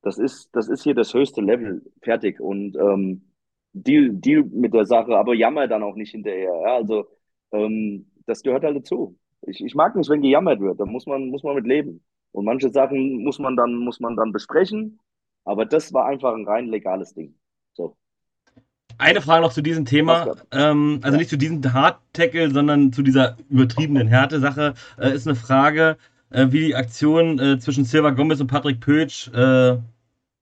Das ist, das ist hier das höchste Level, fertig. Und ähm, Deal, Deal mit der Sache, aber jammer dann auch nicht hinterher. Ja? Also ähm, das gehört halt dazu. Ich, ich mag nicht, wenn gejammert wird. Da muss man, muss man mit leben. Und manche Sachen muss man dann, muss man dann besprechen aber das war einfach ein rein legales Ding. So. Eine Frage noch zu diesem Thema, ähm, also nicht zu diesem Hard-Tackle, sondern zu dieser übertriebenen Härte-Sache, äh, ist eine Frage, äh, wie die Aktion äh, zwischen Silva Gomez und Patrick Pötsch, äh,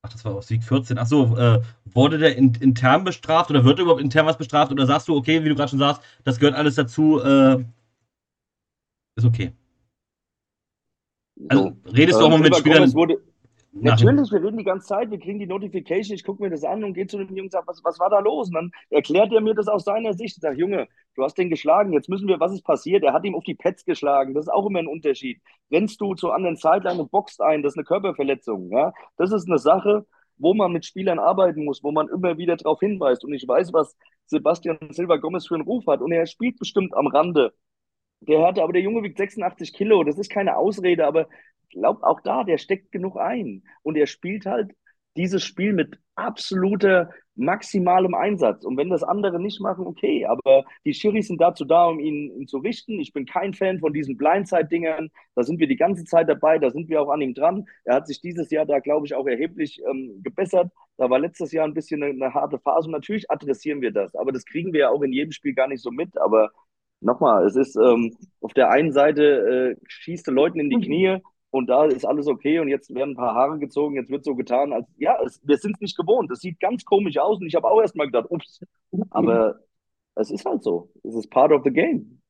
ach, das war aus Sieg 14, ach so, äh, wurde der in, intern bestraft oder wird überhaupt intern was bestraft oder sagst du, okay, wie du gerade schon sagst, das gehört alles dazu, äh, ist okay. Also redest du auch mal mit Spielern. Wurde, Natürlich, wir reden die ganze Zeit, wir kriegen die Notification, ich gucke mir das an und gehe zu dem Jungen und sage, was, was war da los? Und dann erklärt er mir das aus seiner Sicht. Ich sage, Junge, du hast den geschlagen, jetzt müssen wir, was ist passiert? Er hat ihm auf die Pets geschlagen, das ist auch immer ein Unterschied. Rennst du zur anderen Sideline und boxt ein, das ist eine Körperverletzung. Ja? Das ist eine Sache, wo man mit Spielern arbeiten muss, wo man immer wieder darauf hinweist. Und ich weiß, was Sebastian Silva Gomez für einen Ruf hat. Und er spielt bestimmt am Rande Der hatte, aber der Junge wiegt 86 Kilo, das ist keine Ausrede, aber glaub auch da, der steckt genug ein. Und er spielt halt dieses Spiel mit absoluter maximalem Einsatz. Und wenn das andere nicht machen, okay. Aber die Schiris sind dazu da, um ihn, ihn zu richten. Ich bin kein Fan von diesen Blindside-Dingern. Da sind wir die ganze Zeit dabei. Da sind wir auch an ihm dran. Er hat sich dieses Jahr da, glaube ich, auch erheblich ähm, gebessert. Da war letztes Jahr ein bisschen eine, eine harte Phase. Und natürlich adressieren wir das. Aber das kriegen wir ja auch in jedem Spiel gar nicht so mit. Aber nochmal, es ist ähm, auf der einen Seite äh, schießt du Leuten in die Knie und da ist alles okay und jetzt werden ein paar Haare gezogen, jetzt wird so getan, als ja, es, wir sind es nicht gewohnt. Das sieht ganz komisch aus und ich habe auch erst mal gedacht, ups, aber es ist halt so. Es ist part of the game.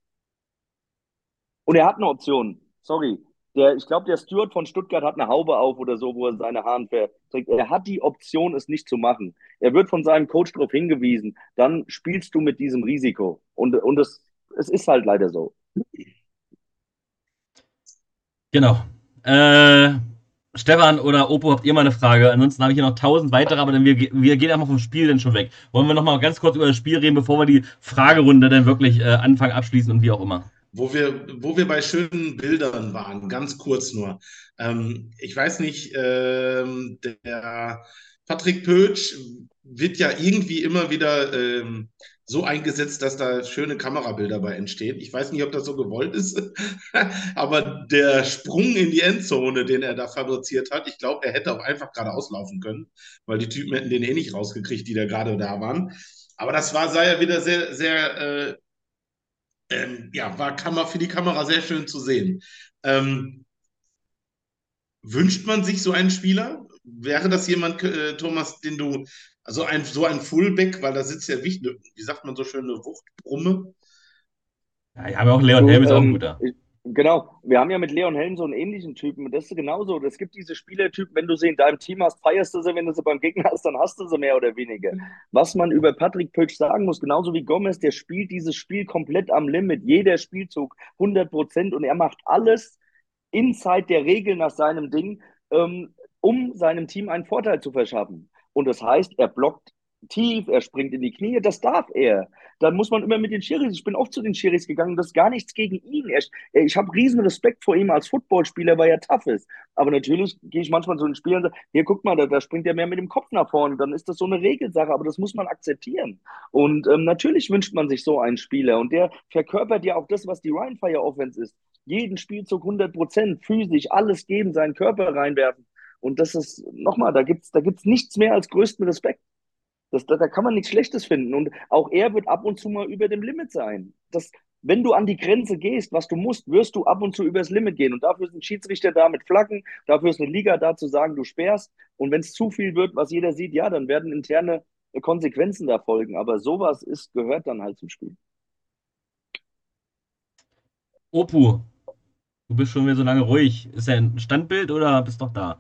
Und er hat eine Option. Sorry. Der, ich glaube, der Steward von Stuttgart hat eine Haube auf oder so, wo er seine Haaren verträgt. Er hat die Option, es nicht zu machen. Er wird von seinem Coach darauf hingewiesen. Dann spielst du mit diesem Risiko. Und, und es, es ist halt leider so. Genau. Äh, Stefan oder Opo, habt ihr mal eine Frage? Ansonsten habe ich hier noch tausend weitere, aber dann wir, wir gehen einfach vom Spiel dann schon weg. Wollen wir noch mal ganz kurz über das Spiel reden, bevor wir die Fragerunde dann wirklich äh, anfangen, abschließen und wie auch immer? Wo wir, wo wir bei schönen Bildern waren, ganz kurz nur. Ähm, ich weiß nicht, ähm, der Patrick Pötsch wird ja irgendwie immer wieder ähm, so eingesetzt, dass da schöne Kamerabilder bei entstehen. Ich weiß nicht, ob das so gewollt ist, aber der Sprung in die Endzone, den er da fabriziert hat, ich glaube, er hätte auch einfach gerade auslaufen können, weil die Typen hätten den eh nicht rausgekriegt, die da gerade da waren. Aber das war, sah ja wieder sehr, sehr, äh, ähm, ja, war Kamera, für die Kamera sehr schön zu sehen. Ähm, wünscht man sich so einen Spieler? Wäre das jemand, äh, Thomas, den du also ein, so ein Fullback, weil da sitzt ja, wie, wie sagt man so schön, eine Wuchtbrumme. Ja, wir haben ja auch Leon so, Helm, ist auch ein ähm, guter. Genau, wir haben ja mit Leon Helm so einen ähnlichen Typen. Das ist genauso. Es gibt diese Spielertypen, wenn du sie in deinem Team hast, feierst du sie, wenn du sie beim Gegner hast, dann hast du sie mehr oder weniger. Was man über Patrick Pötsch sagen muss, genauso wie Gomez, der spielt dieses Spiel komplett am Limit. Jeder Spielzug 100 Prozent und er macht alles inside der Regel nach seinem Ding, ähm, um seinem Team einen Vorteil zu verschaffen. Und das heißt, er blockt tief, er springt in die Knie, das darf er. Dann muss man immer mit den Schiris, ich bin oft zu den Schiris gegangen, das ist gar nichts gegen ihn. Er, ich habe riesen Respekt vor ihm als Footballspieler, weil er tough ist. Aber natürlich gehe ich manchmal zu den Spielern und sage, hier guck mal, da, da, springt er mehr mit dem Kopf nach vorne. Dann ist das so eine Regelsache, aber das muss man akzeptieren. Und ähm, natürlich wünscht man sich so einen Spieler und der verkörpert ja auch das, was die Ryan Fire Offense ist. Jeden Spielzug 100 Prozent, physisch, alles geben, seinen Körper reinwerfen. Und das ist, nochmal, da gibt's da gibt's nichts mehr als größten Respekt. Das, da, da kann man nichts Schlechtes finden. Und auch er wird ab und zu mal über dem Limit sein. Das, wenn du an die Grenze gehst, was du musst, wirst du ab und zu übers Limit gehen. Und dafür ist ein Schiedsrichter da mit Flaggen, dafür ist eine Liga da zu sagen, du sperrst. Und wenn es zu viel wird, was jeder sieht, ja, dann werden interne Konsequenzen da folgen. Aber sowas ist, gehört dann halt zum Spiel. Opu, du bist schon wieder so lange ruhig. Ist er ein Standbild oder bist du doch da?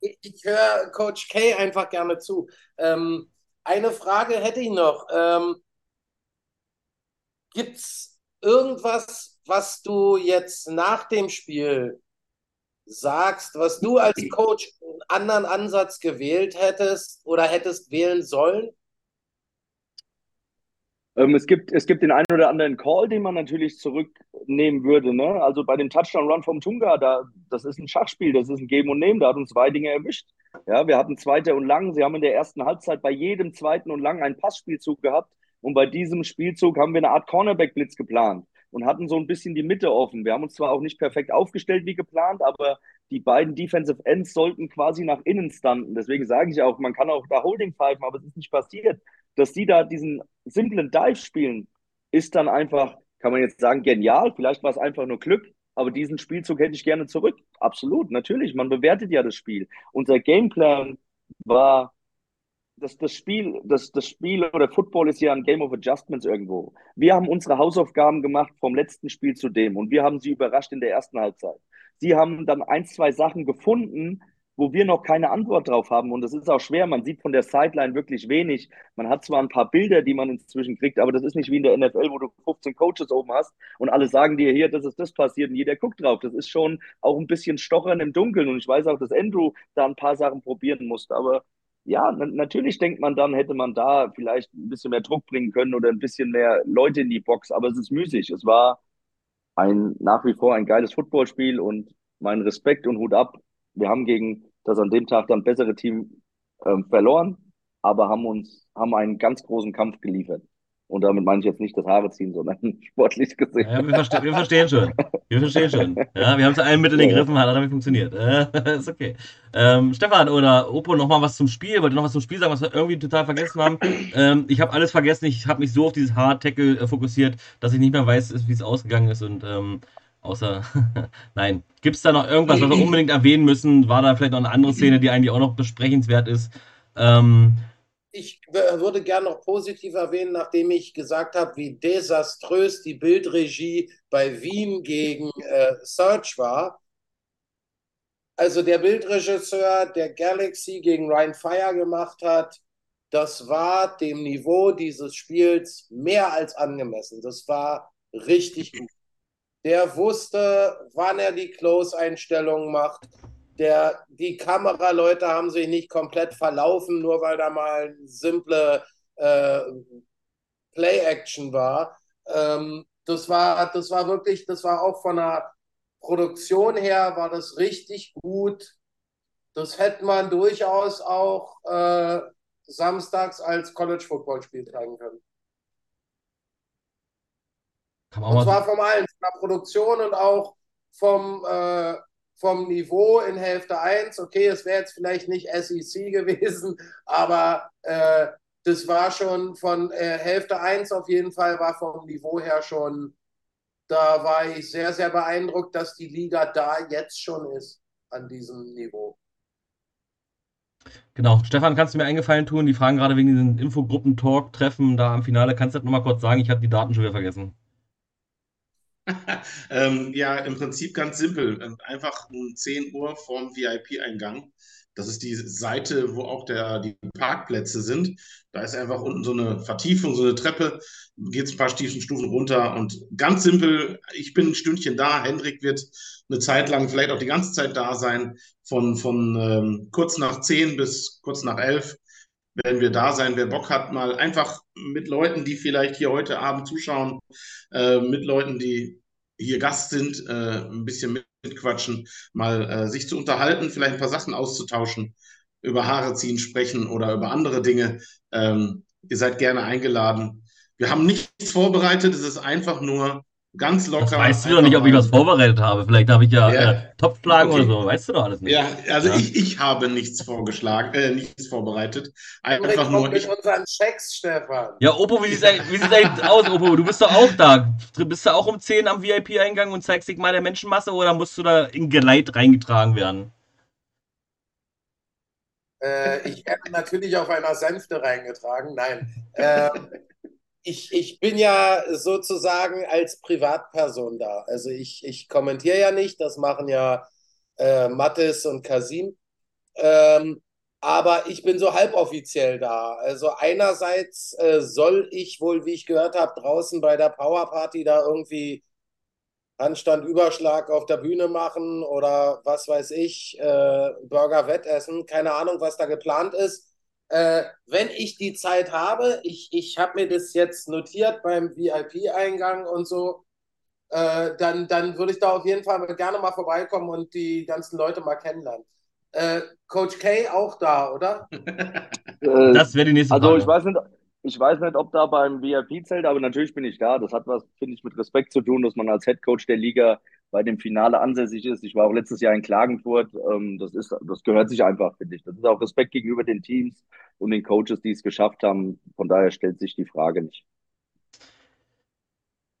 Ich, ich höre Coach K einfach gerne zu. Ähm, eine Frage hätte ich noch. Ähm, Gibt es irgendwas, was du jetzt nach dem Spiel sagst, was du als Coach einen anderen Ansatz gewählt hättest oder hättest wählen sollen? Ähm, es, gibt, es gibt den einen oder anderen Call, den man natürlich zurücknehmen würde. Ne? Also bei dem Touchdown-Run vom Tunga, da, das ist ein Schachspiel, das ist ein Geben und Nehmen, da hat uns zwei Dinge erwischt. Ja, wir hatten zweiter und lang. Sie haben in der ersten Halbzeit bei jedem zweiten und lang einen Passspielzug gehabt. Und bei diesem Spielzug haben wir eine Art Cornerback-Blitz geplant und hatten so ein bisschen die Mitte offen. Wir haben uns zwar auch nicht perfekt aufgestellt wie geplant, aber die beiden Defensive Ends sollten quasi nach innen standen. Deswegen sage ich auch, man kann auch da Holding pfeifen, aber es ist nicht passiert dass die da diesen simplen Dive spielen, ist dann einfach, kann man jetzt sagen, genial. Vielleicht war es einfach nur Glück, aber diesen Spielzug hätte ich gerne zurück. Absolut, natürlich. Man bewertet ja das Spiel. Unser Gameplan war, dass das Spiel, das, das Spiel oder Football ist ja ein Game of Adjustments irgendwo. Wir haben unsere Hausaufgaben gemacht vom letzten Spiel zu dem und wir haben sie überrascht in der ersten Halbzeit. Sie haben dann ein, zwei Sachen gefunden, wo wir noch keine Antwort drauf haben. Und das ist auch schwer. Man sieht von der Sideline wirklich wenig. Man hat zwar ein paar Bilder, die man inzwischen kriegt, aber das ist nicht wie in der NFL, wo du 15 Coaches oben hast und alle sagen dir hier, das ist das passiert und jeder guckt drauf. Das ist schon auch ein bisschen Stochern im Dunkeln. Und ich weiß auch, dass Andrew da ein paar Sachen probieren musste. Aber ja, natürlich denkt man dann, hätte man da vielleicht ein bisschen mehr Druck bringen können oder ein bisschen mehr Leute in die Box. Aber es ist müßig. Es war ein nach wie vor ein geiles Footballspiel und mein Respekt und Hut ab. Wir haben gegen das an dem Tag dann bessere Team ähm, verloren, aber haben uns haben einen ganz großen Kampf geliefert. Und damit meine ich jetzt nicht das Haare ziehen, sondern sportlich gesehen. Ja, wir, verste wir verstehen schon. Wir verstehen schon. Ja, wir haben es allen mit in den Griffen, hat damit funktioniert. Äh, ist okay. Ähm, Stefan oder Opo, nochmal was zum Spiel. Wollt ihr noch was zum Spiel sagen, was wir irgendwie total vergessen haben? Ähm, ich habe alles vergessen. Ich habe mich so auf dieses Hard-Tackle äh, fokussiert, dass ich nicht mehr weiß, wie es ausgegangen ist. Und ähm, außer, nein. Gibt es da noch irgendwas, was wir unbedingt erwähnen müssen? War da vielleicht noch eine andere Szene, die eigentlich auch noch besprechenswert ist? Ähm, ich würde gerne noch positiv erwähnen, nachdem ich gesagt habe, wie desaströs die Bildregie bei Wien gegen äh, Search war. Also der Bildregisseur, der Galaxy gegen Ryan Fire gemacht hat, das war dem Niveau dieses Spiels mehr als angemessen. Das war richtig gut. Der wusste, wann er die Close-Einstellungen macht der, die Kameraleute haben sich nicht komplett verlaufen, nur weil da mal simple äh, Play-Action war. Ähm, das war. Das war wirklich, das war auch von der Produktion her, war das richtig gut. Das hätte man durchaus auch äh, samstags als College-Football-Spiel zeigen können. und zwar vom allen, von der Produktion und auch vom, äh, vom Niveau in Hälfte 1. Okay, es wäre jetzt vielleicht nicht SEC gewesen, aber äh, das war schon von äh, Hälfte 1 auf jeden Fall, war vom Niveau her schon, da war ich sehr, sehr beeindruckt, dass die Liga da jetzt schon ist an diesem Niveau. Genau. Stefan, kannst du mir eingefallen tun? Die fragen gerade wegen diesen Infogruppen-Talk-Treffen da am Finale. Kannst du das nochmal kurz sagen? Ich habe die Daten schon wieder vergessen. ähm, ja, im Prinzip ganz simpel. Ähm, einfach um 10 Uhr vorm VIP-Eingang. Das ist die Seite, wo auch der, die Parkplätze sind. Da ist einfach unten so eine Vertiefung, so eine Treppe. Geht ein paar Stufen runter und ganz simpel. Ich bin ein Stündchen da. Hendrik wird eine Zeit lang, vielleicht auch die ganze Zeit da sein. Von, von ähm, kurz nach 10 bis kurz nach 11 werden wir da sein. Wer Bock hat, mal einfach mit Leuten, die vielleicht hier heute Abend zuschauen, äh, mit Leuten, die hier Gast sind, äh, ein bisschen mitquatschen, mal äh, sich zu unterhalten, vielleicht ein paar Sachen auszutauschen, über Haare ziehen sprechen oder über andere Dinge. Ähm, ihr seid gerne eingeladen. Wir haben nichts vorbereitet, es ist einfach nur Ganz locker. Das weißt du doch nicht, ob ich was vorbereitet habe. Vielleicht habe ich ja, ja. Äh, Topfschlagen okay. oder so. Weißt du doch alles nicht. Ja, also ja. Ich, ich habe nichts vorgeschlagen, äh, nichts vorbereitet. Einfach nur. Mit ich... unseren Checks, Stefan. Ja, Opo, wie sieht es eigentlich aus, Opo? Du bist doch auch da. Bist du auch um 10 am VIP-Eingang und zeigst dich mal der Menschenmasse oder musst du da in Geleit reingetragen werden? Äh, ich werde natürlich auf einer Sänfte reingetragen. Nein. Ähm, ich, ich bin ja sozusagen als Privatperson da. Also ich, ich kommentiere ja nicht, das machen ja äh, Mattes und Kasim. Ähm, aber ich bin so halboffiziell da. Also einerseits äh, soll ich wohl, wie ich gehört habe, draußen bei der Powerparty da irgendwie Handstand Überschlag auf der Bühne machen oder was weiß ich, äh, Burger Wettessen. Keine Ahnung, was da geplant ist äh, wenn ich die Zeit habe, ich, ich habe mir das jetzt notiert beim VIP-Eingang und so, äh, dann, dann würde ich da auf jeden Fall gerne mal vorbeikommen und die ganzen Leute mal kennenlernen. Äh, Coach K auch da, oder? Das wäre die nächste also, Frage. Also ich weiß nicht, ich weiß nicht, ob da beim VIP-Zelt, aber natürlich bin ich da. Das hat was, finde ich, mit Respekt zu tun, dass man als Head Coach der Liga bei dem Finale ansässig ist. Ich war auch letztes Jahr in Klagenfurt. Ähm, das, ist, das gehört sich einfach, finde ich. Das ist auch Respekt gegenüber den Teams und den Coaches, die es geschafft haben. Von daher stellt sich die Frage nicht.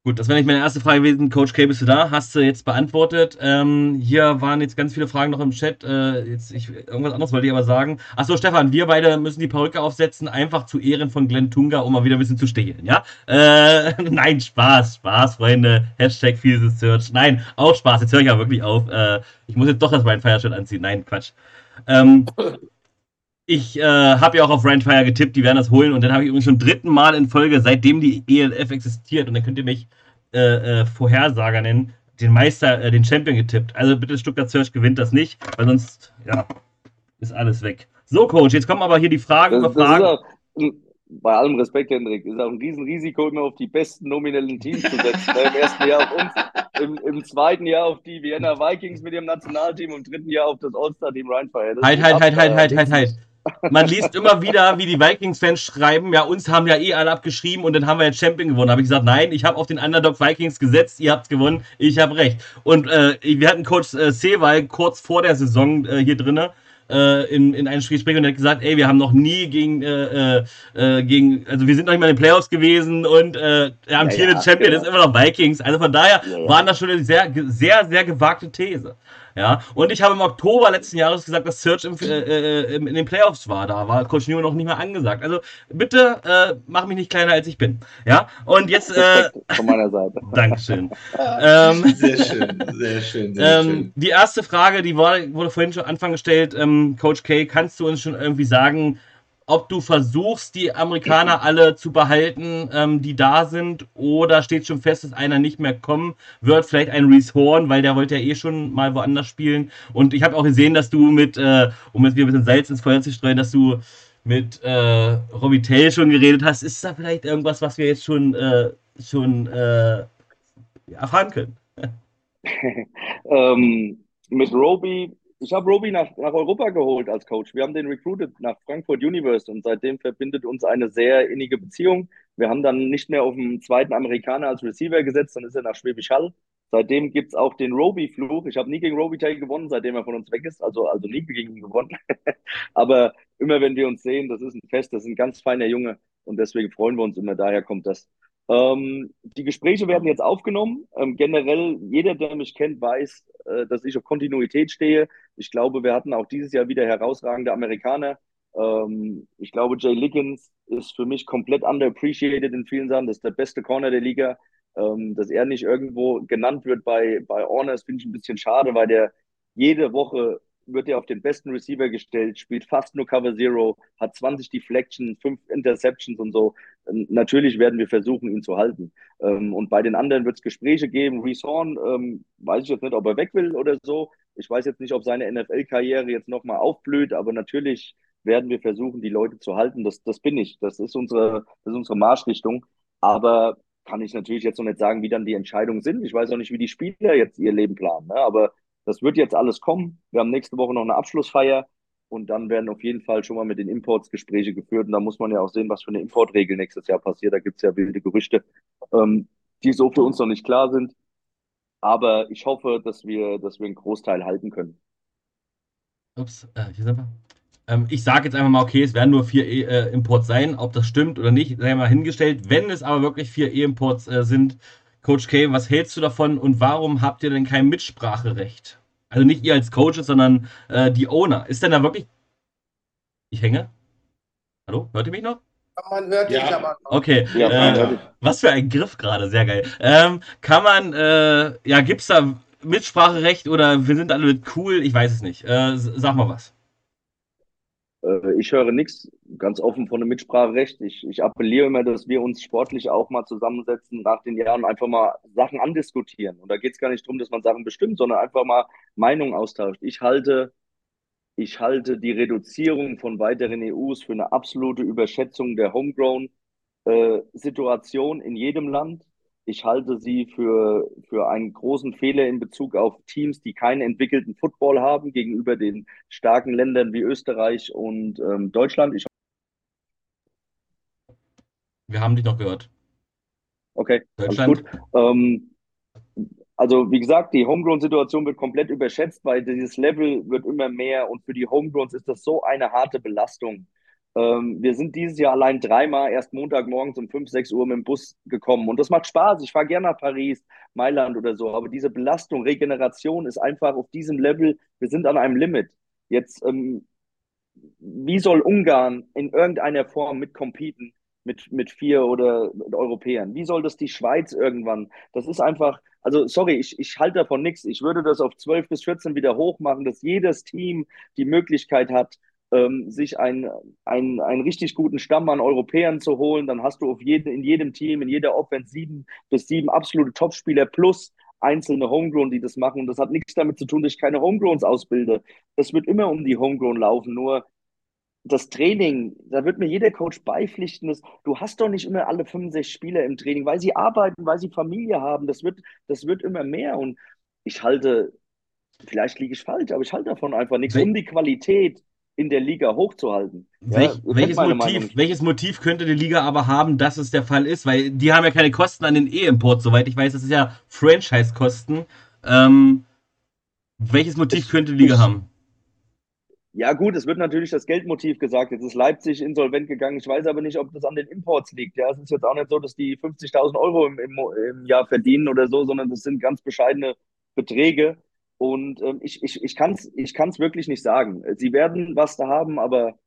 Gut, das wäre nicht meine erste Frage gewesen. Coach K, bist du da? Hast du jetzt beantwortet. Ähm, hier waren jetzt ganz viele Fragen noch im Chat. Äh, jetzt, ich, irgendwas anderes wollte ich aber sagen. Achso, Stefan, wir beide müssen die Perücke aufsetzen, einfach zu Ehren von Glenn Tunga, um mal wieder ein bisschen zu stehlen, ja? Äh, nein, Spaß, Spaß, Freunde. Hashtag Field Search. Nein, auch Spaß. Jetzt höre ich ja wirklich auf. Äh, ich muss jetzt doch das mein Feierschild anziehen. Nein, Quatsch. Ähm, ich äh, habe ja auch auf Randfire getippt, die werden das holen. Und dann habe ich übrigens schon dritten Mal in Folge, seitdem die ELF existiert, und dann könnt ihr mich äh, äh, Vorhersager nennen, den Meister, äh, den Champion getippt. Also bitte Stuttgart Search gewinnt das nicht, weil sonst, ja, ist alles weg. So, Coach, jetzt kommen aber hier die Fragen über Fragen. Auch, bei allem Respekt, Hendrik, ist auch ein Riesenrisiko, immer auf die besten nominellen Teams zu setzen. Ne? Im ersten Jahr auf uns, im, im, zweiten Jahr auf die Vienna Vikings mit ihrem Nationalteam, im dritten Jahr auf das All-Star-Team Rheinfire. Halt, halt, halt, halt, halt, halt, halt. Man liest immer wieder, wie die Vikings-Fans schreiben, ja, uns haben ja eh alle abgeschrieben und dann haben wir jetzt Champion gewonnen. Habe ich gesagt, nein, ich habe auf den Underdog Vikings gesetzt, ihr habt gewonnen, ich habe recht. Und äh, wir hatten Coach äh, Sewal kurz vor der Saison äh, hier drinnen äh, in, in einem Gespräch und er hat gesagt, ey, wir haben noch nie gegen, äh, äh, äh, gegen, also wir sind noch nicht mal in den Playoffs gewesen und äh, der amtierende ja, ja, Champion genau. ist immer noch Vikings. Also von daher ja, waren das schon eine sehr, sehr, sehr gewagte These. Ja, und ich habe im Oktober letzten Jahres gesagt, dass Search im, äh, äh, in den Playoffs war. Da war Coach Newman noch nicht mehr angesagt. Also bitte äh, mach mich nicht kleiner als ich bin. Ja, und jetzt. Äh, Von meiner Seite. Dankeschön. ähm, sehr schön, sehr schön. Sehr ähm, schön. Die erste Frage, die wurde, wurde vorhin schon Anfang gestellt. Ähm, Coach K, kannst du uns schon irgendwie sagen, ob du versuchst, die Amerikaner alle zu behalten, ähm, die da sind, oder steht schon fest, dass einer nicht mehr kommen wird, vielleicht ein Reese Horn, weil der wollte ja eh schon mal woanders spielen. Und ich habe auch gesehen, dass du mit, äh, um jetzt wieder ein bisschen Salz ins Feuer zu streuen, dass du mit äh, Robbie Tell schon geredet hast. Ist da vielleicht irgendwas, was wir jetzt schon, äh, schon äh, erfahren können? ähm, mit Robbie ich habe Roby nach, nach Europa geholt als Coach. Wir haben den recruited nach Frankfurt Universe und seitdem verbindet uns eine sehr innige Beziehung. Wir haben dann nicht mehr auf den zweiten Amerikaner als Receiver gesetzt, dann ist er nach Schwäbisch Hall. Seitdem gibt es auch den Roby-Fluch. Ich habe nie gegen Roby Tay gewonnen, seitdem er von uns weg ist. Also, also nie gegen ihn gewonnen. Aber immer wenn wir uns sehen, das ist ein Fest, das ist ein ganz feiner Junge. Und deswegen freuen wir uns immer. Daher kommt das. Ähm, die Gespräche werden jetzt aufgenommen. Ähm, generell, jeder, der mich kennt, weiß, äh, dass ich auf Kontinuität stehe. Ich glaube, wir hatten auch dieses Jahr wieder herausragende Amerikaner. Ähm, ich glaube, Jay Liggins ist für mich komplett underappreciated in vielen Sachen. Das ist der beste Corner der Liga. Ähm, dass er nicht irgendwo genannt wird bei, bei Honors, finde ich ein bisschen schade, weil der jede Woche wird er auf den besten Receiver gestellt, spielt fast nur Cover Zero, hat 20 Deflections, 5 Interceptions und so. Ähm, natürlich werden wir versuchen, ihn zu halten. Ähm, und bei den anderen wird es Gespräche geben. Reese Horn, ähm, weiß ich jetzt nicht, ob er weg will oder so. Ich weiß jetzt nicht, ob seine NFL-Karriere jetzt nochmal aufblüht, aber natürlich werden wir versuchen, die Leute zu halten. Das, das bin ich. Das ist unsere, das ist unsere Marschrichtung. Aber kann ich natürlich jetzt noch nicht sagen, wie dann die Entscheidungen sind. Ich weiß auch nicht, wie die Spieler jetzt ihr Leben planen. Ne? Aber das wird jetzt alles kommen. Wir haben nächste Woche noch eine Abschlussfeier und dann werden auf jeden Fall schon mal mit den Imports Gespräche geführt. Und da muss man ja auch sehen, was für eine Importregel nächstes Jahr passiert. Da gibt es ja wilde Gerüchte, ähm, die so für uns noch nicht klar sind. Aber ich hoffe, dass wir, dass wir einen Großteil halten können. Ups, äh, hier sind wir. Ähm, ich sage jetzt einfach mal, okay, es werden nur vier e äh, Imports sein. Ob das stimmt oder nicht, sei mal hingestellt. Wenn es aber wirklich vier E-Imports äh, sind, Coach K, was hältst du davon und warum habt ihr denn kein Mitspracherecht? Also nicht ihr als Coaches, sondern äh, die Owner. Ist denn da wirklich. Ich hänge? Hallo? Hört ihr mich noch? Man hört ja. dich aber noch. Okay. Ja, äh, was für ein Griff gerade, sehr geil. Ähm, kann man, äh, ja, gibt es da Mitspracherecht oder wir sind alle cool? Ich weiß es nicht. Äh, sag mal was. Äh, ich höre nichts ganz offen von einem Mitspracherecht. Ich, ich appelliere immer, dass wir uns sportlich auch mal zusammensetzen nach den Jahren einfach mal Sachen andiskutieren. Und da geht es gar nicht darum, dass man Sachen bestimmt, sondern einfach mal Meinungen austauscht. Ich halte, ich halte die Reduzierung von weiteren EUs für eine absolute Überschätzung der Homegrown-Situation äh, in jedem Land. Ich halte sie für, für einen großen Fehler in Bezug auf Teams, die keinen entwickelten Football haben, gegenüber den starken Ländern wie Österreich und ähm, Deutschland. Ich Wir haben dich noch gehört. Okay, Deutschland. gut. Ähm, also wie gesagt, die Homegrown-Situation wird komplett überschätzt, weil dieses Level wird immer mehr und für die Homegrowns ist das so eine harte Belastung. Ähm, wir sind dieses Jahr allein dreimal erst Montagmorgens um 5, 6 Uhr mit dem Bus gekommen. Und das macht Spaß. Ich fahre gerne nach Paris, Mailand oder so. Aber diese Belastung, Regeneration ist einfach auf diesem Level. Wir sind an einem Limit. Jetzt, ähm, wie soll Ungarn in irgendeiner Form mit competen mit, mit vier oder mit Europäern? Wie soll das die Schweiz irgendwann? Das ist einfach, also sorry, ich, ich halte davon nichts. Ich würde das auf 12 bis 14 wieder hochmachen, dass jedes Team die Möglichkeit hat, ähm, sich einen, einen, einen richtig guten Stamm an Europäern zu holen, dann hast du auf jeden, in jedem Team, in jeder Offense sieben bis sieben absolute Topspieler plus einzelne Homegrown, die das machen. Und das hat nichts damit zu tun, dass ich keine Homegrowns ausbilde. Es wird immer um die Homegrown laufen. Nur das Training, da wird mir jeder Coach beipflichten, dass, du hast doch nicht immer alle 65 Spieler im Training, weil sie arbeiten, weil sie Familie haben. Das wird, das wird immer mehr. Und ich halte, vielleicht liege ich falsch, aber ich halte davon einfach nichts, um die Qualität in der Liga hochzuhalten. Welch, ja, welches, Motiv, welches Motiv könnte die Liga aber haben, dass es der Fall ist? Weil die haben ja keine Kosten an den E-Import, soweit ich weiß. Das ist ja Franchise-Kosten. Ähm, welches Motiv ich, könnte die Liga ich, haben? Ja, gut, es wird natürlich das Geldmotiv gesagt. Jetzt ist Leipzig insolvent gegangen. Ich weiß aber nicht, ob das an den Imports liegt. Ja, es ist jetzt auch nicht so, dass die 50.000 Euro im, im, im, Jahr verdienen oder so, sondern das sind ganz bescheidene Beträge. Und ähm, ich, ich, ich kann es ich kann's wirklich nicht sagen. Sie werden was da haben, aber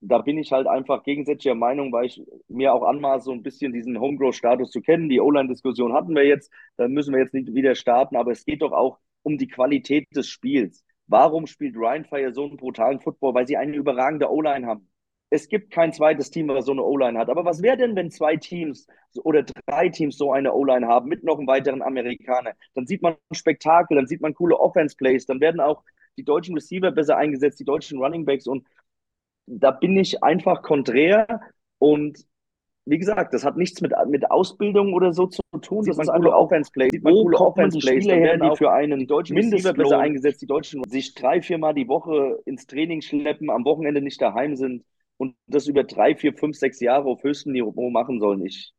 da bin ich halt einfach gegensätzlicher Meinung, weil ich mir auch anmaße, so ein bisschen diesen Homegrow-Status zu kennen. Die O-Line-Diskussion hatten wir jetzt, da müssen wir jetzt nicht wieder starten, aber es geht doch auch um die Qualität des Spiels. Warum spielt Ryan Fire so einen brutalen Football? Weil sie eine überragende O-Line haben. Es gibt kein zweites Team, was so eine O-Line hat. Aber was wäre denn, wenn zwei Teams oder drei Teams so eine O-Line haben mit noch einem weiteren Amerikaner? Dann sieht man Spektakel, dann sieht man coole Offense-Plays, dann werden auch die deutschen Receiver besser eingesetzt, die deutschen Running Backs. Und da bin ich einfach konträr. Und wie gesagt, das hat nichts mit, mit Ausbildung oder so zu tun. Sieht das ist coole Offense Plays. Sieht man coole Offense Plays. Spieler her, die für einen deutschen Mindestlohn besser eingesetzt, die Deutschen sich drei, vier Mal die Woche ins Training schleppen, am Wochenende nicht daheim sind und das über drei, vier, fünf, sechs Jahre auf höchstem Niveau machen sollen. Ich,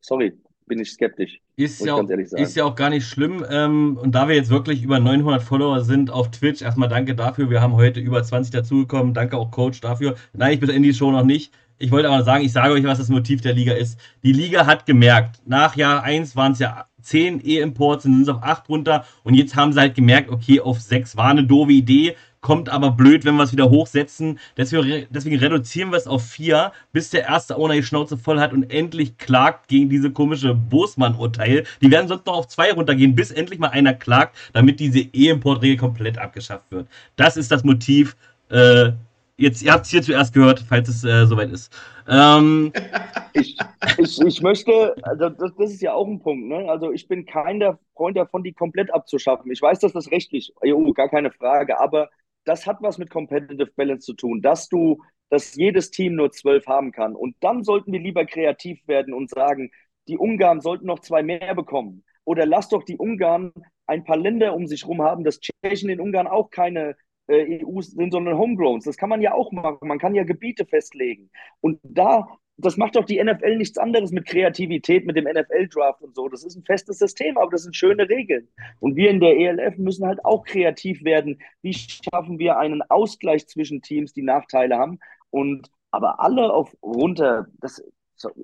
sorry, bin ich skeptisch. Ist ja, auch, ist ja auch gar nicht schlimm. Ähm, und da wir jetzt wirklich über 900 Follower sind auf Twitch, erstmal danke dafür. Wir haben heute über 20 dazugekommen. Danke auch Coach dafür. Nein, ich bin in die Show noch nicht. Ich wollte aber sagen, ich sage euch, was das Motiv der Liga ist. Die Liga hat gemerkt, nach Jahr 1 waren es ja 10 E-Imports sind es auf 8 runter. Und jetzt haben sie halt gemerkt, okay, auf 6 war eine doofe Idee, kommt aber blöd, wenn wir es wieder hochsetzen. Deswegen, deswegen reduzieren wir es auf 4, bis der erste Owner die Schnauze voll hat und endlich klagt gegen diese komische Bosmann-Urteil. Die werden sonst noch auf 2 runtergehen, bis endlich mal einer klagt, damit diese E-Import-Regel komplett abgeschafft wird. Das ist das Motiv. Äh, jetzt, ihr habt es hier zuerst gehört, falls es äh, soweit ist. Ähm, ich, ich, ich möchte, also das, das, ist ja auch ein Punkt, ne? Also ich bin kein Freund davon, die komplett abzuschaffen. Ich weiß, dass das rechtlich, jo, gar keine Frage, aber das hat was mit Competitive Balance zu tun, dass du, dass jedes Team nur zwölf haben kann. Und dann sollten wir lieber kreativ werden und sagen, die Ungarn sollten noch zwei mehr bekommen. Oder lass doch die Ungarn ein paar Länder um sich herum haben, dass Tschechien in Ungarn auch keine äh, EU sind, sondern Homegrowns. Das kann man ja auch machen. Man kann ja Gebiete festlegen. Und da, das macht doch die NFL nichts anderes mit Kreativität, mit dem NFL-Draft und so. Das ist ein festes System, aber das sind schöne Regeln. Und wir in der ELF müssen halt auch kreativ werden. Wie schaffen wir einen Ausgleich zwischen Teams, die Nachteile haben? Und aber alle auf runter, das,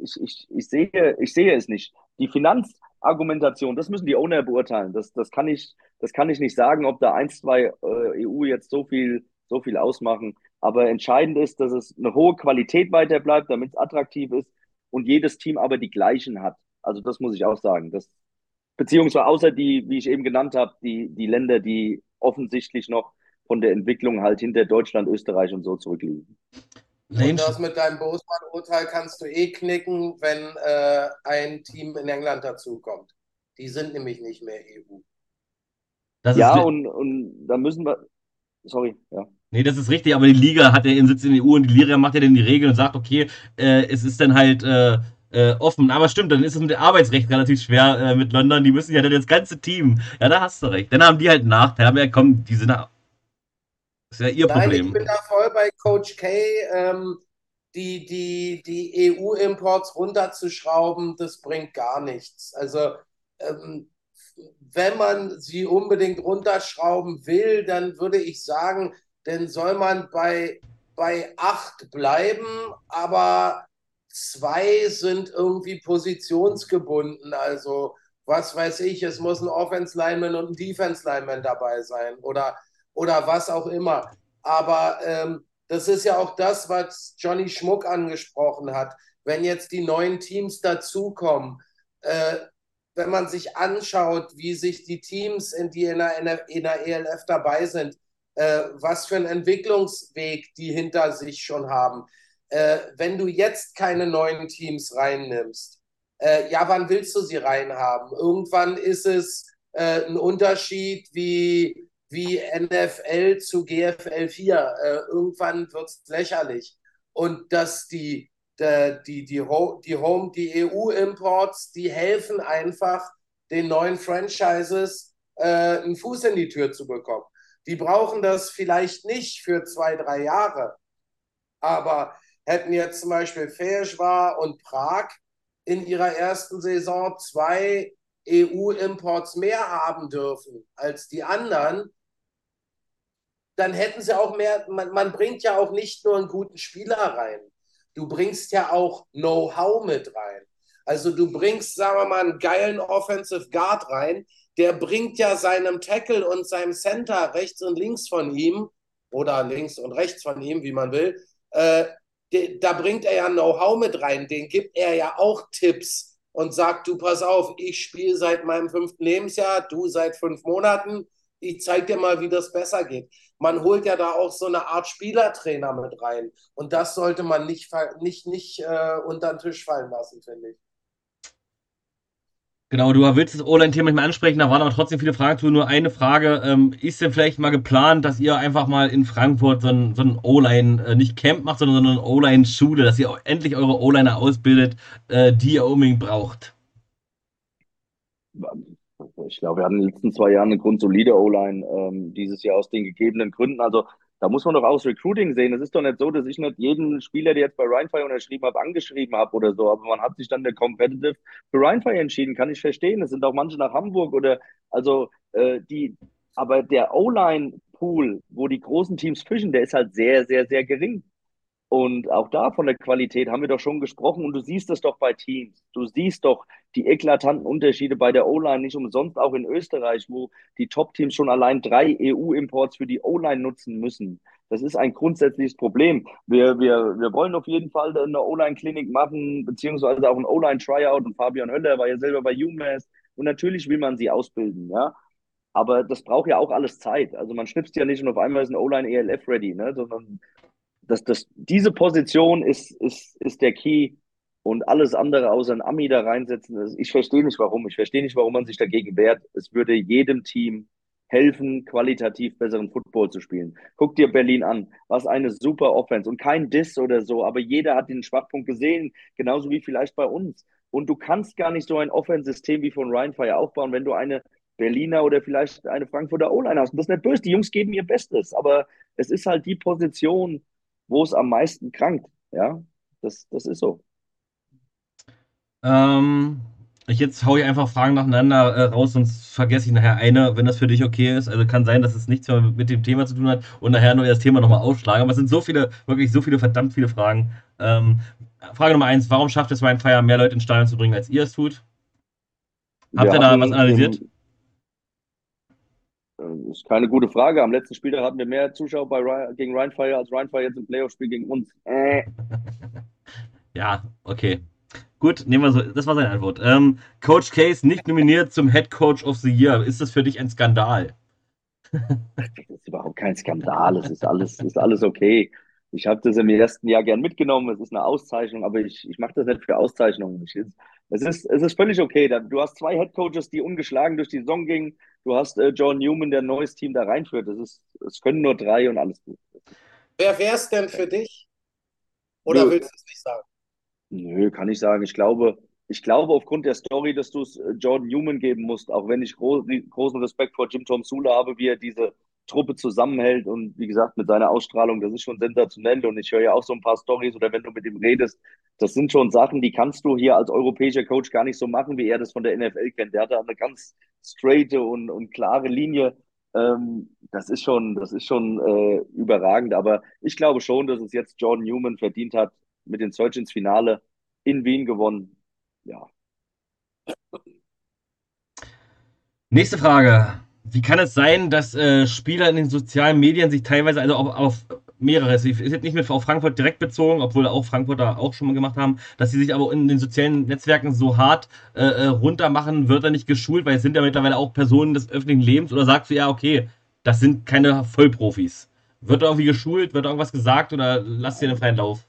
ich, ich, ich, sehe, ich sehe es nicht. Die Finanzargumentation, das müssen die Owner beurteilen. Das, das, kann ich, das kann ich nicht sagen, ob da ein, zwei äh, EU jetzt so viel, so viel ausmachen. Aber entscheidend ist, dass es eine hohe Qualität weiter bleibt, damit es attraktiv ist und jedes Team aber die gleichen hat. Also das muss ich auch sagen. Das, beziehungsweise außer die, wie ich eben genannt habe, die, die Länder, die offensichtlich noch von der Entwicklung halt hinter Deutschland, Österreich und so zurückliegen. Und das mit deinem Bosman-Urteil kannst du eh knicken, wenn äh, ein Team in England dazukommt. Die sind nämlich nicht mehr EU. Das ja, und, und da müssen wir. Sorry, ja. Nee, das ist richtig, aber die Liga hat ja ihren Sitz in der EU und die Liga macht ja dann die Regeln und sagt, okay, äh, es ist dann halt äh, äh, offen. Aber stimmt, dann ist es mit dem Arbeitsrecht relativ schwer äh, mit London. Die müssen ja dann das ganze Team. Ja, da hast du recht. Dann haben die halt einen Nachteil. Aber ja, komm, die sind ist ja ihr Nein, Problem. Ich bin da voll bei Coach K. Ähm, die, die, die EU-Imports runterzuschrauben, das bringt gar nichts. Also, ähm, wenn man sie unbedingt runterschrauben will, dann würde ich sagen, dann soll man bei, bei acht bleiben, aber zwei sind irgendwie positionsgebunden. Also, was weiß ich, es muss ein Offense-Lineman und ein Defense-Lineman dabei sein oder oder was auch immer. Aber ähm, das ist ja auch das, was Johnny Schmuck angesprochen hat. Wenn jetzt die neuen Teams dazukommen, äh, wenn man sich anschaut, wie sich die Teams, in die in der, in der ELF dabei sind, äh, was für einen Entwicklungsweg die hinter sich schon haben. Äh, wenn du jetzt keine neuen Teams reinnimmst, äh, ja, wann willst du sie reinhaben? Irgendwann ist es äh, ein Unterschied wie wie NFL zu GFL 4. Äh, irgendwann wird es lächerlich. Und dass die, die, die, die, die Home, die EU-Imports, die helfen einfach den neuen Franchises äh, einen Fuß in die Tür zu bekommen. Die brauchen das vielleicht nicht für zwei, drei Jahre. Aber hätten jetzt zum Beispiel Feschwar und Prag in ihrer ersten Saison zwei EU-Imports mehr haben dürfen als die anderen, dann hätten sie auch mehr, man, man bringt ja auch nicht nur einen guten Spieler rein, du bringst ja auch Know-how mit rein. Also du bringst, sagen wir mal, einen geilen Offensive Guard rein, der bringt ja seinem Tackle und seinem Center rechts und links von ihm oder links und rechts von ihm, wie man will, äh, de, da bringt er ja Know-how mit rein, den gibt er ja auch Tipps und sagt, du pass auf, ich spiele seit meinem fünften Lebensjahr, du seit fünf Monaten, ich zeige dir mal, wie das besser geht. Man holt ja da auch so eine Art Spielertrainer mit rein und das sollte man nicht, nicht, nicht äh, unter den Tisch fallen lassen, finde ich. Genau, du willst das O-Line-Thema nicht mehr ansprechen, da waren aber trotzdem viele Fragen zu. Nur eine Frage, ähm, ist denn vielleicht mal geplant, dass ihr einfach mal in Frankfurt so ein, so ein O-Line, äh, nicht Camp macht, sondern so eine O-Line-Schule, dass ihr endlich eure O-Liner ausbildet, äh, die ihr unbedingt braucht? Ich glaube, wir hatten in den letzten zwei Jahren eine grundsolide O-Line, ähm, dieses Jahr aus den gegebenen Gründen. Also da muss man doch aus Recruiting sehen. Es ist doch nicht so, dass ich nicht jeden Spieler, der jetzt bei Rheinfire unterschrieben habe, angeschrieben habe oder so. Aber man hat sich dann der Competitive für Rheinfire entschieden. Kann ich verstehen. Es sind auch manche nach Hamburg oder also äh, die. Aber der O-Line-Pool, wo die großen Teams fischen, der ist halt sehr, sehr, sehr gering. Und auch da von der Qualität haben wir doch schon gesprochen und du siehst das doch bei Teams. Du siehst doch die eklatanten Unterschiede bei der O-Line, nicht umsonst auch in Österreich, wo die Top-Teams schon allein drei EU-Imports für die O-Line nutzen müssen. Das ist ein grundsätzliches Problem. Wir, wir, wir wollen auf jeden Fall eine O-Line-Klinik machen, beziehungsweise auch ein O-Line-Tryout. Und Fabian Höller war ja selber bei UMass. Und natürlich will man sie ausbilden, ja. Aber das braucht ja auch alles Zeit. Also man schnipst ja nicht und auf einmal ist ein O-Line ELF ready, ne? sondern das, das, diese Position ist, ist, ist der Key und alles andere außer ein Ami da reinsetzen. Ich verstehe nicht warum. Ich verstehe nicht, warum man sich dagegen wehrt. Es würde jedem Team helfen, qualitativ besseren Football zu spielen. Guck dir Berlin an. Was eine super Offense und kein Diss oder so, aber jeder hat den Schwachpunkt gesehen, genauso wie vielleicht bei uns. Und du kannst gar nicht so ein Offensystem wie von Ryan Fire aufbauen, wenn du eine Berliner oder vielleicht eine Frankfurter O-Line hast. Und das ist nicht böse, die Jungs geben ihr Bestes, aber es ist halt die Position, wo es am meisten krankt. Ja, das, das ist so. Ähm, ich jetzt haue ich einfach Fragen nacheinander äh, raus, sonst vergesse ich nachher eine, wenn das für dich okay ist. Also kann sein, dass es nichts mehr mit dem Thema zu tun hat und nachher nur das Thema nochmal aufschlagen. Aber es sind so viele, wirklich so viele, verdammt viele Fragen. Ähm, Frage Nummer eins: Warum schafft es Ryan Fire, mehr Leute ins Stadion zu bringen, als ihr es tut? Habt ihr da was analysiert? Im, das äh, ist keine gute Frage. Am letzten Spieltag hatten wir mehr Zuschauer bei Ryan, gegen Rheinfire als Rheinfire jetzt im Playoff-Spiel gegen uns. Äh. Ja, okay. Gut, nehmen wir so. Das war seine Antwort. Ähm, Coach Case nicht nominiert zum Head Coach of the Year. Ist das für dich ein Skandal? das ist überhaupt kein Skandal. Es ist alles, ist alles okay. Ich habe das im ersten Jahr gern mitgenommen. Es ist eine Auszeichnung, aber ich, ich mache das nicht für Auszeichnungen. Ich, es, ist, es ist völlig okay. Du hast zwei Head Coaches, die ungeschlagen durch die Saison gingen du hast äh, John Newman, der ein neues Team da reinführt. Das ist, es können nur drei und alles gut. Wer wäre es denn für dich? Oder Nö. willst du es nicht sagen? Nö, kann ich sagen. Ich glaube, ich glaube aufgrund der Story, dass du es äh, Jordan Newman geben musst, auch wenn ich gro großen Respekt vor Jim Tom Sula habe, wie er diese Truppe zusammenhält und wie gesagt mit seiner Ausstrahlung, das ist schon sensationell und ich höre ja auch so ein paar Stories oder wenn du mit ihm redest, das sind schon Sachen, die kannst du hier als europäischer Coach gar nicht so machen, wie er das von der NFL kennt. Der hat da eine ganz straighte und, und klare Linie. Ähm, das ist schon, das ist schon äh, überragend, aber ich glaube schon, dass es jetzt Jordan Newman verdient hat, mit den Search ins Finale in Wien gewonnen. Ja. Nächste Frage. Wie kann es sein, dass äh, Spieler in den sozialen Medien sich teilweise, also auf, auf mehrere, ist jetzt nicht mit auf Frankfurt direkt bezogen, obwohl auch Frankfurter auch schon mal gemacht haben, dass sie sich aber in den sozialen Netzwerken so hart äh, äh, runtermachen, wird er nicht geschult, weil es sind ja mittlerweile auch Personen des öffentlichen Lebens oder sagst du ja, okay, das sind keine Vollprofis. Wird er irgendwie geschult, wird irgendwas gesagt oder lasst ihr den freien Lauf?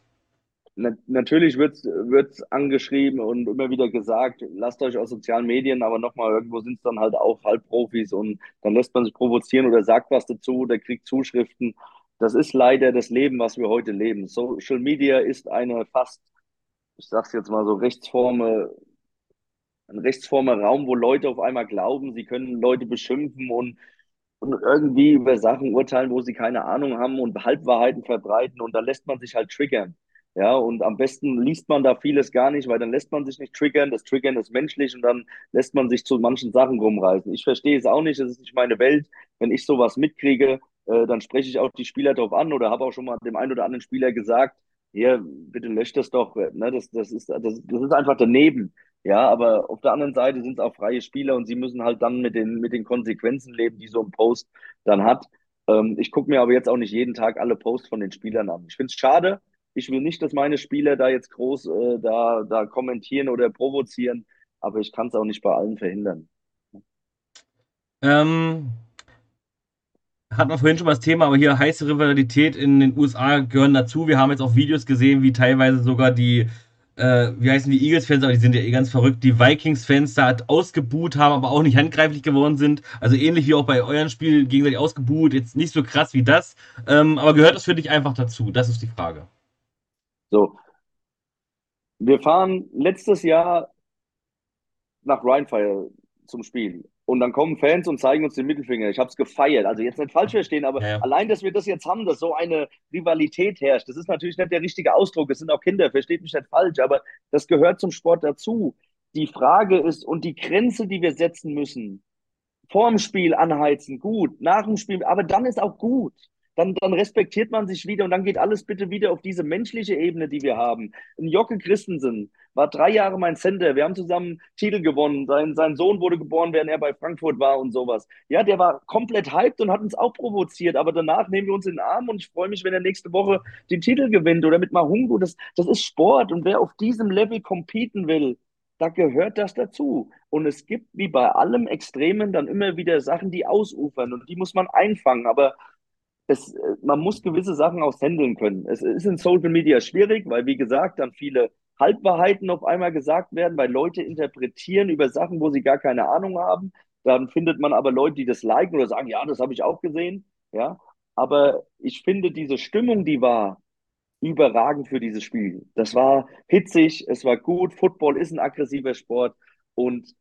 Na, natürlich wird es angeschrieben und immer wieder gesagt, lasst euch aus sozialen Medien, aber nochmal, irgendwo sind es dann halt auch Halbprofis und dann lässt man sich provozieren oder sagt was dazu oder kriegt Zuschriften. Das ist leider das Leben, was wir heute leben. Social Media ist eine fast, ich sag's jetzt mal so, rechtsforme, ein rechtsformer Raum, wo Leute auf einmal glauben, sie können Leute beschimpfen und und irgendwie über Sachen urteilen, wo sie keine Ahnung haben und Halbwahrheiten verbreiten und da lässt man sich halt triggern. Ja, und am besten liest man da vieles gar nicht, weil dann lässt man sich nicht triggern. Das Triggern ist menschlich und dann lässt man sich zu manchen Sachen rumreißen. Ich verstehe es auch nicht, das ist nicht meine Welt. Wenn ich sowas mitkriege, äh, dann spreche ich auch die Spieler darauf an oder habe auch schon mal dem einen oder anderen Spieler gesagt, hier, bitte löscht das doch. Ne? Das, das, ist, das, das ist einfach daneben. Ja, aber auf der anderen Seite sind es auch freie Spieler und sie müssen halt dann mit den, mit den Konsequenzen leben, die so ein Post dann hat. Ähm, ich gucke mir aber jetzt auch nicht jeden Tag alle Posts von den Spielern an. Ich finde es schade, ich will nicht, dass meine Spieler da jetzt groß äh, da, da kommentieren oder provozieren, aber ich kann es auch nicht bei allen verhindern. Ähm, hatten wir vorhin schon mal das Thema, aber hier heiße Rivalität in den USA gehören dazu. Wir haben jetzt auch Videos gesehen, wie teilweise sogar die, äh, wie heißen die Eagles-Fans, aber die sind ja eh ganz verrückt, die Vikings-Fans da ausgebuht haben, aber auch nicht handgreiflich geworden sind. Also ähnlich wie auch bei euren Spielen gegenseitig ausgebuht, jetzt nicht so krass wie das. Ähm, aber gehört das für dich einfach dazu? Das ist die Frage. So. Wir fahren letztes Jahr nach Rheinfire zum Spiel. Und dann kommen Fans und zeigen uns den Mittelfinger. Ich habe es gefeiert. Also jetzt nicht falsch verstehen, aber ja, ja. allein, dass wir das jetzt haben, dass so eine Rivalität herrscht, das ist natürlich nicht der richtige Ausdruck. Es sind auch Kinder, versteht mich nicht falsch, aber das gehört zum Sport dazu. Die Frage ist und die Grenze, die wir setzen müssen, vor dem Spiel anheizen, gut, nach dem Spiel, aber dann ist auch gut dann, dann respektiert man sich wieder und dann geht alles bitte wieder auf diese menschliche Ebene, die wir haben. Ein Jocke Christensen war drei Jahre mein Center. Wir haben zusammen Titel gewonnen. Sein, sein Sohn wurde geboren, während er bei Frankfurt war und sowas. Ja, der war komplett hyped und hat uns auch provoziert. Aber danach nehmen wir uns in den Arm und ich freue mich, wenn er nächste Woche den Titel gewinnt oder mit Mahungu. Das, das ist Sport und wer auf diesem Level competen will, da gehört das dazu. Und es gibt wie bei allem Extremen dann immer wieder Sachen, die ausufern und die muss man einfangen. Aber es, äh, man muss gewisse Sachen auch handeln können. Es ist in Social Media schwierig, weil, wie gesagt, dann viele Halbwahrheiten auf einmal gesagt werden, weil Leute interpretieren über Sachen, wo sie gar keine Ahnung haben. Dann findet man aber Leute, die das liken oder sagen, ja, das habe ich auch gesehen. Ja, aber ich finde diese Stimmung, die war überragend für dieses Spiel. Das war hitzig, es war gut. Football ist ein aggressiver Sport und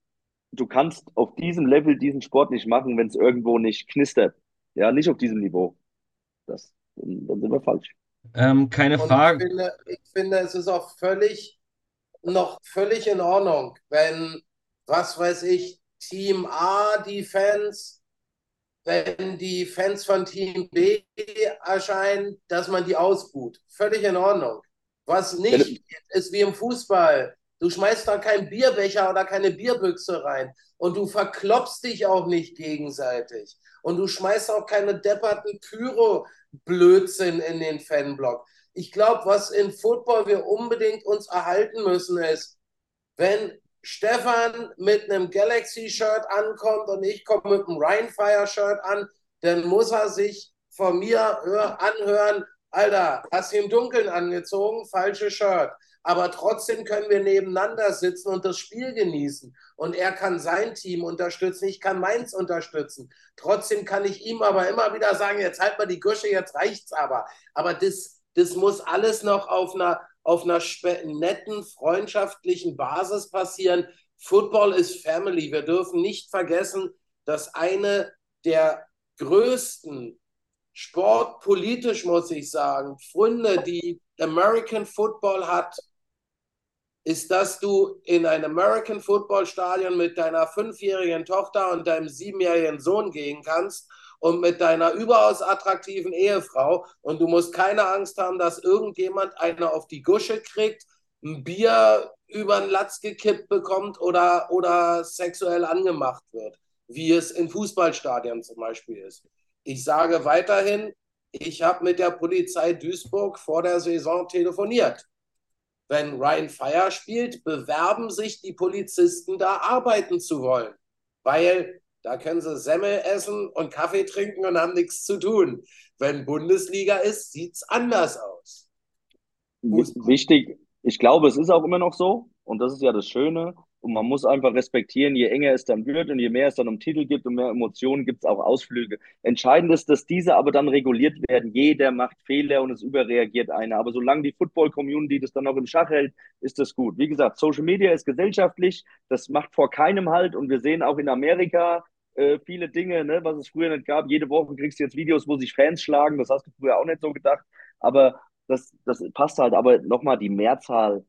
du kannst auf diesem Level diesen Sport nicht machen, wenn es irgendwo nicht knistert. Ja, nicht auf diesem Niveau das, dann sind wir falsch. Ähm, keine Und Frage. Ich finde, ich finde, es ist auch völlig, noch völlig in Ordnung, wenn, was weiß ich, Team A, die Fans, wenn die Fans von Team B erscheinen, dass man die ausbuht. Völlig in Ordnung. Was nicht ist wie im Fußball. Du schmeißt da keinen Bierbecher oder keine Bierbüchse rein. Und du verklopst dich auch nicht gegenseitig. Und du schmeißt auch keine depperten Pyro-Blödsinn in den Fanblock. Ich glaube, was in Football wir unbedingt uns erhalten müssen, ist, wenn Stefan mit einem Galaxy-Shirt ankommt und ich komme mit einem Rhinefire-Shirt an, dann muss er sich von mir hör, anhören, Alter, hast du im Dunkeln angezogen, falsches Shirt aber trotzdem können wir nebeneinander sitzen und das Spiel genießen. Und er kann sein Team unterstützen, ich kann meins unterstützen. Trotzdem kann ich ihm aber immer wieder sagen, jetzt halt mal die Gusche, jetzt reicht's aber. Aber das, das muss alles noch auf einer, auf einer netten, freundschaftlichen Basis passieren. Football ist Family. Wir dürfen nicht vergessen, dass eine der größten sportpolitisch, muss ich sagen, Funde, die American Football hat, ist, dass du in ein American Football Stadion mit deiner fünfjährigen Tochter und deinem siebenjährigen Sohn gehen kannst und mit deiner überaus attraktiven Ehefrau und du musst keine Angst haben, dass irgendjemand eine auf die Gusche kriegt, ein Bier über den Latz gekippt bekommt oder, oder sexuell angemacht wird, wie es in Fußballstadien zum Beispiel ist. Ich sage weiterhin, ich habe mit der Polizei Duisburg vor der Saison telefoniert wenn Ryan Fire spielt, bewerben sich die Polizisten da arbeiten zu wollen, weil da können sie Semmel essen und Kaffee trinken und haben nichts zu tun. Wenn Bundesliga ist, sieht es anders aus. Wichtig, ich glaube, es ist auch immer noch so und das ist ja das Schöne. Und man muss einfach respektieren, je enger es dann wird und je mehr es dann um Titel gibt und mehr Emotionen, gibt es auch Ausflüge. Entscheidend ist, dass diese aber dann reguliert werden. Jeder macht Fehler und es überreagiert einer. Aber solange die Football-Community das dann noch im Schach hält, ist das gut. Wie gesagt, Social Media ist gesellschaftlich, das macht vor keinem Halt. Und wir sehen auch in Amerika äh, viele Dinge, ne, was es früher nicht gab. Jede Woche kriegst du jetzt Videos, wo sich Fans schlagen. Das hast du früher auch nicht so gedacht. Aber das, das passt halt. Aber nochmal, die Mehrzahl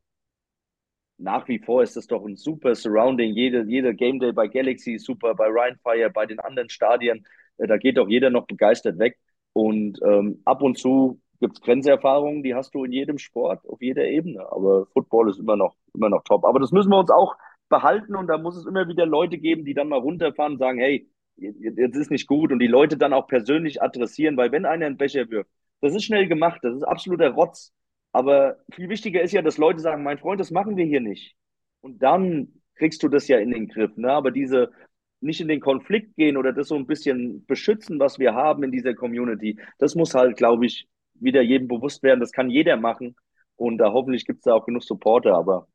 nach wie vor ist das doch ein super Surrounding. Jede, jeder Game Day bei Galaxy ist super, bei Ryan Fire, bei den anderen Stadien. Äh, da geht doch jeder noch begeistert weg. Und ähm, ab und zu gibt es Grenzerfahrungen, die hast du in jedem Sport, auf jeder Ebene. Aber Football ist immer noch, immer noch top. Aber das müssen wir uns auch behalten und da muss es immer wieder Leute geben, die dann mal runterfahren und sagen, hey, jetzt ist nicht gut und die Leute dann auch persönlich adressieren, weil wenn einer einen Becher wirft, das ist schnell gemacht, das ist absoluter Rotz. Aber viel wichtiger ist ja, dass Leute sagen, mein Freund, das machen wir hier nicht. Und dann kriegst du das ja in den Griff. Ne? Aber diese nicht in den Konflikt gehen oder das so ein bisschen beschützen, was wir haben in dieser Community, das muss halt, glaube ich, wieder jedem bewusst werden. Das kann jeder machen. Und da hoffentlich gibt es da auch genug Supporter. Aber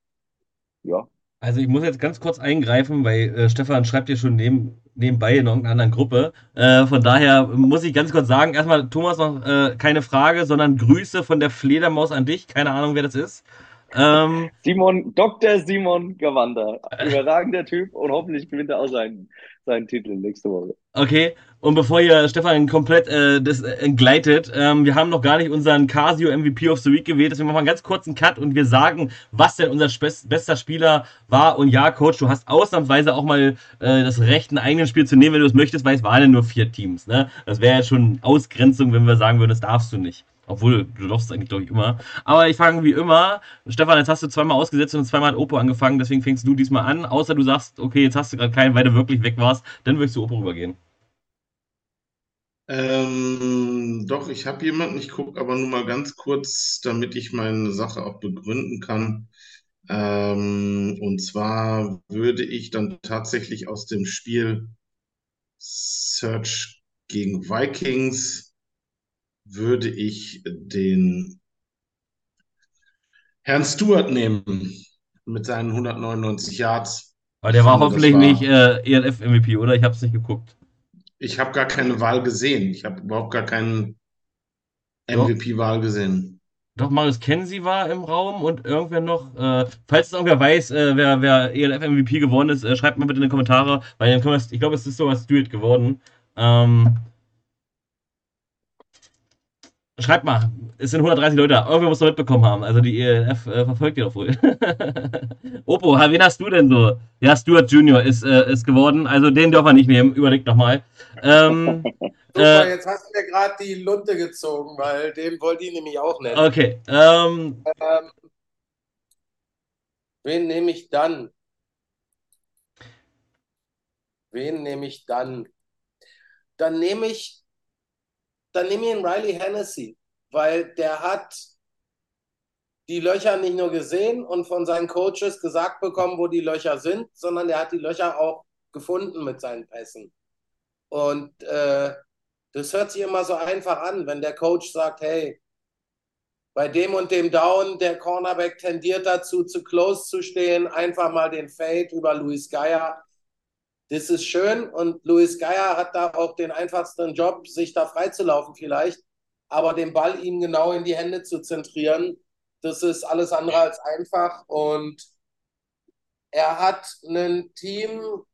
ja, also ich muss jetzt ganz kurz eingreifen, weil äh, Stefan schreibt hier schon neben, nebenbei in irgendeiner anderen Gruppe. Äh, von daher muss ich ganz kurz sagen, erstmal Thomas noch äh, keine Frage, sondern Grüße von der Fledermaus an dich. Keine Ahnung, wer das ist. Ähm, Simon, Dr. Simon Gawander. Überragender Typ und hoffentlich gewinnt er auch seinen, seinen Titel nächste Woche. Okay, und bevor hier Stefan komplett äh, das entgleitet, ähm, wir haben noch gar nicht unseren Casio MVP of the Week gewählt, deswegen machen wir einen ganz kurzen Cut und wir sagen, was denn unser bester Spieler war. Und ja, Coach, du hast ausnahmsweise auch mal äh, das Recht, ein eigenes Spiel zu nehmen, wenn du es möchtest, weil es waren ja nur vier Teams. Ne? Das wäre ja schon Ausgrenzung, wenn wir sagen würden, das darfst du nicht. Obwohl, du darfst eigentlich, glaube ich, immer. Aber ich fange wie immer. Stefan, jetzt hast du zweimal ausgesetzt und zweimal hat Opo angefangen, deswegen fängst du diesmal an. Außer du sagst, okay, jetzt hast du gerade keinen, weil du wirklich weg warst, dann würdest du Opo rübergehen. Ähm, doch, ich habe jemanden, ich gucke aber nur mal ganz kurz, damit ich meine Sache auch begründen kann. Ähm, und zwar würde ich dann tatsächlich aus dem Spiel Search gegen Vikings würde ich den Herrn Stewart nehmen mit seinen 199 Yards. Aber der war finde, hoffentlich war, nicht äh, ELF-MVP, oder? Ich habe es nicht geguckt. Ich habe gar keine Wahl gesehen. Ich habe überhaupt gar keinen MVP-Wahl gesehen. Doch, Marius Kenzie war im Raum und irgendwer noch. Äh, falls es irgendwer weiß, äh, wer, wer ELF-MVP geworden ist, äh, schreibt mal bitte in die Kommentare, weil dann können wir, ich glaube, es ist sogar Stewart geworden. Ähm, Schreibt mal, es sind 130 Leute da. Irgendwer muss mitbekommen haben. Also die ELF äh, verfolgt ihr doch wohl. Opo, wen hast du denn so? Ja, Stuart Junior ist, äh, ist geworden. Also den dürfen wir nicht nehmen. Überlegt nochmal. Ähm, Super, äh, jetzt hast du mir gerade die Lunte gezogen, weil den wollte ich nämlich auch nennen. Okay. Ähm, ähm, wen nehme ich dann? Wen nehme ich dann? Dann nehme ich dann nehme ich ihn Riley Hennessy, weil der hat die Löcher nicht nur gesehen und von seinen Coaches gesagt bekommen, wo die Löcher sind, sondern der hat die Löcher auch gefunden mit seinen Pässen. Und äh, das hört sich immer so einfach an, wenn der Coach sagt, hey, bei dem und dem Down, der Cornerback tendiert dazu, zu close zu stehen, einfach mal den Fade über Luis Geier das ist schön und Luis Geier hat da auch den einfachsten Job, sich da freizulaufen vielleicht, aber den Ball ihm genau in die Hände zu zentrieren, das ist alles andere als einfach und er hat ein Team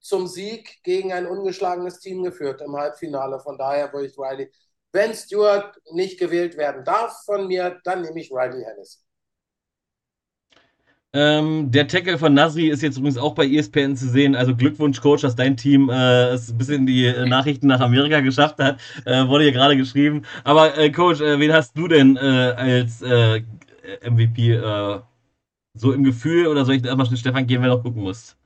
zum Sieg gegen ein ungeschlagenes Team geführt im Halbfinale. Von daher würde ich Riley, wenn Stewart nicht gewählt werden darf von mir, dann nehme ich Riley Hennis. Ähm, der Tackle von Nasri ist jetzt übrigens auch bei ESPN zu sehen. Also Glückwunsch, Coach, dass dein Team äh, es bis in die äh, Nachrichten nach Amerika geschafft hat. Äh, wurde hier gerade geschrieben. Aber äh, Coach, äh, wen hast du denn äh, als MVP so im Gefühl oder soll ich erstmal schnell Stefan gehen, wer noch gucken muss?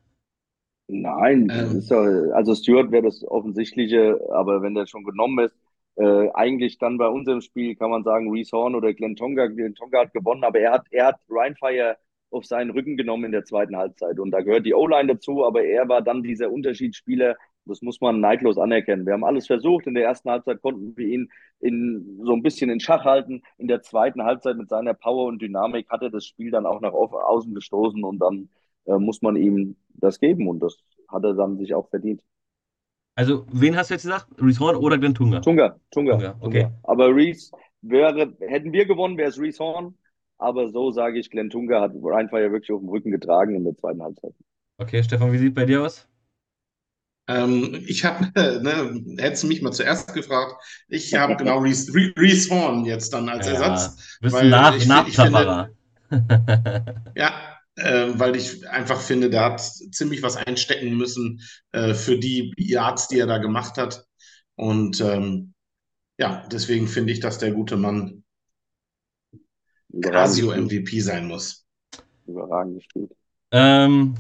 Nein, ähm. doch, also Stuart wäre das Offensichtliche, aber wenn der schon genommen ist, äh, eigentlich dann bei unserem Spiel kann man sagen, Reese Horn oder Glenn Tonga. Glenn Tonga hat gewonnen, aber er hat, er hat Ryan Fire auf seinen Rücken genommen in der zweiten Halbzeit. Und da gehört die O-Line dazu, aber er war dann dieser Unterschiedsspieler, Das muss man neidlos anerkennen. Wir haben alles versucht. In der ersten Halbzeit konnten wir ihn in, so ein bisschen in Schach halten. In der zweiten Halbzeit mit seiner Power und Dynamik hat er das Spiel dann auch nach außen gestoßen und dann äh, muss man ihm das geben und das hat er dann sich auch verdient. Also, wen hast du jetzt gesagt? Reese Horn oder Glenn Tunga? Tunga, Tunga. Tunga, okay. Aber Reese wäre, hätten wir gewonnen, wäre es Reese Horn. Aber so sage ich, Glenn Tunga hat Ryan Fire wirklich auf dem Rücken getragen in der zweiten Halbzeit. Okay, Stefan, wie sieht bei dir aus? Ähm, ich habe, ne, hättest du mich mal zuerst gefragt, ich habe genau Reese, Reese Horn jetzt dann als Ja, Ersatz. bist weil nach, ich, ich Nachplapperer. Ja, äh, weil ich einfach finde, der hat ziemlich was einstecken müssen äh, für die Yards, die er da gemacht hat. Und ähm, ja, deswegen finde ich, dass der gute Mann Casio. MVP sein muss. Überragend gespielt. Ähm,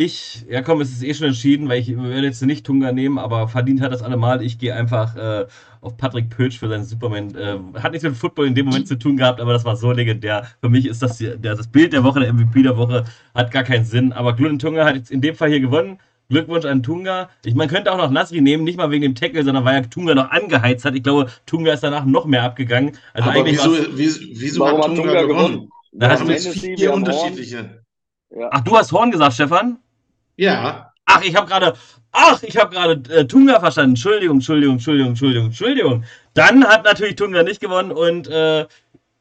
ich, ja komm, es ist eh schon entschieden, weil ich würde jetzt nicht Tunga nehmen, aber verdient hat das allemal. Ich gehe einfach äh, auf Patrick Pötsch für seinen Superman. Äh, hat nichts mit Football in dem Moment zu tun gehabt, aber das war so legendär. Für mich ist das hier, der, das Bild der Woche, der MVP der Woche, hat gar keinen Sinn. Aber Glenn Tunga hat jetzt in dem Fall hier gewonnen. Glückwunsch an Tunga. Ich, man könnte auch noch Nasri nehmen, nicht mal wegen dem Tackle, sondern weil er Tunga noch angeheizt hat. Ich glaube, Tunga ist danach noch mehr abgegangen. Also Aber eigentlich wieso, wieso, Warum hat Tunga Tunga gewonnen? gewonnen? Da hast haben du jetzt vier unterschiedliche. Ja. Ach, du hast Horn gesagt, Stefan? Ja, Ach, ich habe gerade, ach, ich habe gerade äh, Tunga verstanden. Entschuldigung, Entschuldigung, Entschuldigung, Entschuldigung, Entschuldigung. Dann hat natürlich Tunga nicht gewonnen und äh,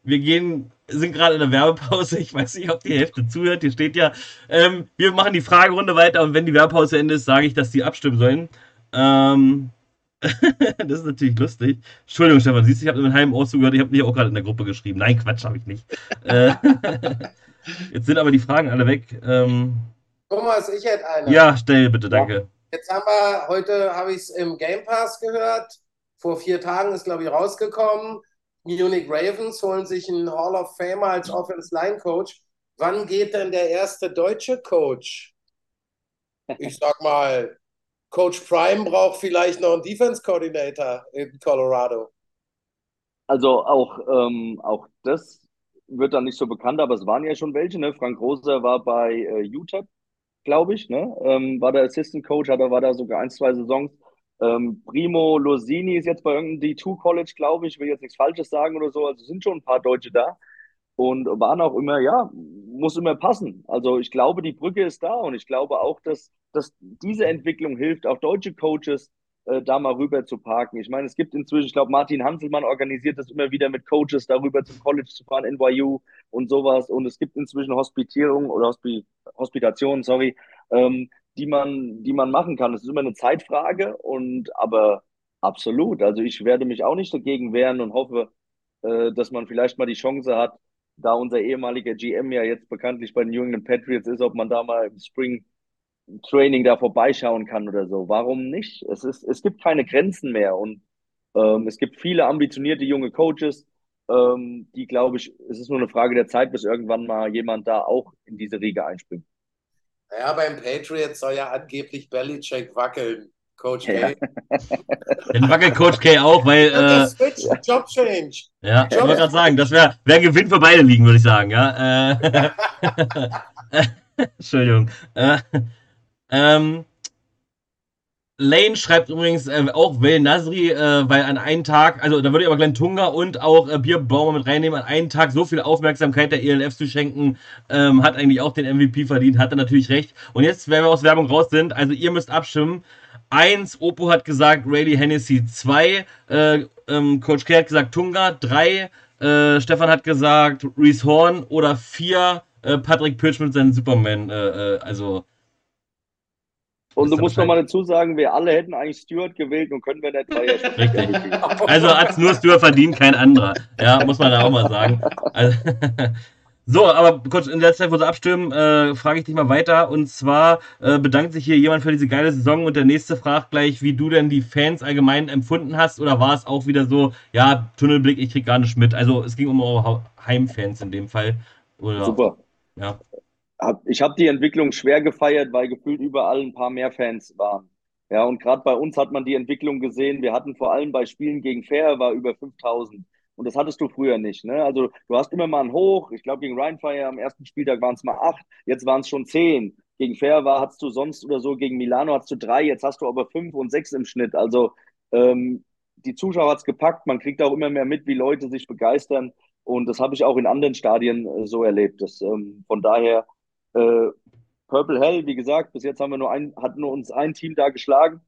wir gehen, sind gerade in der Werbepause. Ich weiß nicht, ob die Hälfte zuhört. Hier steht ja, ähm, wir machen die Fragerunde weiter und wenn die Werbepause zu Ende ist, sage ich, dass die abstimmen sollen. Ähm, das ist natürlich lustig. Entschuldigung, Stefan, siehst du, ich habe mit einem halben Ohr zugehört. Ich habe dich auch gerade in der Gruppe geschrieben. Nein, Quatsch, habe ich nicht. Äh, jetzt sind aber die Fragen alle weg. Ähm, Thomas, ich hätte eine. ja, stell bitte, danke. Jetzt haben wir, heute habe ich es im Game Pass gehört. Vor vier Tagen ist, glaube ich, rausgekommen. Munich Ravens holen sich einen Hall of Famer als Offense Line Coach. Wann geht denn der erste deutsche Coach? Ich sag mal, Coach Prime braucht vielleicht noch einen Defense Coordinator in Colorado. Also auch, ähm, auch das wird dann nicht so bekannt, aber es waren ja schon welche. Ne? Frank Roser war bei äh, UTEP, glaube ich, ne? ähm, war der Assistant Coach, hat er war da sogar ein, zwei Saisons. Ähm, Primo Losini ist jetzt bei irgendeinem D2 College, glaube ich, will jetzt nichts Falsches sagen oder so. Also sind schon ein paar Deutsche da und waren auch immer, ja, muss immer passen. Also ich glaube, die Brücke ist da und ich glaube auch, dass, dass diese Entwicklung hilft, auch deutsche Coaches äh, da mal rüber zu parken. Ich meine, es gibt inzwischen, ich glaube, Martin Hanselmann organisiert das immer wieder mit Coaches, darüber zum College zu fahren, NYU und sowas. Und es gibt inzwischen Hospitierung oder Hospi Hospitation, sorry, ähm, die man, die man machen kann. Es ist immer eine Zeitfrage und aber absolut. Also ich werde mich auch nicht dagegen wehren und hoffe, äh, dass man vielleicht mal die Chance hat, da unser ehemaliger GM ja jetzt bekanntlich bei den New England Patriots ist, ob man da mal im Spring Training da vorbeischauen kann oder so. Warum nicht? Es ist, es gibt keine Grenzen mehr und ähm, es gibt viele ambitionierte junge Coaches, ähm, die, glaube ich, es ist nur eine Frage der Zeit, bis irgendwann mal jemand da auch in diese Riege einspringt. Naja, beim Patriots soll ja angeblich Belichick wackeln, Coach Ja. K. Den wackelt Coach K auch, weil, Ja, äh, Switch, Job Change. ja, ich wollte gerade sagen, das wäre wär ein Gewinn für beide Ligen, würde ich sagen, ja. Äh, Entschuldigung. Äh, ähm, Lane schreibt übrigens äh, auch Will Nasri, äh, weil an einem Tag, also da würde ich aber Glenn Tunga und auch äh, Bier Baumer mit reinnehmen, an einem Tag so viel Aufmerksamkeit der ELF zu schenken, ähm, hat eigentlich auch den MVP verdient, hat er natürlich recht. Und jetzt, wenn wir aus Werbung raus sind, also ihr müsst abstimmen. Eins, Oppo hat gesagt Rayleigh Hennessy. Zwei, äh, ähm, Coach K hat gesagt Tunga. Drei, äh, Stefan hat gesagt Reese Horn. Oder vier, äh, Patrick Pitch mit seinem Superman. Äh, also, Und du musst Bescheid? nochmal dazu sagen, wir alle hätten eigentlich Stewart gewählt und können wir nicht, weil er Richtig. also hat's nur Stuart verdient, kein anderer. Ja, muss man da auch mal sagen. Also, so, aber kurz in der Zeit, wo sie abstimmen, äh, frage ich dich mal weiter. Und zwar äh, bedankt sich hier jemand für diese geile Saison und der nächste fragt gleich, wie du denn die Fans allgemein empfunden hast. Oder war es auch wieder so, ja, Tunnelblick, ich krieg gar nicht mit. Also es ging um eure Heimfans in dem Fall. Oder, Super. Ja. Hab, ich habe die Entwicklung schwer gefeiert, weil gefühlt überall ein paar mehr Fans waren. Ja, und gerade bei uns hat man die Entwicklung gesehen. Wir hatten vor allem bei Spielen gegen Fair war über 5000. Und das hattest du früher nicht. Ne? Also du hast immer mal ein Hoch. Ich glaube, gegen Rheinfire am ersten Spieltag waren es mal acht. Jetzt waren es schon zehn. gegen Fair war, hattest du sonst oder so, gegen Milano hattest du drei, jetzt hast du aber fünf und sechs im Schnitt. Also ähm, die Zuschauer hat es gepackt, man kriegt auch immer mehr mit, wie Leute sich begeistern. Und das habe ich auch in anderen Stadien äh, so erlebt. Das, ähm, von daher, äh, Purple Hell, wie gesagt, bis jetzt haben wir nur ein, hat nur uns ein Team da geschlagen.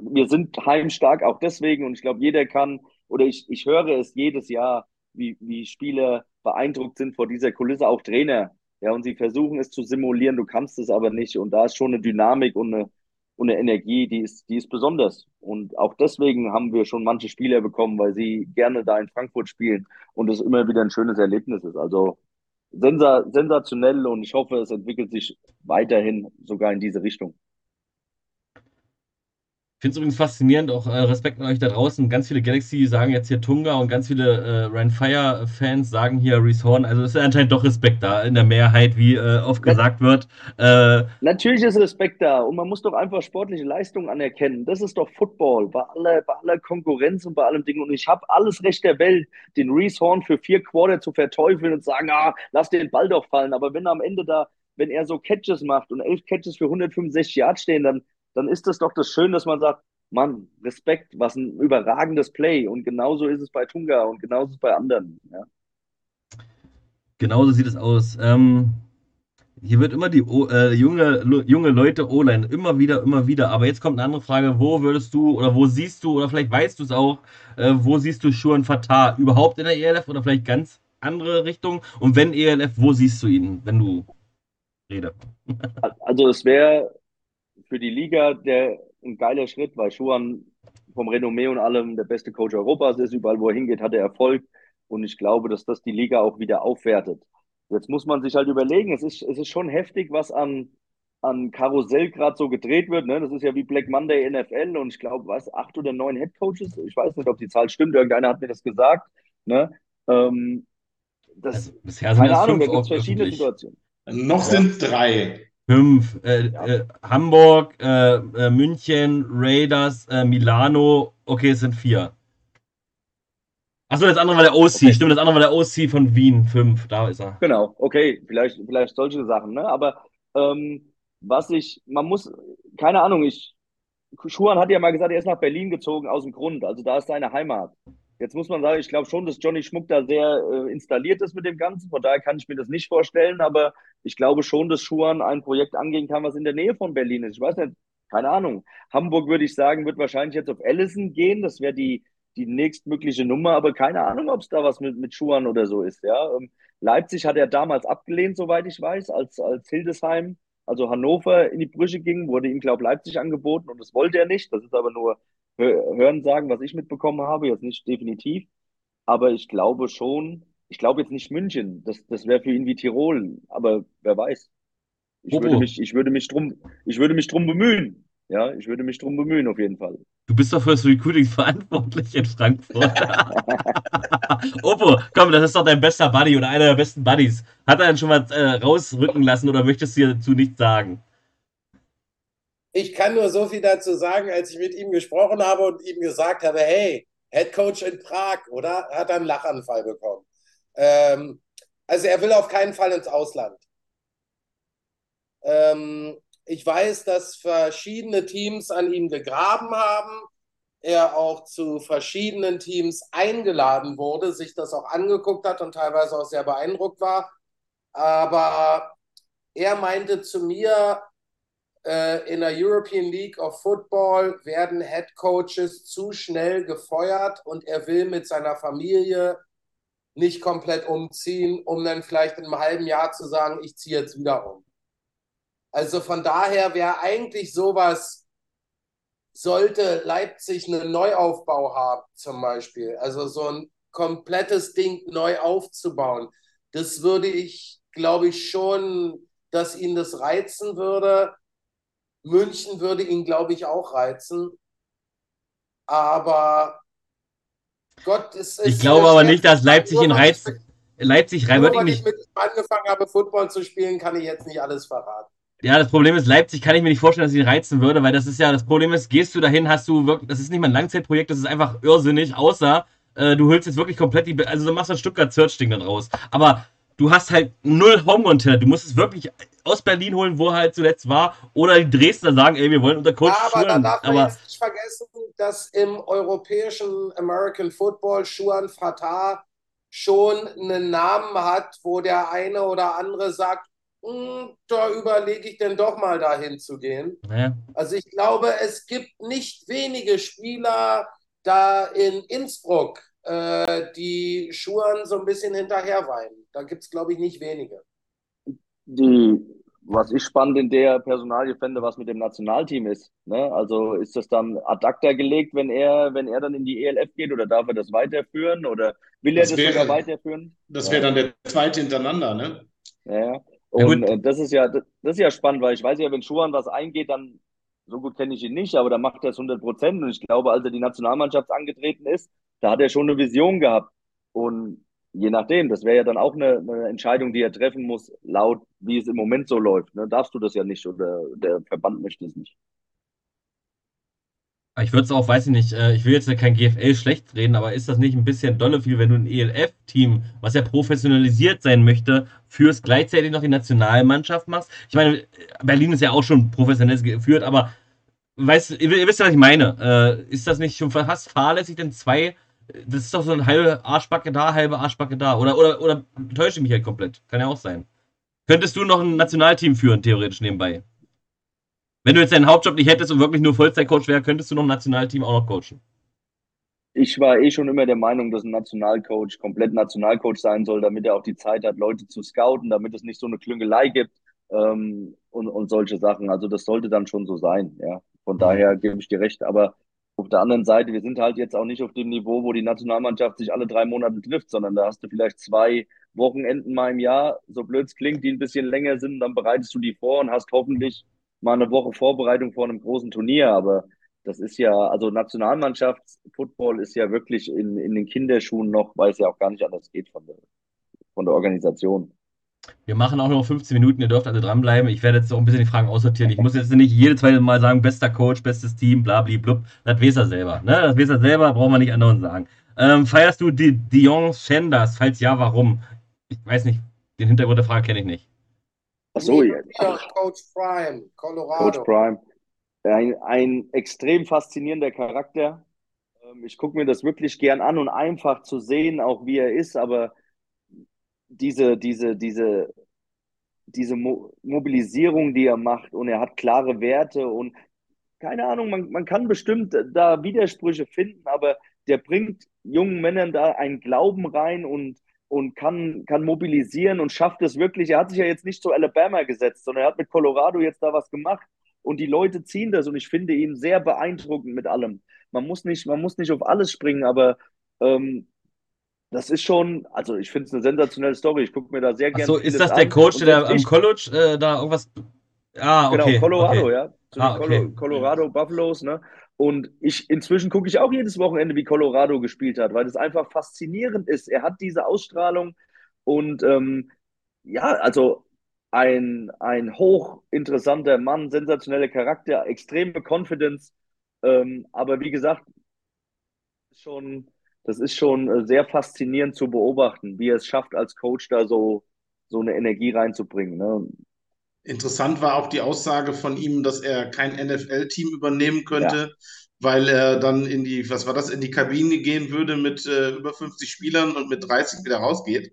Wir sind heimstark auch deswegen und ich glaube, jeder kann, oder ich, ich höre es jedes Jahr, wie, wie Spieler beeindruckt sind vor dieser Kulisse, auch Trainer. Ja, und sie versuchen es zu simulieren, du kannst es aber nicht. Und da ist schon eine Dynamik und eine, und eine Energie, die ist, die ist besonders. Und auch deswegen haben wir schon manche Spieler bekommen, weil sie gerne da in Frankfurt spielen und es immer wieder ein schönes Erlebnis ist. Also sensa sensationell und ich hoffe, es entwickelt sich weiterhin sogar in diese Richtung. Ich finde es übrigens faszinierend, auch äh, Respekt an euch da draußen. Ganz viele Galaxy sagen jetzt hier Tunga und ganz viele äh, Ranfire-Fans sagen hier Reese Horn. Also ist anscheinend doch Respekt da in der Mehrheit, wie äh, oft gesagt wird. Äh, Natürlich ist Respekt da und man muss doch einfach sportliche Leistungen anerkennen. Das ist doch Football, bei aller, bei aller Konkurrenz und bei allem Ding. Und ich habe alles Recht der Welt, den Reese Horn für vier Quarter zu verteufeln und sagen, ah, lass den Ball doch fallen. Aber wenn am Ende da, wenn er so Catches macht und elf Catches für 165 Yards stehen, dann dann ist es doch das Schön, dass man sagt, Mann, Respekt, was ein überragendes Play. Und genauso ist es bei Tunga und genauso ist es bei anderen. Ja. Genauso sieht es aus. Ähm, hier wird immer die äh, junge, junge Leute O-Line, immer wieder, immer wieder. Aber jetzt kommt eine andere Frage, wo würdest du oder wo siehst du, oder vielleicht weißt du es auch, äh, wo siehst du Schuhan Fatah? Überhaupt in der ELF oder vielleicht ganz andere Richtung? Und wenn ELF, wo siehst du ihn, wenn du redest? also es wäre für die Liga der ein geiler Schritt, weil Schuhan vom Renommee und allem der beste Coach Europas ist. Überall, wo er hingeht, hat er Erfolg. Und ich glaube, dass das die Liga auch wieder aufwertet. Jetzt muss man sich halt überlegen, es ist, es ist schon heftig, was an, an Karussell gerade so gedreht wird. Ne? Das ist ja wie Black Monday NFL und ich glaube, was, acht oder neun Head Coaches? Ich weiß nicht, ob die Zahl stimmt, irgendeiner hat mir das gesagt. Ne? Ähm, das, also, bisher sind keine Ahnung, da gibt es verschiedene Situationen. Noch ja. sind drei. Fünf. Äh, äh, Hamburg, äh, äh München, Raiders, äh, Milano. Okay, es sind vier. Achso, das andere war der OC. Okay. Stimmt, das andere war der OC von Wien. Fünf, da ist er. Genau, okay. Vielleicht, vielleicht solche Sachen, ne? Aber ähm, was ich, man muss, keine Ahnung, ich, Schuhan hat ja mal gesagt, er ist nach Berlin gezogen aus dem Grund. Also da ist seine Heimat. Jetzt muss man sagen, ich glaube schon, dass Johnny Schmuck da sehr äh, installiert ist mit dem Ganzen. Von daher kann ich mir das nicht vorstellen, aber ich glaube schon, dass Schuhan ein Projekt angehen kann, was in der Nähe von Berlin ist. Ich weiß nicht, keine Ahnung. Hamburg würde ich sagen, wird wahrscheinlich jetzt auf Allison gehen. Das wäre die, die nächstmögliche Nummer, aber keine Ahnung, ob es da was mit, mit Schuhan oder so ist. Ja? Ähm, Leipzig hat er damals abgelehnt, soweit ich weiß, als, als Hildesheim, also Hannover in die Brüche ging, wurde ihm, glaube ich, Leipzig angeboten und das wollte er nicht. Das ist aber nur Hören sagen, was ich mitbekommen habe, jetzt nicht definitiv, aber ich glaube schon, ich glaube jetzt nicht München, das, das wäre für ihn wie Tirol, aber wer weiß. Ich würde mich, ich würde mich drum, ich würde mich drum bemühen. Ja, ich würde mich drum bemühen, auf jeden Fall. Du bist doch fürs Recruiting verantwortlich in Frankfurt. Opo, komm, das ist doch dein bester Buddy oder einer der besten Buddies. Hat er dann schon mal äh, rausrücken lassen oder möchtest du dazu nichts sagen? Ich kann nur so viel dazu sagen, als ich mit ihm gesprochen habe und ihm gesagt habe, hey, Head Coach in Prag, oder? Hat er einen Lachanfall bekommen. Ähm, also er will auf keinen Fall ins Ausland. Ähm, ich weiß, dass verschiedene Teams an ihm gegraben haben. Er auch zu verschiedenen Teams eingeladen wurde, sich das auch angeguckt hat und teilweise auch sehr beeindruckt war. Aber er meinte zu mir, in der European League of Football werden Head Coaches zu schnell gefeuert und er will mit seiner Familie nicht komplett umziehen, um dann vielleicht in einem halben Jahr zu sagen, ich ziehe jetzt wieder um. Also von daher wäre eigentlich sowas, sollte Leipzig einen Neuaufbau haben zum Beispiel, also so ein komplettes Ding neu aufzubauen, das würde ich, glaube ich schon, dass ihn das reizen würde. München würde ihn, glaube ich, auch reizen. Aber Gott, es ist. Ich glaube aber nicht, dass Leipzig ihn reizt. Leipzig rein wird ihn nicht. Wenn ich mit angefangen habe, Football zu spielen, kann ich jetzt nicht alles verraten. Ja, das Problem ist, Leipzig kann ich mir nicht vorstellen, dass ich ihn reizen würde, weil das ist ja, das Problem ist, gehst du dahin, hast du wirklich, das ist nicht mal ein Langzeitprojekt, das ist einfach irrsinnig, außer äh, du hüllst jetzt wirklich komplett die, also du machst ein Stuttgart Search-Ding dann raus. Aber du hast halt null Home-Content. Du musst es wirklich aus Berlin holen, wo er halt zuletzt war. Oder die Dresdner sagen, ey, wir wollen unter Coach Ja, aber da Schuhen. darf man Aber jetzt nicht vergessen, dass im europäischen American Football Schuan Fatah schon einen Namen hat, wo der eine oder andere sagt, "Hm, da überlege ich denn doch mal dahin zu gehen. naja, Also ich glaube, es gibt nicht wenige Spieler da in Innsbruck, äh, die Schuan so ein bisschen hinterherweinen. Da gibt es, glaube ich, nicht wenige. Die, was ich spannend in der Personalie fände, was mit dem Nationalteam ist. Ne? Also ist das dann ad acta gelegt, wenn er, wenn er dann in die ELF geht oder darf er das weiterführen oder will er Das das wäre- sogar weiterführen? Das wäre dann der zweite hintereinander, ne? Ja, ja. Ja, Und gut. äh, das ist ja, das, das ist ja spannend, weil ich weiß ja, wenn Schuhan was eingeht, dann, so gut kenne ich ihn nicht, aber dann macht er es 100 Prozent. Und ich glaube, als er die Nationalmannschaft angetreten ist, da hat er schon eine Vision gehabt. Und je nachdem, das wäre ja dann auch eine, eine Entscheidung, die er treffen muss, laut wie es im Moment so läuft. Ne? Darfst du das ja nicht oder der Verband möchte es nicht. ich würde es auch, weiß ich nicht, äh, ich will jetzt kein GFL schlecht reden, aber ist das nicht ein bisschen dolle viel, wenn du ein ELF-Team, was ja professionalisiert sein möchte, fürs gleichzeitig noch die Nationalmannschaft machst? Ich meine, Berlin ist ja auch schon professionell geführt, aber weißt, ihr, ihr wisst ja, was ich meine. Äh, ist das nicht schon fast fahrlässig, denn zwei, das ist doch so ein halbe Arschbacke da, halbe Arschbacke da. Oder, oder, oder täusche ich mich halt komplett? Kann ja auch sein. Könntest du noch ein Nationalteam führen, theoretisch nebenbei? Wenn du jetzt deinen Hauptjob nicht hättest und wirklich nur Vollzeitcoach wärst, könntest du noch ein Nationalteam auch noch coachen. Ich war eh schon immer der Meinung, dass ein Nationalcoach komplett Nationalcoach sein soll, damit er auch die Zeit hat, Leute zu scouten, damit es nicht so eine Klüngelei gibt ähm, und, und solche Sachen. Also das sollte dann schon so sein, ja. Von daher gebe ich dir recht. Aber auf der anderen Seite, wir sind halt jetzt auch nicht auf dem Niveau, wo die Nationalmannschaft sich alle drei Monate trifft, sondern da hast du vielleicht zwei Wochenenden mal im Jahr, so blöd es klingt, die ein bisschen länger sind, dann bereitest du die vor und hast hoffentlich mal eine Woche Vorbereitung vor einem großen Turnier. Aber das ist ja, also Nationalmannschaftsfootball ist ja wirklich in, in den Kinderschuhen noch, weil es ja auch gar nicht anders geht von der, von der Organisation. Wir machen auch noch 15 Minuten, ihr dürft alle dranbleiben. Ich werde jetzt auch ein bisschen die Fragen aussortieren. Ich muss jetzt nicht jedes zweite Mal sagen, bester Coach, bestes Team, bla bla blub. Das weiß er selber. Ne? Das weiß er selber, brauchen wir nicht anderen sagen. Ähm, feierst du die Dion Sanders? Falls ja, warum? Ich weiß nicht, den Hintergrund der Frage kenne ich nicht. Ach so, ja. dir Coach Prime, Colorado. Coach Prime. Ein, ein extrem faszinierender Charakter. Ähm, Ich gucke mir das wirklich gern an und einfach zu sehen, auch wie er ist, aber diese, diese, diese, diese Mo Mobilisierung, die er macht und er hat klare Werte und keine Ahnung, man, man kann bestimmt da Widersprüche finden, aber der bringt jungen Männern da einen Glauben rein und, und kann, kann mobilisieren und schafft es wirklich. Er hat sich ja jetzt nicht zu Alabama gesetzt, sondern er hat mit Colorado jetzt da was gemacht und die Leute ziehen das und ich finde ihn sehr beeindruckend mit allem. Man muss nicht, man muss nicht auf alles springen, aber ähm, das ist schon, also ich finde es eine sensationelle Story. Ich gucke mir da sehr gerne. Achso, ist das der Coach, der am College äh, da irgendwas. Ah, okay. Genau, Colorado, okay. ja. Zu Ah, den okay. Colo Colorado Buffaloes, ne? Und ich inzwischen gucke ich auch jedes Wochenende, wie Colorado gespielt hat, weil das einfach faszinierend ist. Er hat diese Ausstrahlung und ähm, ja, also ein, ein hochinteressanter Mann, sensationeller Charakter, extreme Confidence. Ähm, aber wie gesagt, schon, das ist schon äh, sehr faszinierend zu beobachten, wie er es schafft, als Coach da so, so eine Energie reinzubringen. Ne? Interessant war auch die Aussage von ihm, dass er kein NFL-Team übernehmen könnte, weil er dann in die, was war das, in die Kabine gehen würde mit äh, über 50 Spielern und mit 30 wieder rausgeht,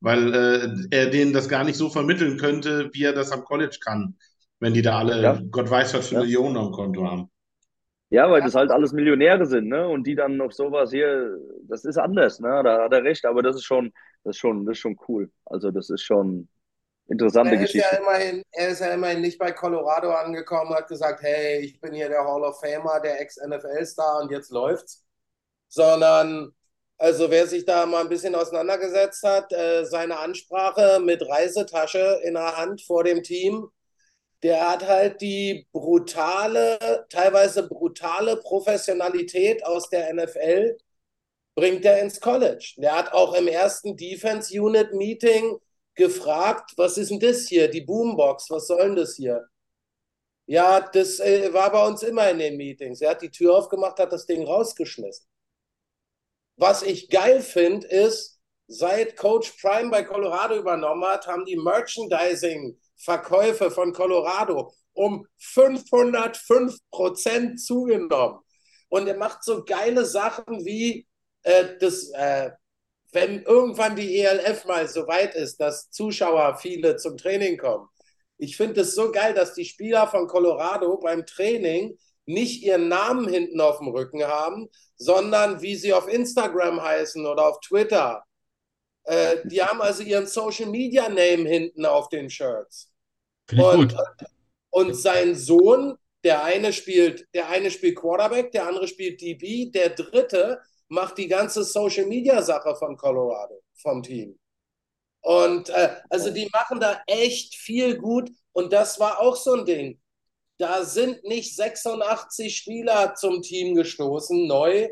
weil äh, er denen das gar nicht so vermitteln könnte, wie er das am College kann, wenn die da alle, Ja. Gott weiß, was für Ja. Millionen am Konto haben. Ja, weil das halt alles Millionäre sind, ne? Und die dann auf sowas hier, das ist anders, ne? Da hat er recht, aber das ist schon, das ist schon, das ist schon cool. Also das ist schon interessante Er ist, ja Geschichte. immerhin, er ist ja immerhin nicht bei Colorado angekommen, hat gesagt, hey, ich bin hier der Hall of Famer, der Ex-NFL-Star und jetzt läuft's. Sondern, also wer sich da mal ein bisschen auseinandergesetzt hat, äh, seine Ansprache mit Reisetasche in der Hand vor dem Team, der hat halt die brutale, teilweise brutale Professionalität aus der NFL, bringt er ins College. Der hat auch im ersten Defense Unit Meeting gefragt, was ist denn das hier, die Boombox, was soll denn das hier? Ja, das äh, war bei uns immer in den Meetings. Er hat die Tür aufgemacht, hat das Ding rausgeschmissen. Was ich geil finde, ist, seit Coach Prime bei Colorado übernommen hat, haben die Merchandising-Verkäufe von Colorado um 505 Prozent zugenommen. Und er macht so geile Sachen wie äh, das, äh, wenn irgendwann die ELF mal so weit ist, dass Zuschauer viele zum Training kommen. Ich finde es so geil, dass die Spieler von Colorado beim Training nicht ihren Namen hinten auf dem Rücken haben, sondern wie sie auf Instagram heißen oder auf Twitter. Äh, die haben also ihren Social Media Name hinten auf den Shirts. Und, und sein Sohn, der eine spielt, der eine spielt Quarterback, der andere spielt DB, der dritte macht die ganze Social Media Sache von Colorado, vom Team. Und äh, also die machen da echt viel gut. Und das war auch so ein Ding. Da sind nicht 86 Spieler zum Team gestoßen, neu,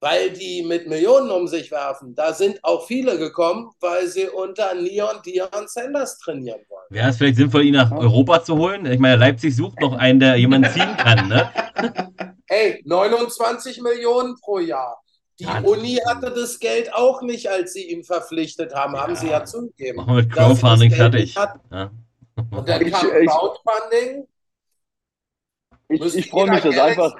weil die mit Millionen um sich werfen. Da sind auch viele gekommen, weil sie unter Neon Dion Sanders trainieren wollen. Wäre es vielleicht sinnvoll, ihn nach Europa zu holen? Ich meine, Leipzig sucht noch einen, der jemanden ziehen kann, ne? Hey, 29 Millionen pro Jahr. Die ja, Uni hatte das Geld auch nicht, als sie ihn verpflichtet haben, ja. haben sie ja zugegeben. Machen wir mit Crowdfunding fertig. Ja. Und dann kam Crowdfunding. Ich, ich, ich freue mich, das einfach.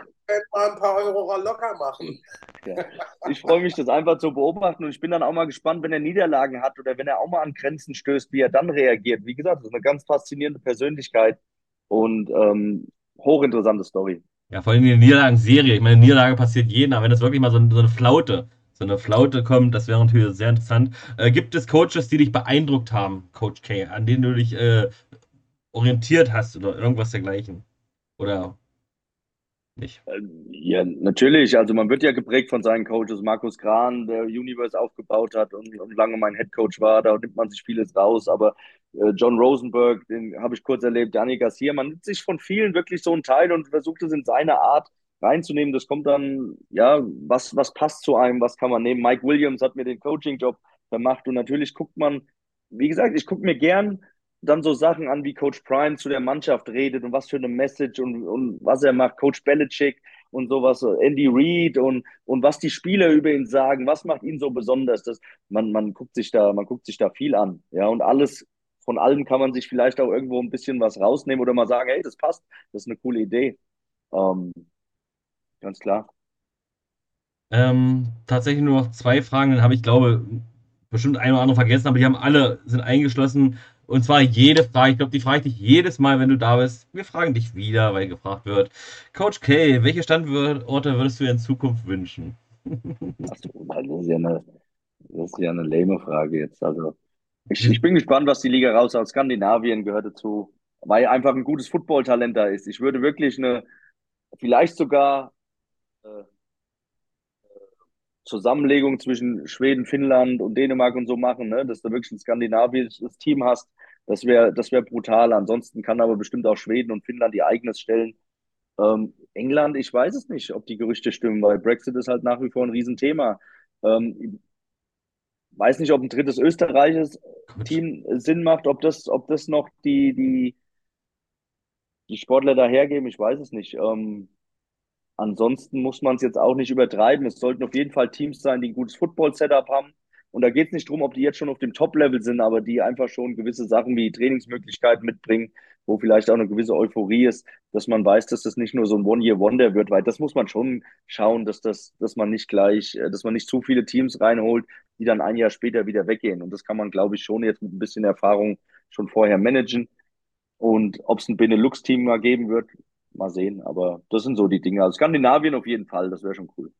Mal ein paar Euro locker machen. Ja. Ich freue mich, das einfach zu beobachten und ich bin dann auch mal gespannt, wenn er Niederlagen hat oder wenn er auch mal an Grenzen stößt, wie er dann reagiert. Wie gesagt, das ist eine ganz faszinierende Persönlichkeit und ähm, hochinteressante Story. Ja, vor allem die Niederlagenserie. Ich meine, Niederlage passiert jeden, aber wenn das wirklich mal so, so eine Flaute, so eine Flaute kommt, das wäre natürlich sehr interessant. Äh, gibt es Coaches, die dich beeindruckt haben, Coach K, an denen du dich äh, orientiert hast oder irgendwas dergleichen? Oder nicht? Ja, natürlich. Also man wird ja geprägt von seinen Coaches. Markus Kran, der Universe aufgebaut hat und, und lange mein Head Coach war, da nimmt man sich vieles raus. Aber äh, John Rosenberg, den habe ich kurz erlebt, Dani Garcia, man nimmt sich von vielen wirklich so einen Teil und versucht es in seine Art reinzunehmen. Das kommt dann, ja, was, was passt zu einem, was kann man nehmen. Mike Williams hat mir den Coaching-Job gemacht und natürlich guckt man, wie gesagt, ich gucke mir gern dann so Sachen an, wie Coach Prime zu der Mannschaft redet und was für eine Message und, und was er macht, Coach Belichick und sowas, Andy Reid und, und was die Spieler über ihn sagen, was macht ihn so besonders. Das, man, man guckt sich da, man guckt sich da viel an. Ja, und alles, von allem kann man sich vielleicht auch irgendwo ein bisschen was rausnehmen oder mal sagen, hey, das passt, das ist eine coole Idee. Ähm, ganz klar. Ähm, tatsächlich nur noch zwei Fragen, dann habe ich glaube bestimmt ein oder andere vergessen, aber die haben alle sind eingeschlossen. Und zwar jede Frage, ich glaube, die frage ich dich jedes Mal, wenn du da bist. Wir fragen dich wieder, weil gefragt wird. Coach K, welche Standorte würdest du dir in Zukunft wünschen? Achso, das ist ja eine, das ist ja eine lame Frage jetzt. Also, ich, ich bin gespannt, was die Liga raus aus Skandinavien gehört dazu, weil einfach ein gutes Footballtalent da ist. Ich würde wirklich eine, vielleicht sogar äh, Zusammenlegung zwischen Schweden, Finnland und Dänemark und so machen, ne? dass du wirklich ein skandinavisches Team hast. Das wäre das wär brutal. Ansonsten kann aber bestimmt auch Schweden und Finnland ihr eigenes stellen. Ähm, England, ich weiß es nicht, ob die Gerüchte stimmen, weil Brexit ist halt nach wie vor ein Riesenthema. Ähm, weiß nicht, ob ein drittes österreichisches Team Sinn macht, ob das, ob das noch die, die, die Sportler dahergeben, ich weiß es nicht. Ähm, Ansonsten muss man es jetzt auch nicht übertreiben. Es sollten auf jeden Fall Teams sein, die ein gutes Football-Setup haben. Und da geht es nicht darum, ob die jetzt schon auf dem Top-Level sind, aber die einfach schon gewisse Sachen wie Trainingsmöglichkeiten mitbringen, wo vielleicht auch eine gewisse Euphorie ist, dass man weiß, dass das nicht nur so ein One-Year-Wonder wird, weil das muss man schon schauen, dass das, dass man nicht gleich, äh, dass man nicht zu viele Teams reinholt, die dann ein Jahr später wieder weggehen. Und das kann man, glaube ich, schon jetzt mit ein bisschen Erfahrung schon vorher managen. Und ob es ein Benelux-Team mal geben wird, mal sehen. Aber das sind so die Dinge. Also Skandinavien auf jeden Fall, das wäre schon cool.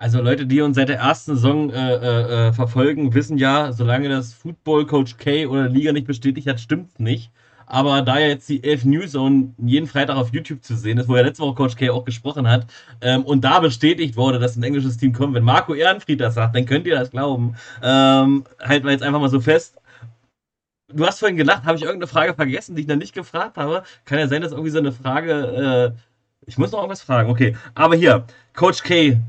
Also Leute, die uns seit der ersten Saison äh, äh, äh, verfolgen, wissen ja, solange das Football Coach K oder Liga nicht bestätigt hat, stimmt's nicht. Aber da ja jetzt die 11 News Zone jeden Freitag auf YouTube zu sehen ist, wo ja letzte Woche Coach K auch gesprochen hat, ähm, und da bestätigt wurde, dass ein englisches Team kommt, wenn Marco Ehrenfried das sagt, dann könnt ihr das glauben. Ähm, halten wir jetzt einfach mal so fest. Du hast vorhin gelacht, habe ich irgendeine Frage vergessen, die ich noch nicht gefragt habe? Kann ja sein, dass irgendwie so eine Frage. Äh, ich muss noch irgendwas fragen, okay. Aber hier, Coach K.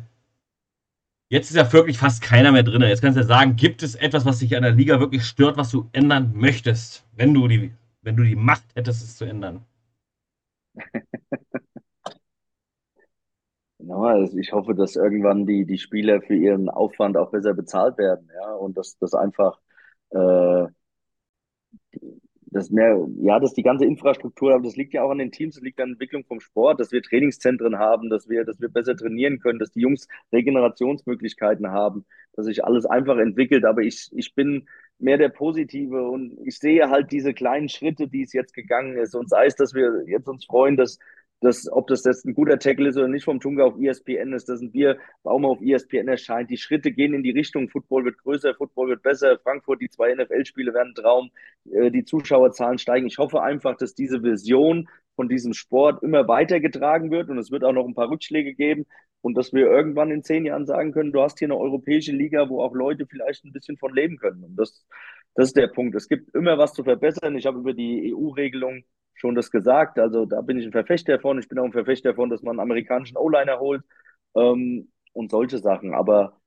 Jetzt ist ja wirklich fast keiner mehr drin. Jetzt kannst du ja sagen, gibt es etwas, was dich an der Liga wirklich stört, was du ändern möchtest, wenn du die, wenn du die Macht hättest, es zu ändern? Ja, also ich hoffe, dass irgendwann die, die Spieler für ihren Aufwand auch besser bezahlt werden, ja, und dass das einfach äh, das mehr, ja, dass die ganze Infrastruktur, aber das liegt ja auch an den Teams, das liegt an der Entwicklung vom Sport, dass wir Trainingszentren haben, dass wir, dass wir besser trainieren können, dass die Jungs Regenerationsmöglichkeiten haben, dass sich alles einfach entwickelt. Aber ich, ich bin mehr der Positive und ich sehe halt diese kleinen Schritte, die es jetzt gegangen ist. Und sei es, dass wir jetzt uns freuen, dass dass, ob das jetzt ein guter Tackle ist oder nicht vom Tunga auf ESPN ist, dass ein Bierbaum auf ESPN erscheint. Die Schritte gehen in die Richtung, Football wird größer, Football wird besser. Frankfurt, die zwei NFL-Spiele werden Traum, äh, die Zuschauerzahlen steigen. Ich hoffe einfach, dass diese Vision von diesem Sport immer weitergetragen wird und es wird auch noch ein paar Rückschläge geben und dass wir irgendwann in zehn Jahren sagen können, du hast hier eine europäische Liga, wo auch Leute vielleicht ein bisschen von leben können. Und das, das ist der Punkt. Es gibt immer was zu verbessern. Ich habe über die EU-Regelung schon das gesagt. Also da bin ich ein Verfechter von. Ich bin auch ein Verfechter von, dass man einen amerikanischen O-Liner holt ähm, und solche Sachen. Aber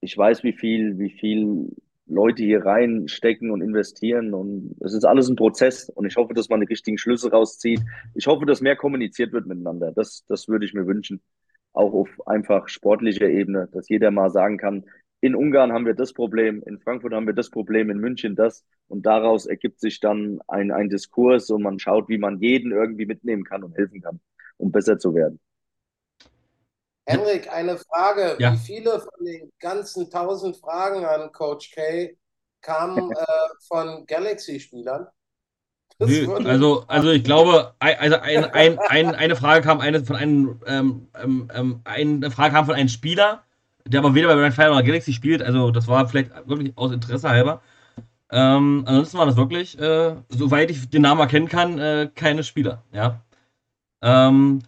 ich weiß, wie viel, wie viel Leute hier reinstecken und investieren. Und es ist alles ein Prozess. Und ich hoffe, dass man die richtigen Schlüsse rauszieht. Ich hoffe, dass mehr kommuniziert wird miteinander. Das, das würde ich mir wünschen. Auch auf einfach sportlicher Ebene, dass jeder mal sagen kann, in Ungarn haben wir das Problem, in Frankfurt haben wir das Problem, in München das. Und daraus ergibt sich dann ein, ein Diskurs und man schaut, wie man jeden irgendwie mitnehmen kann und helfen kann, um besser zu werden. Henrik, eine Frage. Ja. Wie viele von den ganzen tausend Fragen an Coach K kamen äh, von Galaxy-Spielern? also, also ich glaube, also ein, ein, ein, eine Frage kam eine von einem, ähm, ähm, ähm eine Frage kam von einem Spieler, der aber weder bei Grand Fire oder Galaxy spielt. Also das war vielleicht wirklich aus Interesse halber. Ähm, ansonsten war das wirklich, äh, soweit ich den Namen erkennen kann, äh, keine Spieler. Ja. Ähm,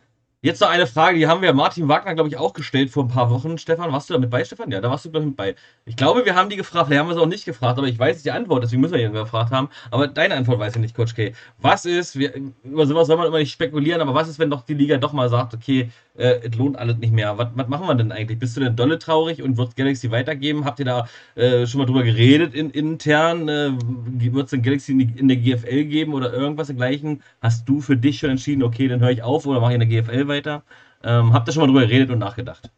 Jetzt noch eine Frage, die haben wir Martin Wagner, glaube ich, auch gestellt vor ein paar Wochen. Stefan, warst du da mit bei, Stefan? Ja, da warst du, glaube ich, mit bei. Ich glaube, wir haben die gefragt, vielleicht haben wir sie auch nicht gefragt, aber ich weiß die Antwort, deswegen müssen wir die gefragt haben. Aber deine Antwort weiß ich nicht, Coach K. Was ist, wir, über sowas soll man immer nicht spekulieren, aber was ist, wenn doch die Liga doch mal sagt, okay, äh, es lohnt alles nicht mehr. Was, was machen wir denn eigentlich? Bist du denn dolle traurig und wird Galaxy weitergeben? Habt ihr da äh, schon mal drüber geredet in, intern? Äh, wird es denn Galaxy in, in, der GFL geben oder irgendwas dergleichen? Hast du für dich schon entschieden, okay, dann höre ich auf oder mache ich in der GFL weiter? Ähm, habt ihr schon mal drüber geredet und nachgedacht?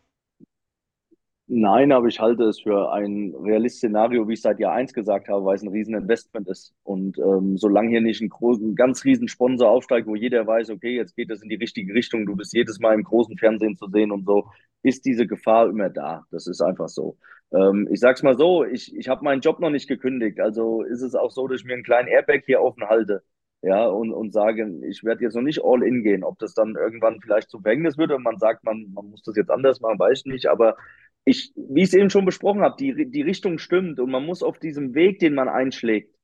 Nein, aber ich halte es für ein realistisches Szenario, wie ich seit Jahr eins gesagt habe, weil es ein Rieseninvestment ist. Und ähm, solange hier nicht ein großen, ganz riesen Sponsor aufsteigt, wo jeder weiß, okay, jetzt geht es in die richtige Richtung, du bist jedes Mal im großen Fernsehen zu sehen und so, ist diese Gefahr immer da. Das ist einfach so. Ähm, ich sag's mal so, ich, ich habe meinen Job noch nicht gekündigt. Also ist es auch so, dass ich mir einen kleinen Airbag hier offen halte. Ja, und, und sage, ich werde jetzt noch nicht all in gehen. Ob das dann irgendwann vielleicht zu Verhängnis wird und man sagt, man, man muss das jetzt anders machen, weiß ich nicht. Aber ich, wie ich es eben schon besprochen habe, die, die Richtung stimmt und man muss auf diesem Weg, den man einschlägt,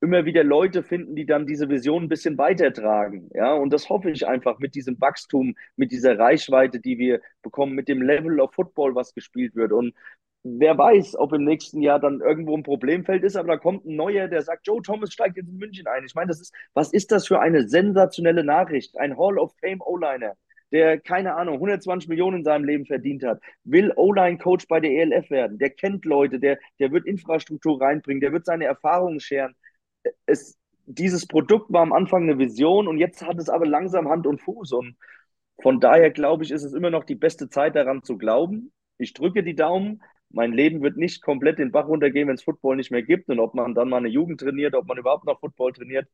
immer wieder Leute finden, die dann diese Vision ein bisschen weitertragen. Ja, und das hoffe ich einfach mit diesem Wachstum, mit dieser Reichweite, die wir bekommen, mit dem Level of Football, was gespielt wird. Und wer weiß, ob im nächsten Jahr dann irgendwo ein Problemfeld ist, aber da kommt ein neuer, der sagt, Joe Thomas steigt jetzt in München ein. Ich meine, das ist, was ist das für eine sensationelle Nachricht? Ein Hall of Fame O-Liner der, keine Ahnung, 120 Millionen in seinem Leben verdient hat, will O-Line-Coach bei der ELF werden, der kennt Leute, der, der wird Infrastruktur reinbringen, der wird seine Erfahrungen scheren. Es, dieses Produkt war am Anfang eine Vision und jetzt hat es aber langsam Hand und Fuß. Und von daher glaube ich, ist es immer noch die beste Zeit daran zu glauben. Ich drücke die Daumen. Mein Leben wird nicht komplett den Bach runtergehen, wenn es Football nicht mehr gibt. Und ob man dann mal eine Jugend trainiert, ob man überhaupt noch Football trainiert,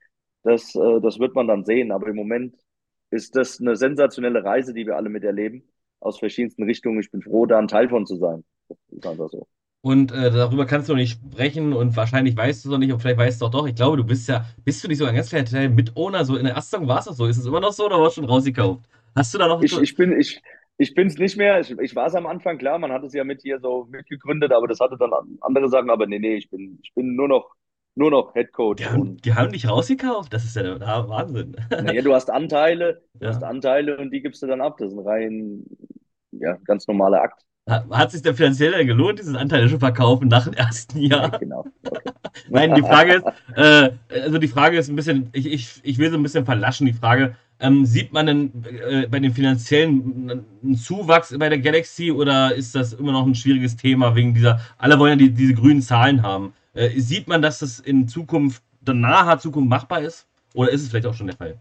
das, äh, das wird man dann sehen. Aber im Moment ist das eine sensationelle Reise, die wir alle miterleben, aus verschiedensten Richtungen. Ich bin froh, da ein Teil von zu sein. So. Und äh, darüber kannst du noch nicht sprechen und wahrscheinlich weißt du es noch nicht und vielleicht weißt du auch doch. Ich glaube, du bist ja, bist du nicht so ein ganz kleiner Teil Mit-Owner, so in der ersten war es das so. Ist es immer noch so oder warst du schon rausgekauft? Hast du da noch. Ich, ich bin, ich, ich bin es nicht mehr. Ich, ich war es am Anfang, klar, man hat es ja mit hier so mitgegründet, aber das hatte dann andere Sachen. Aber nee, nee, ich bin, ich bin nur noch nur noch Head Coach. Die haben, die haben dich rausgekauft? Das ist ja der Wahnsinn. Naja, du hast Anteile, du ja. hast Anteile und die gibst du dann ab. Das ist ein rein, ja, ganz normaler Akt. Hat sich der finanziell gelohnt, diesen Anteil schon verkaufen nach dem ersten Jahr? Ja, genau. Okay. Nein, die Frage ist, äh, also die Frage ist ein bisschen, ich, ich, ich will so ein bisschen verlaschen, die Frage, ähm, sieht man denn äh, bei den finanziellen einen Zuwachs bei der Galaxy oder ist das immer noch ein schwieriges Thema wegen dieser, alle wollen ja die, diese grünen Zahlen haben. Äh, sieht man, dass das in Zukunft, in naher Zukunft machbar ist? Oder ist es vielleicht auch schon der Fall?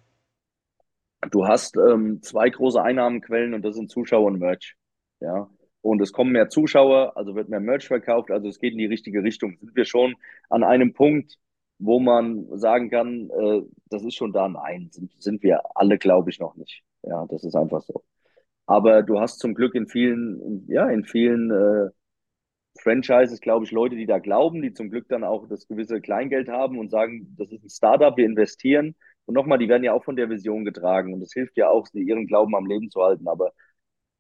du hast ähm, zwei große Einnahmenquellen und das sind Zuschauer und Merch. Ja. Und es kommen mehr Zuschauer, also wird mehr Merch verkauft, also es geht in die richtige Richtung. Sind wir schon an einem Punkt, wo man sagen kann, äh, das ist schon da? Nein, sind, sind wir alle, glaube ich, noch nicht. Ja, das ist einfach so. Aber du hast zum Glück in vielen, in, ja, in vielen äh, Franchises, glaube ich, Leute, die da glauben, die zum Glück dann auch das gewisse Kleingeld haben und sagen, das ist ein Startup, wir investieren. Und nochmal, die werden ja auch von der Vision getragen und es hilft ja auch, ihren Glauben am Leben zu halten. Aber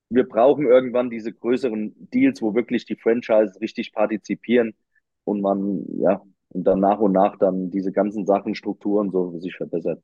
wir brauchen irgendwann diese größeren Deals, wo wirklich die Franchises richtig partizipieren und man, ja, und dann nach und nach dann diese ganzen Sachen, Strukturen so sich verbessert.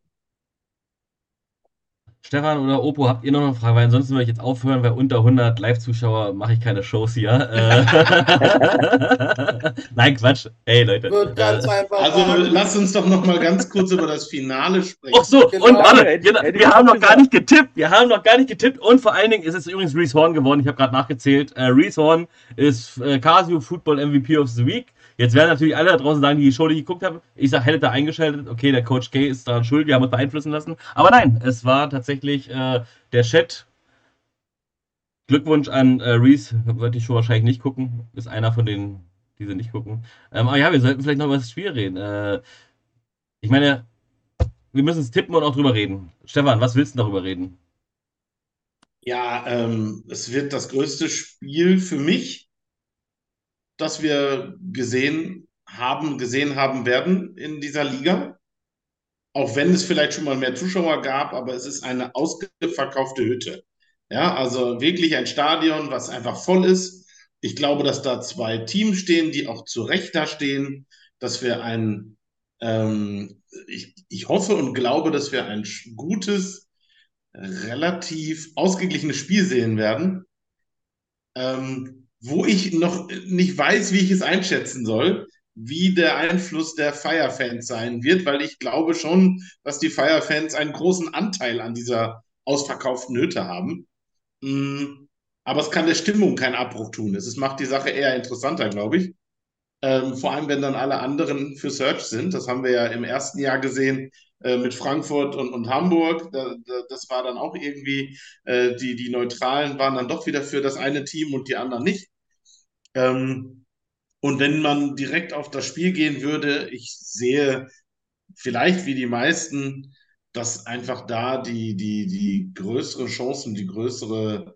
Stefan oder Opo, habt ihr noch eine Frage? Weil ansonsten würde ich jetzt aufhören, weil unter 100 Live-Zuschauer mache ich keine Shows hier. Äh. Nein, Quatsch. Ey, Leute. also lass uns doch noch mal ganz kurz über das Finale sprechen. Ach so, genau. und alle, genau, wir haben noch gar nicht getippt. Wir haben noch gar nicht getippt. Und vor allen Dingen ist es übrigens Reese Horn geworden. Ich habe gerade nachgezählt. Äh, Reese Horn ist äh, Casio Football MVP of the Week. Jetzt werden natürlich alle da draußen sagen, die die Show, ich geguckt haben, ich sage, hätte da eingeschaltet, okay, der Coach K ist daran schuld, wir haben uns beeinflussen lassen. Aber nein, es war tatsächlich äh, der Chat. Glückwunsch an äh, Reese, wird die Show wahrscheinlich nicht gucken, ist einer von denen, die sie nicht gucken. Ähm, aber ja, wir sollten vielleicht noch über das Spiel reden. Äh, ich meine, wir müssen es tippen und auch drüber reden. Stefan, was willst du darüber reden? Ja, ähm, es wird das größte Spiel für mich das wir gesehen haben, gesehen haben werden in dieser Liga. Auch wenn es vielleicht schon mal mehr Zuschauer gab, aber es ist eine ausverkaufte Hütte. Ja, also wirklich ein Stadion, was einfach voll ist. Ich glaube, dass da zwei Teams stehen, die auch zu Recht da stehen, dass wir ein, ähm, ich, ich hoffe und glaube, dass wir ein gutes, relativ ausgeglichenes Spiel sehen werden. Ähm, wo ich noch nicht weiß, wie ich es einschätzen soll, wie der Einfluss der Fire-Fans sein wird, weil ich glaube schon, dass die Fire-Fans einen großen Anteil an dieser ausverkauften Hütte haben. Mm, aber es kann der Stimmung keinen Abbruch tun. Es macht die Sache eher interessanter, glaube ich. Ähm, vor allem, wenn dann alle anderen für Search sind. Das haben wir ja im ersten Jahr gesehen äh, mit Frankfurt und, und Hamburg. Da, da, das war dann auch irgendwie, äh, die, die Neutralen waren dann doch wieder für das eine Team und die anderen nicht. Ähm, und wenn man direkt auf das Spiel gehen würde, ich sehe vielleicht wie die meisten, dass einfach da die, die, die größere Chancen, die größere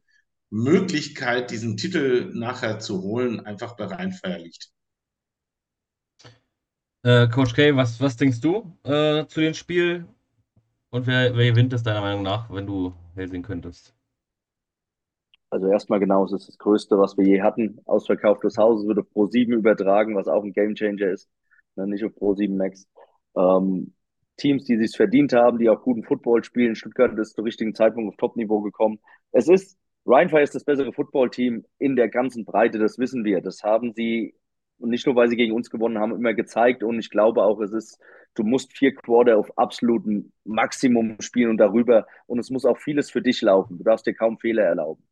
Möglichkeit, diesen Titel nachher zu holen, einfach bei Rheinfeier liegt. Äh, Coach K, was, was denkst du äh, zu dem Spiel? Und wer, wer gewinnt es deiner Meinung nach, wenn du sehen könntest? Also erstmal genau, es ist das Größte, was wir je hatten. Ausverkauftes Haus, es auf Pro 7 übertragen, was auch ein Gamechanger ist. Ne, nicht auf Pro 7 Max. Ähm, Teams, die sich verdient haben, die auch guten Football spielen. Stuttgart ist zum richtigen Zeitpunkt auf Top-Niveau gekommen. Es ist, Rheinfire ist das bessere Football-Team in der ganzen Breite, das wissen wir. Das haben sie und nicht nur, weil sie gegen uns gewonnen haben, immer gezeigt. Und ich glaube auch, es ist, du musst vier Quarter auf absolutem Maximum spielen und darüber. Und es muss auch vieles für dich laufen. Du darfst dir kaum Fehler erlauben.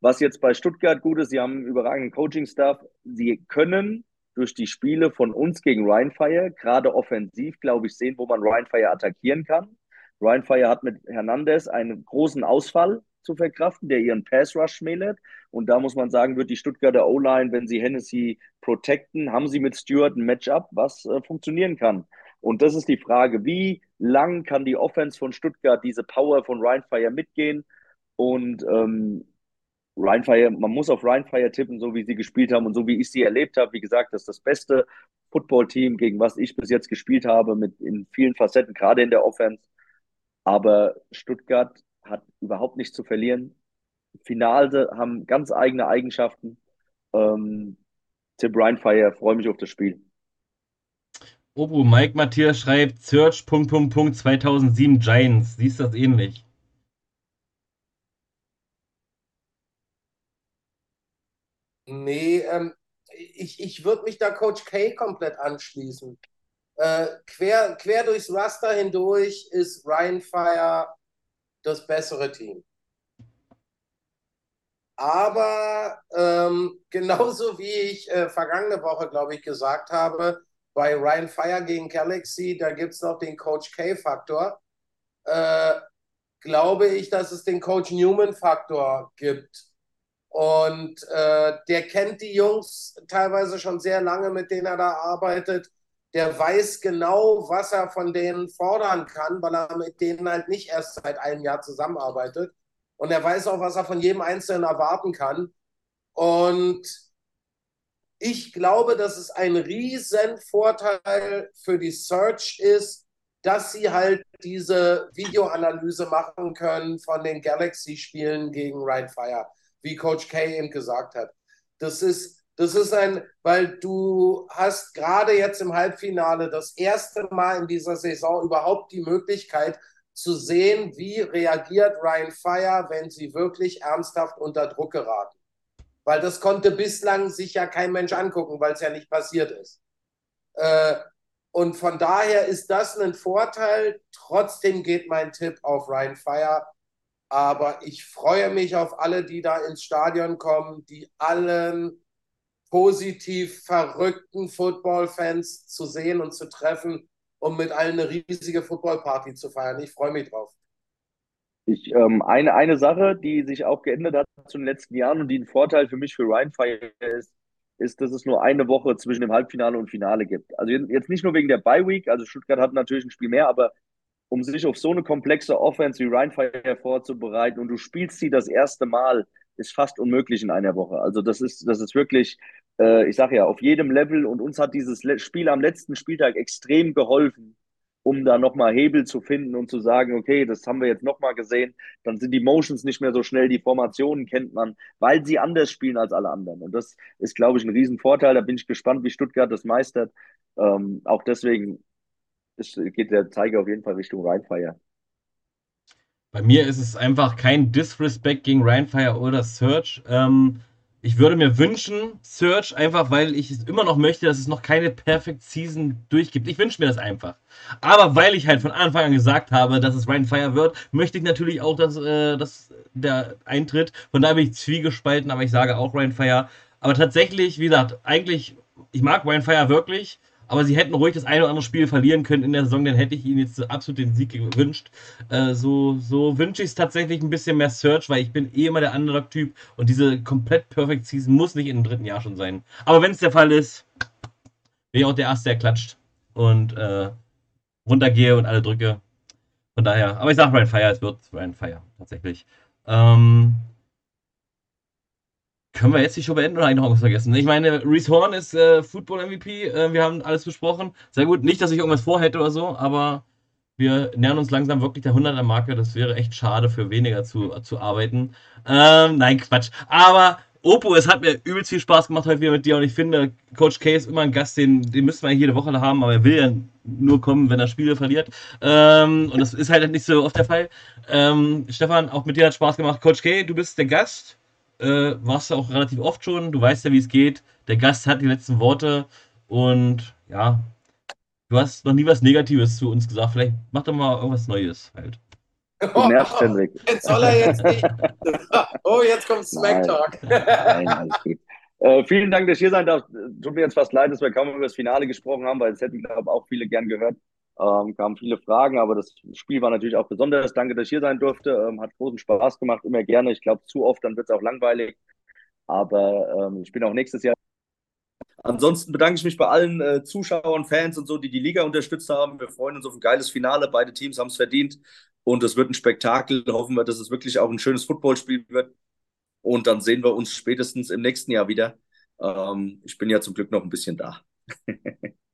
Was jetzt bei Stuttgart gut ist, sie haben einen überragenden Coaching-Staff. Sie können durch die Spiele von uns gegen Rheinfire, gerade offensiv, glaube ich, sehen, wo man Rheinfire attackieren kann. Rheinfire hat mit Hernandez einen großen Ausfall zu verkraften, der ihren Pass-Rush schmälert. Und da muss man sagen, wird die Stuttgarter O-Line, wenn sie Hennessy protecten, haben sie mit Stewart ein Matchup, was äh, funktionieren kann. Und das ist die Frage, wie lang kann die Offense von Stuttgart diese Power von Rheinfire mitgehen? Und ähm, Rheinfire, man muss auf Rheinfire tippen, so wie sie gespielt haben und so wie ich sie erlebt habe. Wie gesagt, das ist das beste Footballteam, gegen was ich bis jetzt gespielt habe, mit in vielen Facetten, gerade in der Offense. Aber Stuttgart hat überhaupt nichts zu verlieren. Finale haben ganz eigene Eigenschaften. Ähm, Tim Rheinfire, freue mich auf das Spiel. Obu, Mike Matthias schreibt Search, Punkt, Punkt, Punkt, 2007 Giants. Siehst du das ähnlich? Nee, ähm, ich, ich würde mich da Coach K komplett anschließen. Äh, quer, quer durchs Raster hindurch ist Ryan Fire das bessere Team. Aber ähm, genauso wie ich äh, vergangene Woche, glaube ich, gesagt habe, bei Ryan Fire gegen Galaxy, da gibt es noch den Coach K-Faktor. Äh, glaube ich, dass es den Coach Newman-Faktor gibt. Und äh, der kennt die Jungs teilweise schon sehr lange, mit denen er da arbeitet. Der weiß genau, was er von denen fordern kann, weil er mit denen halt nicht erst seit einem Jahr zusammenarbeitet. Und er weiß auch, was er von jedem Einzelnen erwarten kann. Und ich glaube, dass es ein riesen Vorteil für die Search ist, dass sie halt diese Videoanalyse machen können von den Galaxy-Spielen gegen Ryan Fire, wie Coach K eben gesagt hat. Das ist, das ist ein, weil du hast gerade jetzt im Halbfinale das erste Mal in dieser Saison überhaupt die Möglichkeit zu sehen, wie reagiert Ryan Fire, wenn sie wirklich ernsthaft unter Druck geraten. Weil das konnte bislang sich ja kein Mensch angucken, weil es ja nicht passiert ist. Äh, und von daher ist das ein Vorteil. Trotzdem geht mein Tipp auf Ryan Fire. Aber ich freue mich auf alle, die da ins Stadion kommen, die allen positiv verrückten Football-Fans zu sehen und zu treffen, um mit allen eine riesige Football-Party zu feiern. Ich freue mich drauf. Ich, ähm, eine, eine Sache, die sich auch geändert hat zu den letzten Jahren und die ein Vorteil für mich für Ryan Fire ist, ist, dass es nur eine Woche zwischen dem Halbfinale und Finale gibt. Also jetzt nicht nur wegen der Bye Week, also Stuttgart hat natürlich ein Spiel mehr, aber um sich auf so eine komplexe Offense wie Rheinfire vorzubereiten und du spielst sie das erste Mal, ist fast unmöglich in einer Woche. Also das ist, das ist wirklich, ich sage ja, auf jedem Level und uns hat dieses Spiel am letzten Spieltag extrem geholfen, um da nochmal Hebel zu finden und zu sagen, okay, das haben wir jetzt nochmal gesehen, dann sind die Motions nicht mehr so schnell, die Formationen kennt man, weil sie anders spielen als alle anderen. Und das ist, glaube ich, ein Riesenvorteil. Da bin ich gespannt, wie Stuttgart das meistert. Ähm, auch deswegen ist, geht der Zeiger auf jeden Fall Richtung Rheinfire. Bei mir ist es einfach kein Disrespect gegen Rheinfire oder Search. Ähm, ich würde mir wünschen, Search, einfach weil ich es immer noch möchte, dass es noch keine Perfect Season durchgibt. Ich wünsche mir das einfach. Aber weil ich halt von Anfang an gesagt habe, dass es Ryan Fire wird, möchte ich natürlich auch, dass, äh, dass der eintritt. Von daher bin ich zwiegespalten, aber ich sage auch Ryan Fire. Aber tatsächlich, wie gesagt, eigentlich, ich mag Ryan Fire wirklich. Aber sie hätten ruhig das eine oder andere Spiel verlieren können in der Saison, dann hätte ich ihnen jetzt absolut den Sieg gewünscht. Äh, so so wünsche ich es tatsächlich ein bisschen mehr Search, weil ich bin eh immer der Underdog-Typ und diese komplett Perfect Season muss nicht im dritten Jahr schon sein. Aber wenn es der Fall ist, bin ich auch der Erste, der klatscht und äh, runtergehe und alle drücke. Von daher, aber ich sage Ryan Fire, es wird Ryan Fire tatsächlich. Ähm, können wir jetzt die Show beenden oder eigentlich noch was vergessen? Ich meine, Reese Horn ist äh, Football-MVP. Äh, wir haben alles besprochen. Sehr gut. Nicht, dass ich irgendwas vorhätte oder so, aber wir nähern uns langsam wirklich der 100er-Marke. Das wäre echt schade, für weniger zu, zu arbeiten. Ähm, nein, Quatsch. Aber Opo, es hat mir übelst viel Spaß gemacht heute wieder mit dir und ich finde, Coach K ist immer ein Gast, den, den müssten wir jede Woche haben, aber er will ja nur kommen, wenn er Spiele verliert. Ähm, und das ist halt nicht so oft der Fall. Ähm, Stefan, auch mit dir hat Spaß gemacht. Coach K, du bist der Gast äh, warst du auch relativ oft schon. Du weißt ja, wie es geht. Der Gast hat die letzten Worte und ja, du hast noch nie was Negatives zu uns gesagt. Vielleicht mach doch mal irgendwas Neues halt. Oh, jetzt soll er jetzt nicht. Oh, jetzt kommt Smack Talk. Nein, nein alles gut. Äh, vielen Dank, dass ich hier sein darf. Tut mir jetzt fast leid, dass wir kaum über das Finale gesprochen haben, weil es hätten, glaube ich, auch viele gern gehört. Ähm, kamen viele Fragen, aber das Spiel war natürlich auch besonders. Danke, dass ich hier sein durfte. Ähm, hat großen Spaß gemacht, immer gerne. Ich glaube, zu oft, dann wird es auch langweilig. Aber ähm, ich bin auch nächstes Jahr. Ansonsten bedanke ich mich bei allen äh, Zuschauern, Fans und so, die die Liga unterstützt haben. Wir freuen uns auf ein geiles Finale. Beide Teams haben es verdient. Und es wird ein Spektakel. Hoffen wir, dass es wirklich auch ein schönes Footballspiel wird. Und dann sehen wir uns spätestens im nächsten Jahr wieder. Ähm, ich bin ja zum Glück noch ein bisschen da.